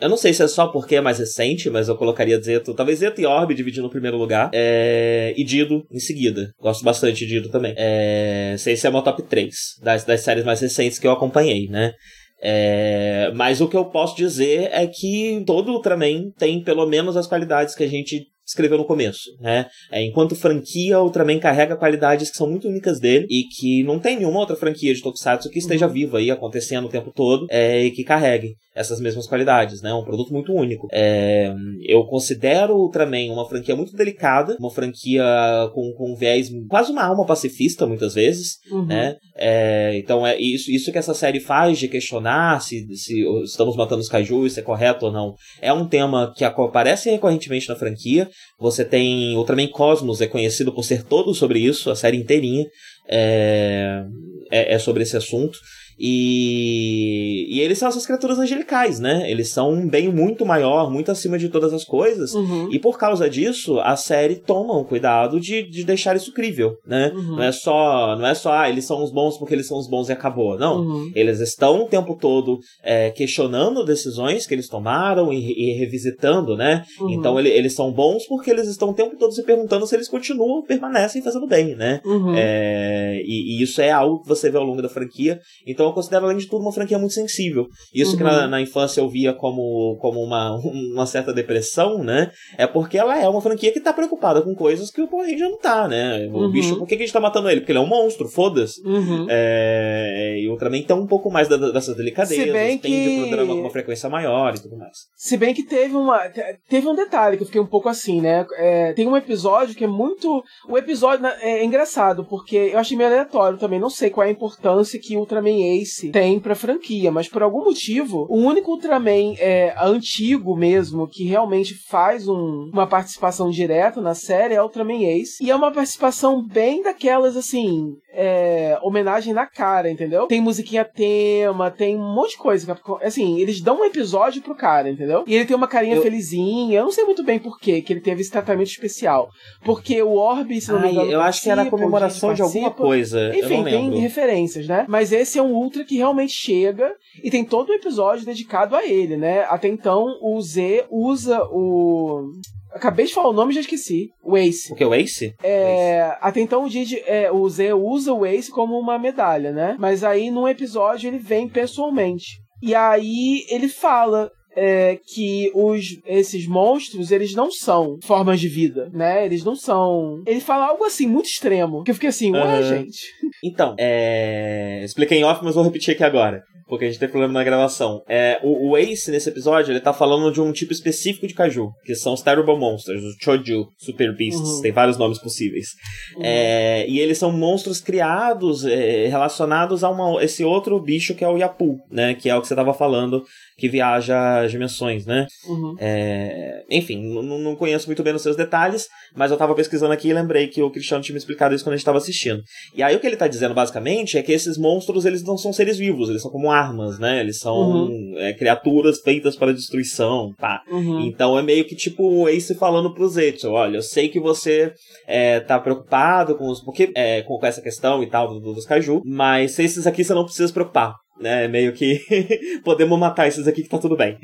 eu não sei se é só porque é mais recente, mas eu colocaria Zeto. Talvez Zeto e Orb dividindo no primeiro lugar. É... E Dido em seguida. Gosto bastante de Dido também. É... Sei se é meu top 3 das, das séries mais recentes que eu acompanhei, né? É... Mas o que eu posso dizer é que todo Ultraman tem pelo menos as qualidades que a gente escreveu no começo, né? É, enquanto franquia, o Ultraman carrega qualidades que são muito únicas dele e que não tem nenhuma outra franquia de Tokusatsu que esteja uhum. viva aí, acontecendo o tempo todo é, e que carregue essas mesmas qualidades, né? Um produto muito único. É, eu considero o Ultraman uma franquia muito delicada, uma franquia com, com um viés, quase uma alma pacifista, muitas vezes, uhum. né? É, então é isso, isso que essa série faz de questionar se, se estamos matando os kaiju, se é correto ou não. É um tema que aparece recorrentemente na franquia. Você tem Ultraman Cosmos, é conhecido por ser todo sobre isso, a série inteirinha é, é, é sobre esse assunto. E, e eles são essas criaturas angelicais, né? Eles são um bem muito maior, muito acima de todas as coisas. Uhum. E por causa disso, a série toma um cuidado de, de deixar isso crível, né? Uhum. Não é só, não é só, ah, eles são os bons porque eles são os bons e acabou. Não. Uhum. Eles estão o tempo todo é, questionando decisões que eles tomaram e, e revisitando, né? Uhum. Então ele, eles são bons porque eles estão o tempo todo se perguntando se eles continuam, permanecem fazendo bem, né? Uhum. É, e, e isso é algo que você vê ao longo da franquia. Então eu considero, além de tudo, uma franquia muito sensível. Isso uhum. que na, na, infância eu via como, como uma, uma certa depressão, né? É porque ela é uma franquia que tá preocupada com coisas que o Power Ranger não tá, né? O uhum. bicho, por que, que a gente tá matando ele? Porque ele é um monstro, foda-se. Uhum. É, e Ultraman tem um pouco mais da, dessas delicadezas, Se bem tem que... de programa com uma frequência maior e tudo mais. Se bem que teve uma. Teve um detalhe que eu fiquei um pouco assim, né? É, tem um episódio que é muito. O episódio é engraçado, porque eu achei meio aleatório também. Não sei qual é a importância que Ultraman Ace tem pra franquia, mas por algum motivo, o único Ultraman é, antigo mesmo que realmente faz um, uma participação direta na série é Ultraman Ace. E é uma participação bem daquelas assim. É, homenagem na cara, entendeu? Tem musiquinha tema, tem um monte de coisa. Assim, eles dão um episódio pro cara, entendeu? E ele tem uma carinha eu... felizinha. Eu não sei muito bem por quê, que ele teve esse tratamento especial. Porque o Orb, se não me engano. Eu acho que era a comemoração de alguma coisa. Enfim, tem referências, né? Mas esse é um Ultra que realmente chega e tem todo um episódio dedicado a ele, né? Até então, o Z usa o. Acabei de falar o nome e já esqueci. O Ace. O que? O Ace? É, Ace. Até então o, Didi, é, o Z usa o Ace como uma medalha, né? Mas aí num episódio ele vem pessoalmente. E aí ele fala é, que os, esses monstros, eles não são formas de vida, né? Eles não são. Ele fala algo assim, muito extremo. Que eu fiquei assim, ué, uhum. gente. Então, é. Expliquei em off, mas vou repetir aqui agora porque a gente tem problema na gravação. É, o, o, Ace, nesse episódio, ele tá falando de um tipo específico de caju, que são os Terrible Monsters, os Choju Super Beasts, uhum. tem vários nomes possíveis. Uhum. É, e eles são monstros criados, é, relacionados a uma, esse outro bicho que é o Yapu, né, que é o que você tava falando, que viaja as dimensões, né? Uhum. É, enfim, não conheço muito bem os seus detalhes, mas eu tava pesquisando aqui e lembrei que o Cristiano tinha me explicado isso quando a gente tava assistindo. E aí o que ele tá dizendo, basicamente, é que esses monstros, eles não são seres vivos, eles são como armas, né? Eles são uhum. é, criaturas feitas para destruição, pá. Uhum. Então é meio que tipo o Ace falando pro Zetsu, olha, eu sei que você é, tá preocupado com os... Porque, é, com essa questão e tal do, do, dos kaiju, mas esses aqui você não precisa se preocupar né? Meio que podemos matar esses aqui que tá tudo bem.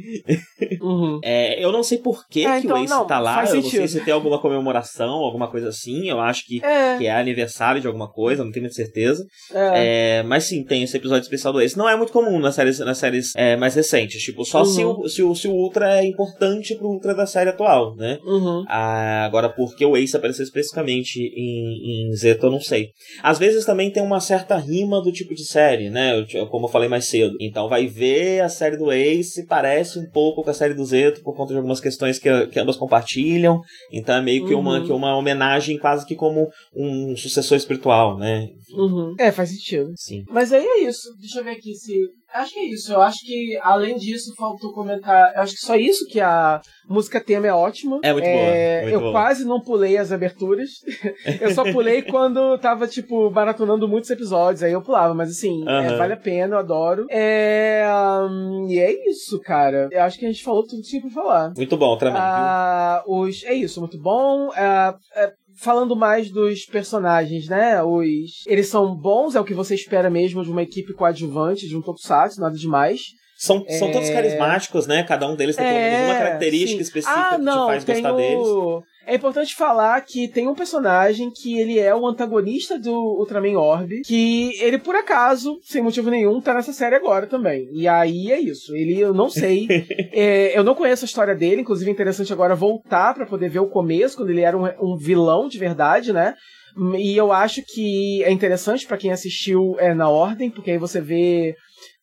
Uhum. É, eu não sei por que, é, que então, o Ace não, tá lá, eu sentido. não sei se tem alguma comemoração, alguma coisa assim, eu acho que é, que é aniversário de alguma coisa, não tenho muita certeza. É. é. mas sim, tem esse episódio especial do Ace. Não é muito comum nas séries, nas séries é, mais recentes, tipo, só uhum. se, o, se, o, se o Ultra é importante pro Ultra da série atual, né? Uhum. Ah, agora, por que o Ace apareceu especificamente em, em Zeta, eu não sei. Às vezes também tem uma certa rima do tipo de série, né? Eu, como eu falei falei mais cedo. Então vai ver a série do Ace, parece um pouco com a série do Zeto por conta de algumas questões que, que ambas compartilham. Então é meio que, uma, Uhum. que uma homenagem quase que como um sucessor espiritual, né? Uhum. É, faz sentido. Sim. Mas aí é isso. Deixa eu ver aqui se. Acho que é isso. Eu acho que, além disso, faltou comentar. Eu acho que só isso que a música tema é ótima. É muito boa, muito eu boa. quase não pulei as aberturas. eu só pulei quando tava, tipo, maratonando muitos episódios. Aí eu pulava. Mas assim, é, Aham. vale a pena, eu adoro. É. hum, e é isso, cara. Eu acho que a gente falou tudo que tinha pra falar. Muito bom, viu? Ah, os, é isso, muito bom. Ah, é, falando mais dos personagens, né? Os, eles são bons, é o que você espera mesmo de uma equipe coadjuvante, de um tokusatsu, nada demais. São, são todos é- carismáticos, né? Cada um deles tem menos uma característica sim. específica ah, que não, te faz gostar o... deles. É importante falar que tem um personagem que ele é o antagonista do Ultraman Orb, que ele, por acaso, sem motivo nenhum, tá nessa série agora também. E aí é isso. Ele, eu não sei. é, eu não conheço a história dele, inclusive é interessante agora voltar pra poder ver o começo, quando ele era um, um vilão de verdade, né? E eu acho que é interessante pra quem assistiu é, na ordem, porque aí você vê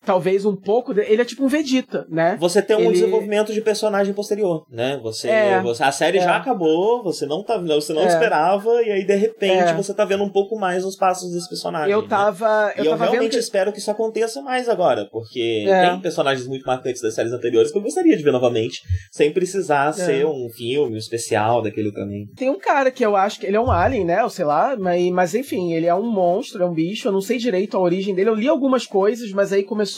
talvez um pouco. de- Ele é tipo um Vegeta, né? Você tem um Ele- desenvolvimento de personagem posterior, né? Você, É, você- a série é. já acabou, você não tá, você não É. esperava e aí de repente É. você tá vendo um pouco mais os passos desse personagem. Eu né? tava. E Eu eu tava realmente que espero que isso aconteça mais agora, porque É. tem personagens muito marcantes das séries anteriores que eu gostaria de ver novamente, sem precisar ser um filme, um especial daquele também. Tem um cara que eu acho que ele é um alien, né? Ou sei lá, mas, mas enfim, ele é um monstro, é um bicho. Eu não sei direito a origem dele. Eu li algumas coisas, mas aí começou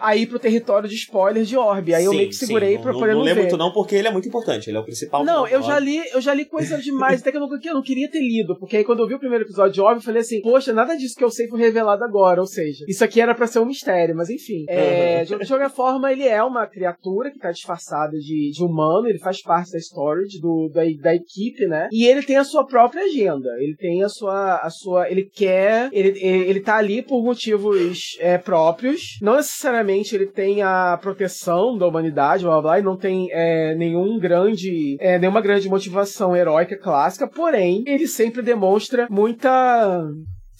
a ir pro território de spoiler de Orb. Aí eu Sim, meio que segurei sim, pra não, poder não, não, não lê ver. muito não, porque ele é muito importante, ele é o principal. Não, eu já li, eu já li coisa demais, até que eu não, que eu não queria ter lido, porque aí quando eu vi o primeiro episódio de Orb, eu falei assim, poxa, nada disso que eu sei foi revelado agora, ou seja, isso aqui era pra ser um mistério, mas enfim. É, de, de qualquer forma, ele é uma criatura que tá disfarçada de, de humano, ele faz parte da storage, do, da, da equipe, né? E ele tem a sua própria agenda, ele tem a sua, a sua, ele quer, ele, ele, ele tá ali por motivos é, próprios, não necessariamente ele tem a proteção da humanidade, blá blá blá, e não tem é, nenhum grande, é, nenhuma grande motivação heróica clássica, porém, ele sempre demonstra muita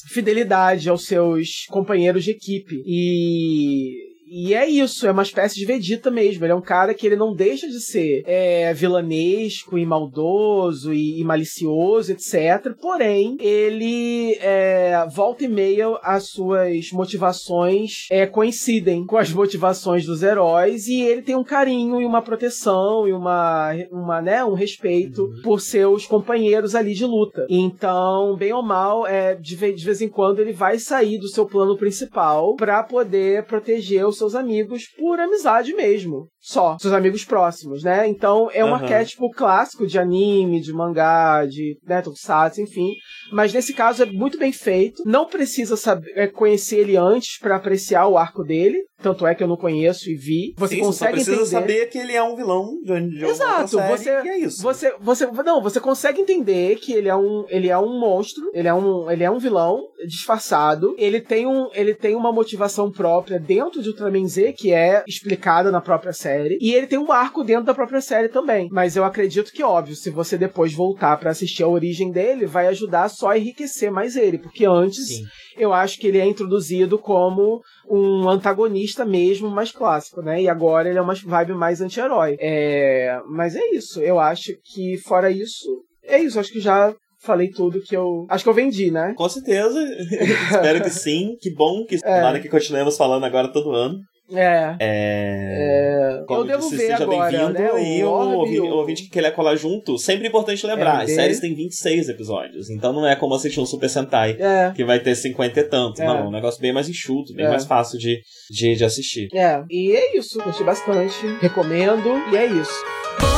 fidelidade aos seus companheiros de equipe. E. E é isso, é uma espécie de Vegeta mesmo. Ele é um cara que ele não deixa de ser é, vilanesco e maldoso e, e malicioso, etc. Porém, ele é, volta e meia as suas motivações é, coincidem com as motivações dos heróis e ele tem um carinho e uma proteção e uma, uma né, um respeito por seus companheiros ali de luta. Então, bem ou mal, é, de, de vez em quando ele vai sair do seu plano principal para poder proteger os seus amigos por amizade mesmo. Só. Seus amigos próximos, né? Então, é um Aham. arquétipo clássico de anime, de mangá, de né, tokusatsu, enfim. Mas nesse caso é muito bem feito. Não precisa saber, é, conhecer ele antes para apreciar o arco dele. Tanto é que eu não conheço e vi. Você Sim, consegue só precisa entender. saber que ele é um vilão de, de Exato, série, você, é isso. você, você, não, você consegue entender que ele é um, ele é um monstro, ele é um, ele é um vilão disfarçado. Ele tem um, ele tem uma motivação própria dentro de Ultraman Z que é explicada na própria série, e ele tem um arco dentro da própria série também. Mas eu acredito que óbvio, se você depois voltar pra assistir a origem dele, vai ajudar só a enriquecer mais ele, porque antes Sim. eu acho que ele é introduzido como um antagonista mesmo, mais clássico, né? E agora ele é uma vibe mais anti-herói. É... Mas é isso. Eu acho que, fora isso, é isso. Acho que já falei tudo que eu. Acho que eu vendi, né? Com certeza. Espero que sim. Que bom que É. tomara que continuemos falando agora todo ano. É. É. Como eu devo disse, ver seja agora, bem-vindo. né? E O Orbe, o- ouvinte que quer colar junto, sempre importante lembrar: as RB. séries têm 26 episódios. Então não é como assistir um Super Sentai. É. Que vai ter 50 e tanto. É. Não, é um negócio bem mais enxuto, bem É. mais fácil de, de, de assistir. É. E é isso. Gostei bastante. Recomendo. E é isso.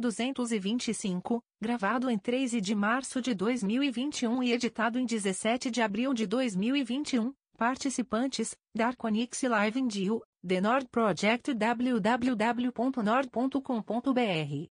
225, gravado em 13 de março de 2021 e editado em 17 de abril de 2021. Participantes: Darkonix Live in Indio, The Nord Project www.nord.com.br